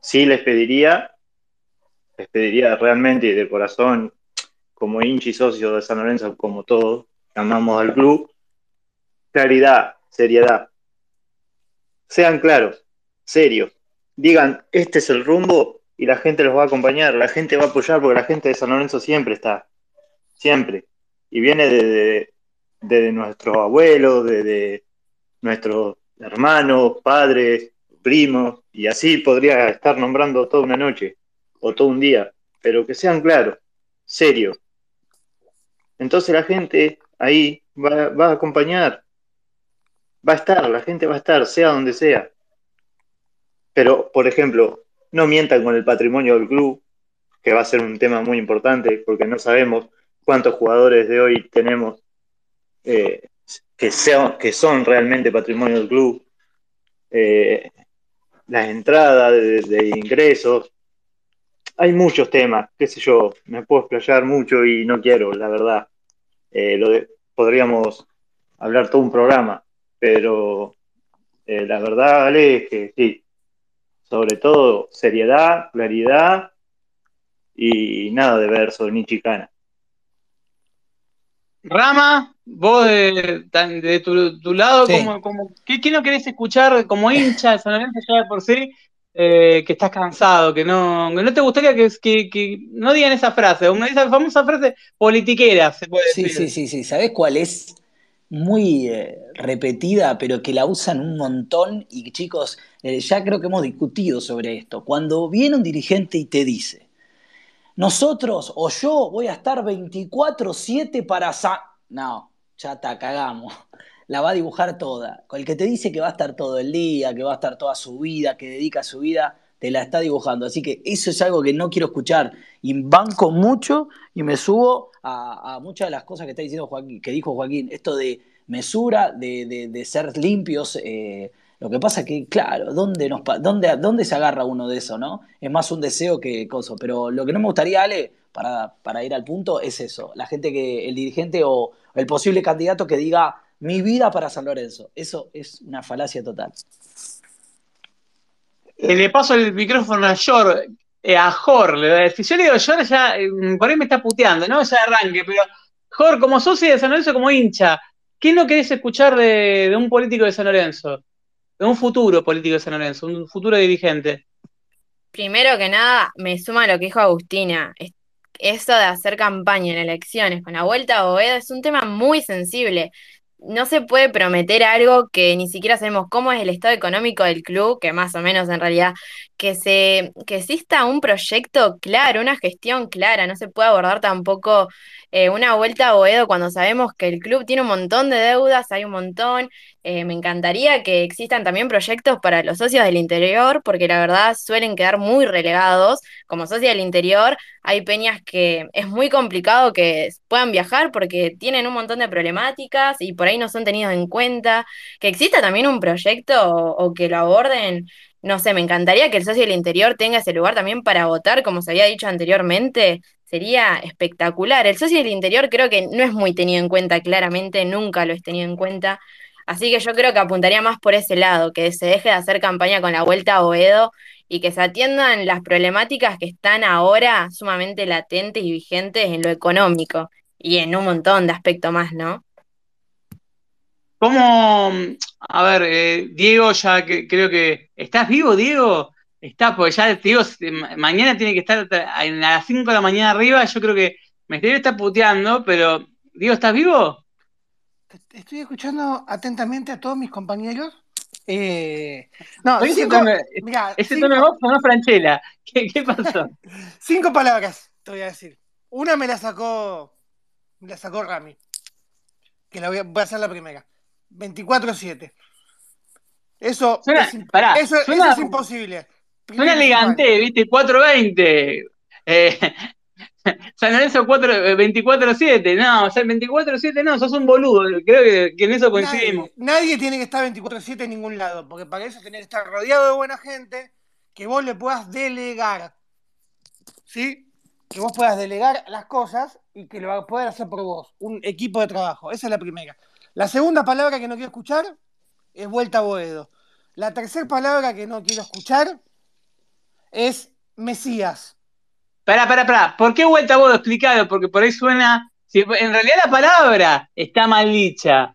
Sí les pediría, les pediría realmente y de corazón, como hinchi y socio de San Lorenzo, como todos, amamos al club, claridad, seriedad. Sean claros, serios. Digan, este es el rumbo y la gente los va a acompañar, la gente va a apoyar porque la gente de San Lorenzo siempre está, siempre. Y viene de, nuestros abuelos, de, de nuestros hermanos, padres, primos, y así podría estar nombrando toda una noche o todo un día, pero que sean claros, serios. Entonces la gente ahí va, va a acompañar, va a estar, la gente va a estar, sea donde sea. Pero, por ejemplo, no mientan con el patrimonio del club, que va a ser un tema muy importante, porque no sabemos cuántos jugadores de hoy tenemos eh, que, sean, que son realmente patrimonio del club, eh, las entradas de, de, ingresos. Hay muchos temas, qué sé yo, me puedo explayar mucho y no quiero, la verdad. Eh, lo de, podríamos hablar todo un programa, pero eh, la verdad, Ale, es que sí, sobre todo seriedad, claridad y nada de verso ni chicana. Rama, vos de, de tu, tu, lado, Sí. como, como, ¿qué, ¿qué, no querés escuchar como hincha de San Lorenzo ya de por sí? eh, que estás cansado, que no, que no te gustaría que, que, que no digan esa frase, una esa famosa frase politiquera, se puede Sí, decir. sí, sí, sí. ¿Sabés cuál es? Muy eh, repetida, pero que la usan un montón. Y chicos, eh, ya creo que hemos discutido sobre esto. Cuando viene un dirigente y te dice, nosotros o yo voy a estar 24/7 para... Sa no, ya está, cagamos. La va a dibujar toda. Con el que te dice que va a estar todo el día, que va a estar toda su vida, que dedica su vida, te la está dibujando. Así que eso es algo que no quiero escuchar. Y banco mucho y me subo a, muchas de las cosas que está diciendo Joaquín, que dijo Joaquín. Esto de mesura, de, de, de ser limpios. Eh, lo que pasa que, claro, ¿dónde, nos, dónde, ¿dónde se agarra uno de eso, no? Es más un deseo que cosa. Pero lo que no me gustaría, Ale, para, para ir al punto, es eso. La gente que, el dirigente o el posible candidato que diga mi vida para San Lorenzo. Eso es una falacia total. Eh, le paso el micrófono a Jor, eh, a Jor, le. Yo le digo, Jor ya, eh, por ahí me está puteando, ¿no? Ya arranque, pero Jor, como socio de San Lorenzo, como hincha, ¿qué no querés escuchar de, de un político de San Lorenzo? De un futuro político de San Lorenzo, un futuro dirigente. Primero que nada, me suma lo que dijo Agustina. Es- Eso de hacer campaña en elecciones con la vuelta a Boedo es un tema muy sensible. No se puede prometer algo que ni siquiera sabemos cómo es el estado económico del club, que más o menos en realidad, que se, que exista un proyecto claro, una gestión clara, no se puede abordar tampoco eh, una vuelta a Boedo cuando sabemos que el club tiene un montón de deudas, hay un montón. Eh, me encantaría que existan también proyectos para los socios del interior, porque la verdad suelen quedar muy relegados. Como socio del interior, hay peñas que es muy complicado que puedan viajar porque tienen un montón de problemáticas y por ahí no son tenidos en cuenta. Que exista también un proyecto o, o que lo aborden. No sé, me encantaría que el socio del interior tenga ese lugar también para votar, como se había dicho anteriormente. Sería espectacular. El socio del interior creo que no es muy tenido en cuenta, claramente, nunca lo es tenido en cuenta. Así que yo creo que apuntaría más por ese lado, que se deje de hacer campaña con la vuelta a Boedo y que se atiendan las problemáticas que están ahora sumamente latentes y vigentes en lo económico y en un montón de aspectos más, ¿no? ¿Cómo, a ver, eh, Diego, ya que, creo que, ¿estás vivo, Diego? Estás, porque ya, Diego, mañana tiene que estar a las 5 de la mañana arriba, yo creo que me debe estar puteando, pero, Diego, ¿estás vivo? Estoy escuchando atentamente a todos mis compañeros. Eh, no, Oye, ese cinco, tono, mirá, ese cinco- tono de voz Franchella. ¿Qué, qué pasó? *laughs* cinco palabras te voy a decir. Una me la sacó, me la sacó Rami. Que la voy a, voy a hacer la primera. 24-7. Eso, Suena- es, pará, eso, eso suena- es imposible. Suena elegante, ¿viste? 420. Eh, *laughs* San Lorenzo 4, eh, 24-7. No, o sea, 24-7 no, sos un boludo. Creo que, que en eso coincidimos. Nadie, nadie tiene que estar 24-7 en ningún lado, porque para eso tenés que estar rodeado de buena gente que vos le puedas delegar. ¿Sí? Que vos puedas delegar las cosas y que lo poder hacer por vos. Un equipo de trabajo. Esa es la primera. La segunda palabra que no quiero escuchar es vuelta a Boedo. La tercera palabra que no quiero escuchar es Mesías. Pará, pará, pará. ¿Por qué vuelta vos? Explicado, porque por ahí suena. Si, en realidad la palabra está mal dicha.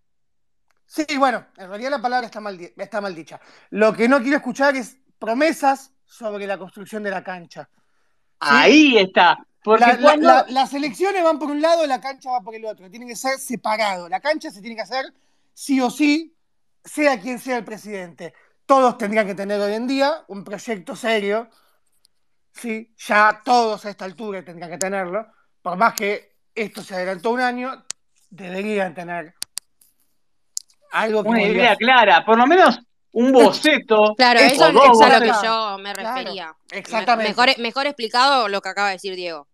Sí, bueno, en realidad la palabra está mal, di- está mal dicha. Lo que no quiero escuchar es promesas sobre la construcción de la cancha. Ahí está. Porque La- la- cuando. la- las elecciones van por un lado, la cancha va por el otro. Tienen que ser separados. La cancha se tiene que hacer sí o sí, sea quien sea el presidente. Todos tendrían que tener hoy en día un proyecto serio. Sí, ya todos a esta altura tendrían que tenerlo. Por más que esto se adelantó un año, deberían tener algo que una idea clara, por lo menos un boceto. Claro, Es- eso es a lo que yo me Claro, refería. Me- exactamente. Mejor, mejor explicado lo que acaba de decir Diego.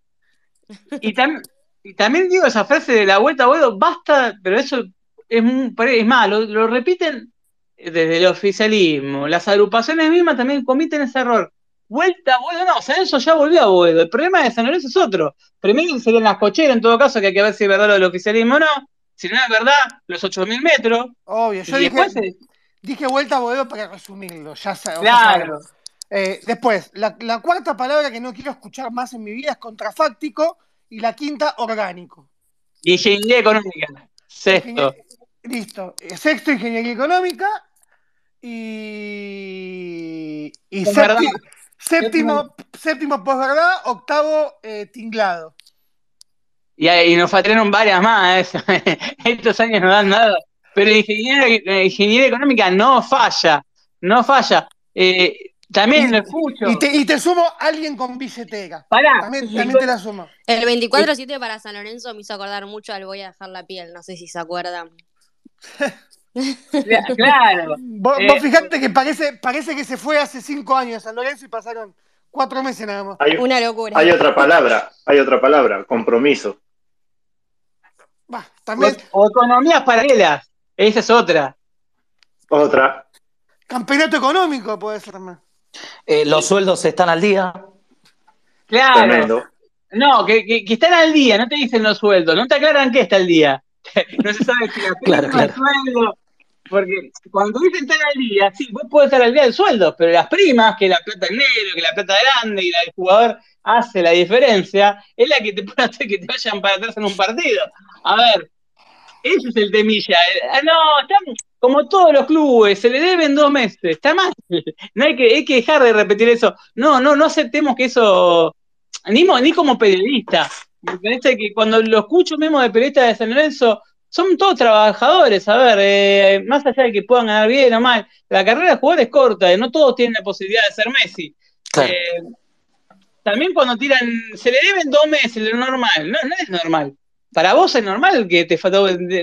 Y, tam- y también digo esa frase de la vuelta a Boedo, basta, pero eso es, muy- es más, lo, lo repiten desde el oficialismo. Las agrupaciones mismas también comiten ese error. Vuelta a Boedo, no, San Lorenzo ya volvió a Boedo. El problema de San Lorenzo es otro. Primero serían las cocheras, en todo caso, que hay que ver si es verdad lo del oficialismo o no. Si no es verdad, los 8.000 metros. Obvio, yo y dije, después, dije vuelta a Boedo para resumirlo. Ya sa- o sea, claro. Eh, después, la, la cuarta palabra que no quiero escuchar más en mi vida es contrafáctico y la quinta, orgánico. Ingeniería económica. Sexto. Ingenier- Listo. Eh, Sexto, ingeniería económica. y, y séptimo, séptimo, séptimo posverdad, octavo eh, tinglado. Y, y nos faltaron varias más. ¿eh? *laughs* Estos años no dan nada. Pero la ingeniería, ingeniería económica no falla. No falla. Eh, también lo escucho. Y te, y te sumo alguien con billetera. Pará. También, también te la sumo. El 24-7 para San Lorenzo me hizo acordar mucho al Voy a dejar la piel, no sé si se acuerdan. Claro. Vos, Eh, vos fijate que parece, parece que se fue hace cinco años a San Lorenzo y pasaron cuatro meses nada más. Hay, Una locura. hay otra palabra, hay otra palabra, compromiso. Bah, también o economías paralelas. Esa es otra. Otra. campeonato económico puede ser más. Eh, los sueldos están al día. Claro. Tremendo. No, que, que, que están al día, no te dicen los sueldos, no te aclaran qué está al día. *laughs* No se sabe si la *laughs* Claro, claro. sueldo. Porque cuando dicen estar al día, sí, vos podés estar al día del sueldo, pero las primas, que la plata en negro, que la plata grande y la del jugador hace la diferencia, es la que te *laughs* puede hacer que te vayan para atrás en un partido. A ver, ese es el temilla. Ah, No, están como todos los clubes, se le deben dos meses, está mal. *laughs* No hay que, hay que dejar de repetir eso. No, no, no aceptemos que eso, ni, ni como periodista. Me parece que cuando lo escucho mismo de periodista de San Lorenzo, son todos trabajadores, a ver, eh, más allá de que puedan ganar bien o mal, la carrera de jugador es corta, y no todos tienen la posibilidad de ser Messi. Claro. Eh, también cuando tiran, se le deben dos meses, lo normal, no, no es normal. Para vos es normal que te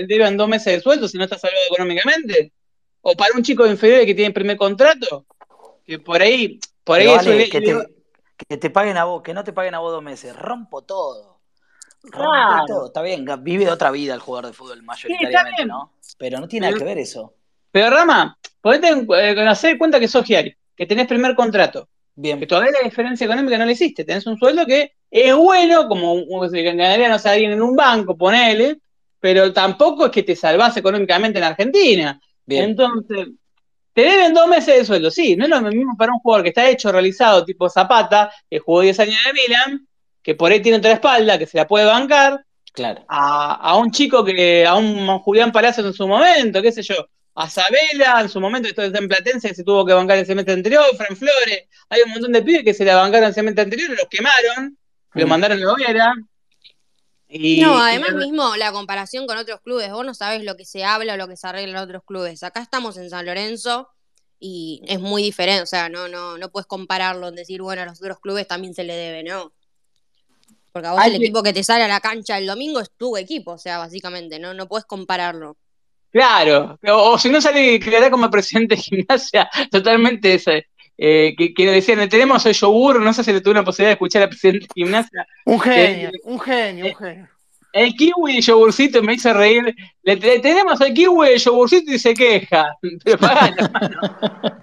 deban dos meses de sueldo si no estás salvado económicamente. O para un chico inferior que tiene primer contrato, que por ahí, por ahí eso vale, le- que, le- te, que te paguen a vos, que no te paguen a vos dos meses. Rompo todo. Rompo Claro. todo. Está bien, vive otra vida el jugador de fútbol mayoritariamente, bien. ¿no? Pero no tiene nada que ver eso. Pero Rama, ponete en, eh, hacer cuenta que sos Giari, que tenés primer contrato, que Bien, todavía la diferencia económica no la hiciste, tenés un sueldo que es bueno, como ganaría, no sé, alguien en un banco, ponele, pero tampoco es que te salvás económicamente en Argentina. bien. Entonces, te deben dos meses de sueldo, sí, no es lo mismo para un jugador que está hecho, realizado, tipo Zapata, que jugó 10 años en el Milan, que por ahí tiene otra espalda, que se la puede bancar, Claro. a, a un chico que, a un Julián Palacios en su momento, qué sé yo, a Sabela en su momento, esto está en Platense, que se tuvo que bancar el semestre anterior, Fran Flores, hay un montón de pibes que se la bancaron el semestre anterior, los quemaron, lo mandaron a la hoguera. Y, No, además mismo la comparación con otros clubes, vos no sabés lo que se habla o lo que se arregla en otros clubes. Acá estamos en San Lorenzo y es muy diferente, o sea, no, no, no puedes compararlo en decir, bueno, a los otros clubes también se le debe, ¿no? Porque a vos el equipo que te sale a la cancha el domingo es tu equipo, o sea, básicamente, no, no puedes compararlo. Claro, o, o si no sale Clará como presidente de gimnasia, *laughs* totalmente ese, eh, que, que decían, tenemos el yogur, no sé si le tuve la posibilidad de escuchar al presidente de gimnasia, Un genio, un genio, un genio. el kiwi de yogurcito me hizo reír, le, le tenemos el kiwi de yogurcito y se queja, *laughs* pero. *laughs*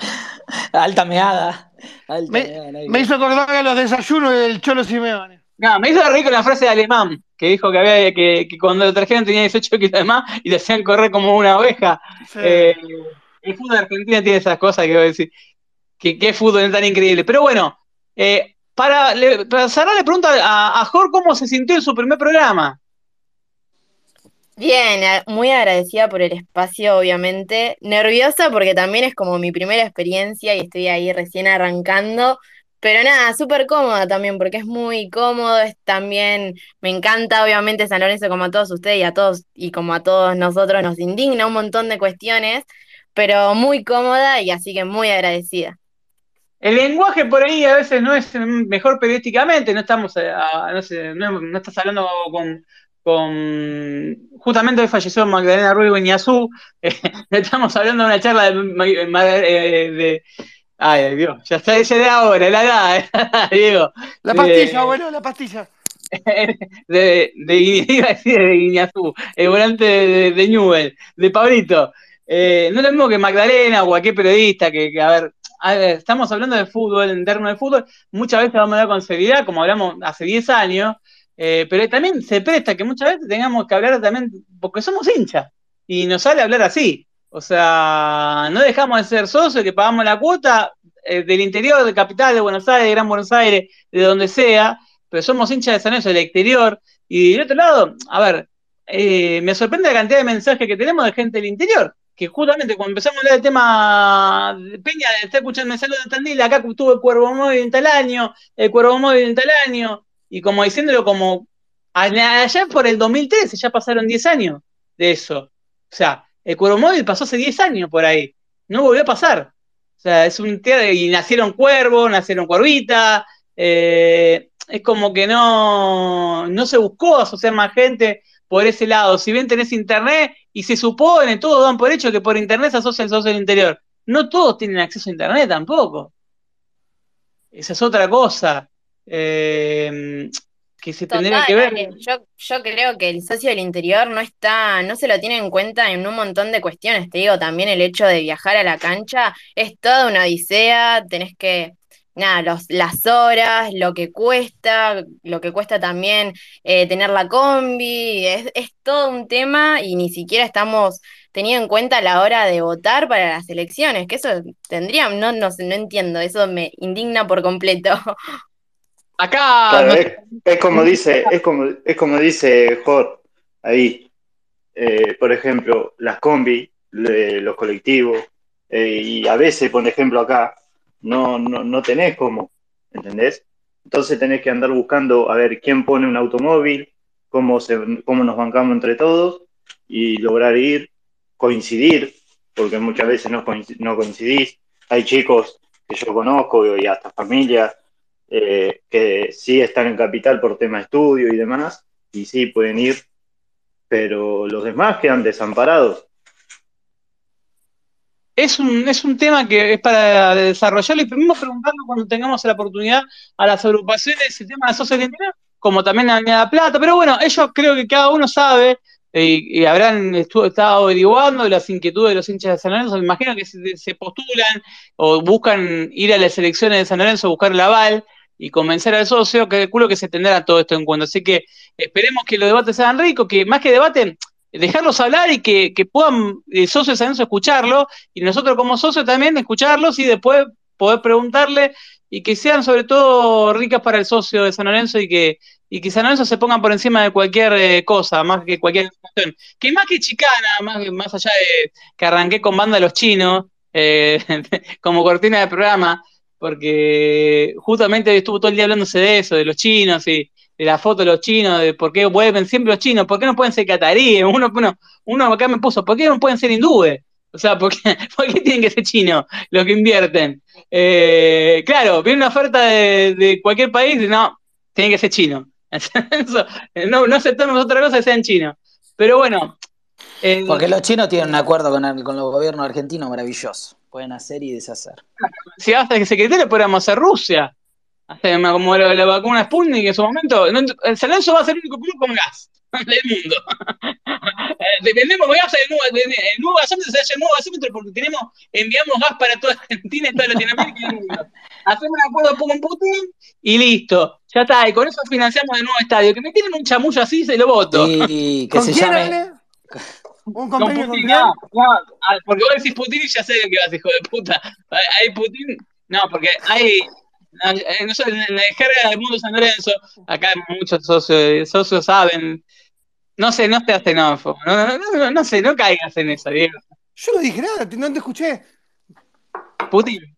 Alta meada. Alta Me, meada, me hizo acordar a los desayunos del Cholo Simeone. No, me hizo reír con la frase de alemán, que dijo que había que, que cuando lo trajeron tenía 18 kilos de más y le hacían correr como una oveja. Sí. Eh, el fútbol de Argentina tiene esas cosas que voy a decir. Que qué fútbol es tan increíble. Pero bueno, eh, para, le, para cerrar le pregunto a, a Jor cómo se sintió en su primer programa. Bien, muy agradecida por el espacio, obviamente. Nerviosa porque también es como mi primera experiencia y estoy ahí recién arrancando. Pero nada, súper cómoda también porque es muy cómodo, es también, me encanta obviamente San Lorenzo como a todos ustedes y a todos y como a todos nosotros nos indigna un montón de cuestiones, pero muy cómoda y así que muy agradecida. El lenguaje por ahí a veces no es mejor periodísticamente, no estamos, eh, no estás hablando con, con justamente hoy falleció Magdalena Ruiz Iñazú, *laughs* eh, estamos hablando de una charla de, eh, de- ay Dios, ya está ella de ahora, *laughs* la edad, Diego, La pastilla, abuelo, la pastilla. *laughs* de, de, iba a decir de Iñazú, el volante de, de, de Newell, de Pablito. Eh, no es lo mismo que Magdalena o cualquier periodista que, que, a ver, a ver, estamos hablando de fútbol, en términos de fútbol, muchas veces vamos a hablar con seriedad, como hablamos hace 10 años, eh, pero también se presta que muchas veces tengamos que hablar también, porque somos hinchas, y nos sale hablar así. O sea, no dejamos de ser socios, que pagamos la cuota eh, del interior, de capital, de Buenos Aires, de Gran Buenos Aires, de donde sea, pero somos hinchas de San del exterior. Y del otro lado, a ver, eh, me sorprende la cantidad de mensajes que tenemos de gente del interior, que justamente cuando empezamos a hablar del tema de Peña, está escuchando el saludo de Tandil, acá tuvo el Cuervo Móvil en tal año, el Cuervo Móvil en tal año, y como diciéndolo como allá por el 2013, ya pasaron 10 años de eso. O sea, el Cuervo Móvil pasó hace 10 años por ahí, no volvió a pasar. O sea, es un y nacieron cuervos, nacieron cuervitas, eh, es como que no, no se buscó asociar más gente por ese lado. Si bien tenés internet y se supone, todos dan por hecho que por internet se asocia el socio del interior. No todos tienen acceso a internet tampoco. Esa es otra cosa. Eh, que se tendría que ver. Yo, yo creo que el socio del interior no está, no se lo tiene en cuenta en un montón de cuestiones. Te digo, también el hecho de viajar a la cancha es toda una odisea, tenés que, nada, los, las horas, lo que cuesta, lo que cuesta también eh, tener la combi, es, es todo un tema y ni siquiera estamos teniendo en cuenta a la hora de votar para las elecciones, que eso tendría, no, no, no entiendo, eso me indigna por completo. *laughs* Acá. es, como dice, es como, es como dice Jor ahí. Eh, por ejemplo, las combi, los colectivos, eh, y a veces, por ejemplo, acá, no, no, no tenés cómo, ¿entendés? Entonces tenés que andar buscando a ver quién pone un automóvil, cómo, se, cómo nos bancamos entre todos y lograr ir, coincidir, porque muchas veces no, no coincidís. Hay chicos que yo conozco y hasta familias eh, que sí están en capital por tema estudio y demás, y sí pueden ir, pero los demás quedan desamparados. Es un, es un tema que es para desarrollarlo y primero preguntando cuando tengamos la oportunidad a las agrupaciones el tema de social como también la Avenida Plata, pero bueno, ellos creo que cada uno sabe eh, y, habrán estado averiguando las inquietudes de los hinchas de San Lorenzo, me imagino que se, se, postulan o buscan ir a las elecciones de San Lorenzo, buscar el aval, y convencer al socio, que culo que se tendrá todo esto en cuenta. Así que esperemos que los debates sean ricos, que más que debate, dejarlos hablar y que, puedan el socio de San Lorenzo escucharlo, y nosotros como socios también escucharlos y después poder preguntarle y que sean sobre todo ricas para el socio de San Lorenzo y que, y que San Lorenzo se pongan por encima de cualquier eh, cosa, más que cualquier. Que más que chicana, más, más allá de que arranqué con banda los chinos, eh, *laughs* como cortina de programa, porque justamente estuvo todo el día hablándose de eso, de los chinos y de la foto de los chinos, de por qué vuelven siempre los chinos, por qué no pueden ser cataríes, *laughs* uno, uno, uno acá me puso, ¿por qué no pueden ser hindúes? O sea, *laughs* ¿por qué, tienen que ser chinos los que invierten? Eh, claro, viene una oferta de, cualquier país, no, tiene que ser chino. *laughs* no, no aceptamos otra cosa que sean chinos. Pero bueno. Eh, porque los chinos tienen un acuerdo con, el, con los gobiernos argentinos maravilloso pueden hacer y deshacer. Si hasta que secretario podríamos hacer Rusia. Hasta como la, la, vacuna Sputnik en su momento. el Salenzo va a ser el único club con gas del mundo. *laughs* Eh, dependemos de gas, el nuevo, el nuevo gasómetro se hace el nuevo gasómetro porque tenemos, enviamos gas para toda Argentina y toda Latinoamérica y el mundo. Hacemos un acuerdo con Putin y listo. Ya está, y con eso financiamos el nuevo estadio. Que me tienen un chamullo así, se lo voto. Y que se llame. Un convenio con Putin, no, no, ah, porque vos decís Putin y ya sé de qué vas, hijo de puta. Hay Putin, no, porque hay, eh, en la descarga del mundo San Lorenzo, acá muchos socios, socios saben, no sé, no seas xenófobo, no, no, no, no, sé, no caigas en eso, Diego. Yo no dije nada, no te escuché. Putin.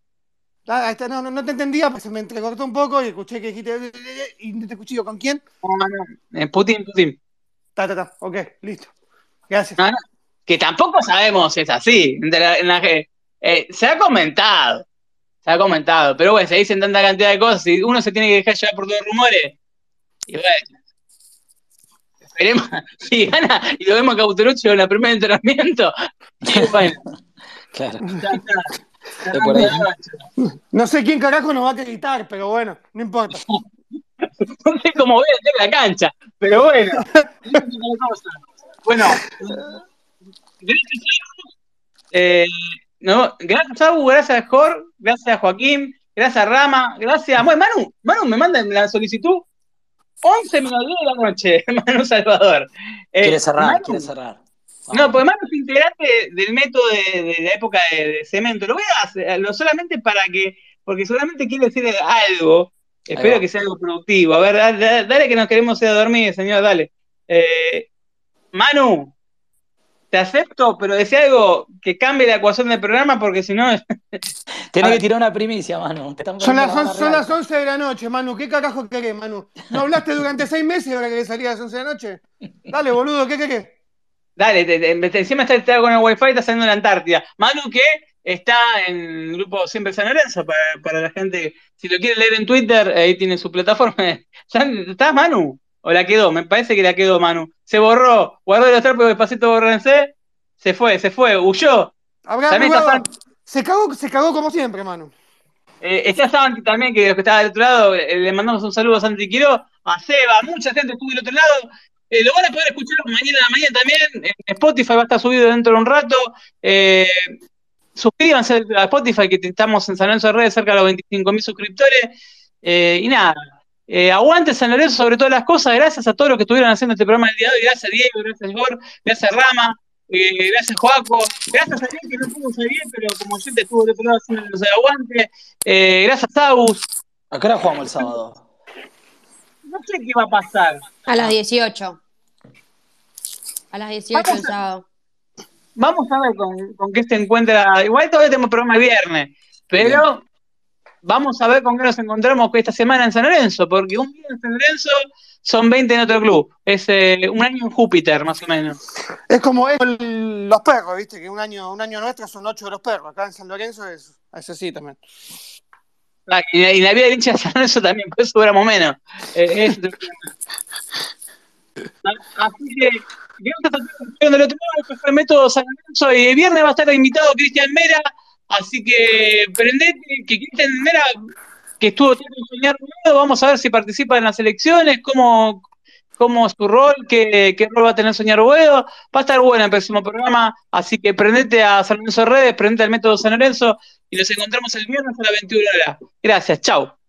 Ah, no, no, no, te entendía, pues se me entrecortó un poco y escuché que dijiste y no te escuché yo con quién. No, no, eh, Putin, Putin. Ta, ta, ta, ok, listo. Gracias. que tampoco sabemos si es así. Eh, se ha comentado. Se ha comentado. Pero bueno, se dicen tanta cantidad de cosas y uno se tiene que dejar llevar por todos los rumores. Y bueno. Esperemos. *laughs* Si gana y lo vemos a Cauterucci en el primer entrenamiento. *laughs* Y bueno. claro. No sé quién carajo nos va a acreditar, pero bueno, no importa. *laughs* no sé cómo voy a hacer la cancha, pero bueno. Bueno, gracias a, eh, no, gracias a gracias a Jorge, gracias a Joaquín, gracias a Rama, gracias a bueno, Manu, Manu me manda la solicitud 11 menos 10 de la noche, *laughs* Manu Salvador. Eh, quiere cerrar, quiere cerrar. No, porque Manu es integrante del método de, la época de, cemento. Lo voy a hacer solamente para que, porque solamente quiere decir algo. Espero que sea algo productivo. A ver, dale, dale que nos queremos ir a dormir, señor, dale. Eh, Manu, te acepto, pero decía algo que cambie la ecuación del programa porque si no. *laughs* Tenés que tirar una primicia, Manu. Son las, on- son las 11 de la noche, Manu. ¿Qué carajo querés, Manu? ¿No hablaste durante seis meses y ahora querés salir a las 11 de la noche? Dale, boludo, ¿qué querés? Dale, te- te- te- encima está, está con el wifi, está saliendo en la Antártida. Manu que está en el grupo Siempre San Lorenzo, para, para la gente, si lo quiere leer en Twitter, ahí tiene su plataforma. *laughs* ¿Ya ¿Estás Manu? ¿O la quedó? Me parece que la quedó Manu. Se borró, guardó los trapos despacito, borrense, se fue, se fue, huyó. Habrá San- Se cagó, se cagó como siempre, Manu. Eh, está Santi también, que los que estaba del otro lado, eh, le mandamos un saludo a Santi Quiro, a Seba, mucha gente estuvo del otro lado. Eh, lo van a poder escuchar mañana a la mañana también. En Spotify va a estar subido dentro de un rato. Eh, suscríbanse a Spotify, que estamos en San Lorenzo de Redes, cerca de los 25.000 suscriptores. Y nada, eh, aguante San Lorenzo sobre todas las cosas. Gracias a todos los que estuvieron haciendo este programa el día de hoy. Gracias Diego, gracias Gor, gracias Rama, eh, gracias Joaco, gracias a Ariel que no pudo bien, pero como siempre estuvo del otro lado haciéndonos el aguante. Eh, gracias Agus. ¿A qué hora jugamos el sábado? No sé qué va a pasar. A las 18. A las 18 el sábado. Vamos a ver con, con qué se encuentra. Igual todavía tenemos programa el viernes, pero vamos a ver con qué nos encontramos esta semana en San Lorenzo, porque un día en San Lorenzo son 20 en otro club. Es eh, un año en Júpiter, más o menos. Es como es el- los perros, ¿viste? Que un año, un año nuestro son ocho de los perros. Acá en San Lorenzo es, es así también. Ah, y, y la vida del hincha de San Lorenzo también, por eso duramos menos. Eh, es- *laughs* Así que, que estuvieron del otro lado, esto fue Método San Lorenzo, y el viernes va a estar invitado Cristian Mera, así que prendete, que Cristian Mera, que estuvo tiempo Soñar vamos a ver si participa en las elecciones, cómo, cómo su rol, qué, qué rol va a tener Soñar Ruedo, va a estar bueno el próximo programa, así que prendete a San Lorenzo Redes, prendete al Método San Lorenzo, y nos encontramos el viernes a las 21 horas. Gracias, chao.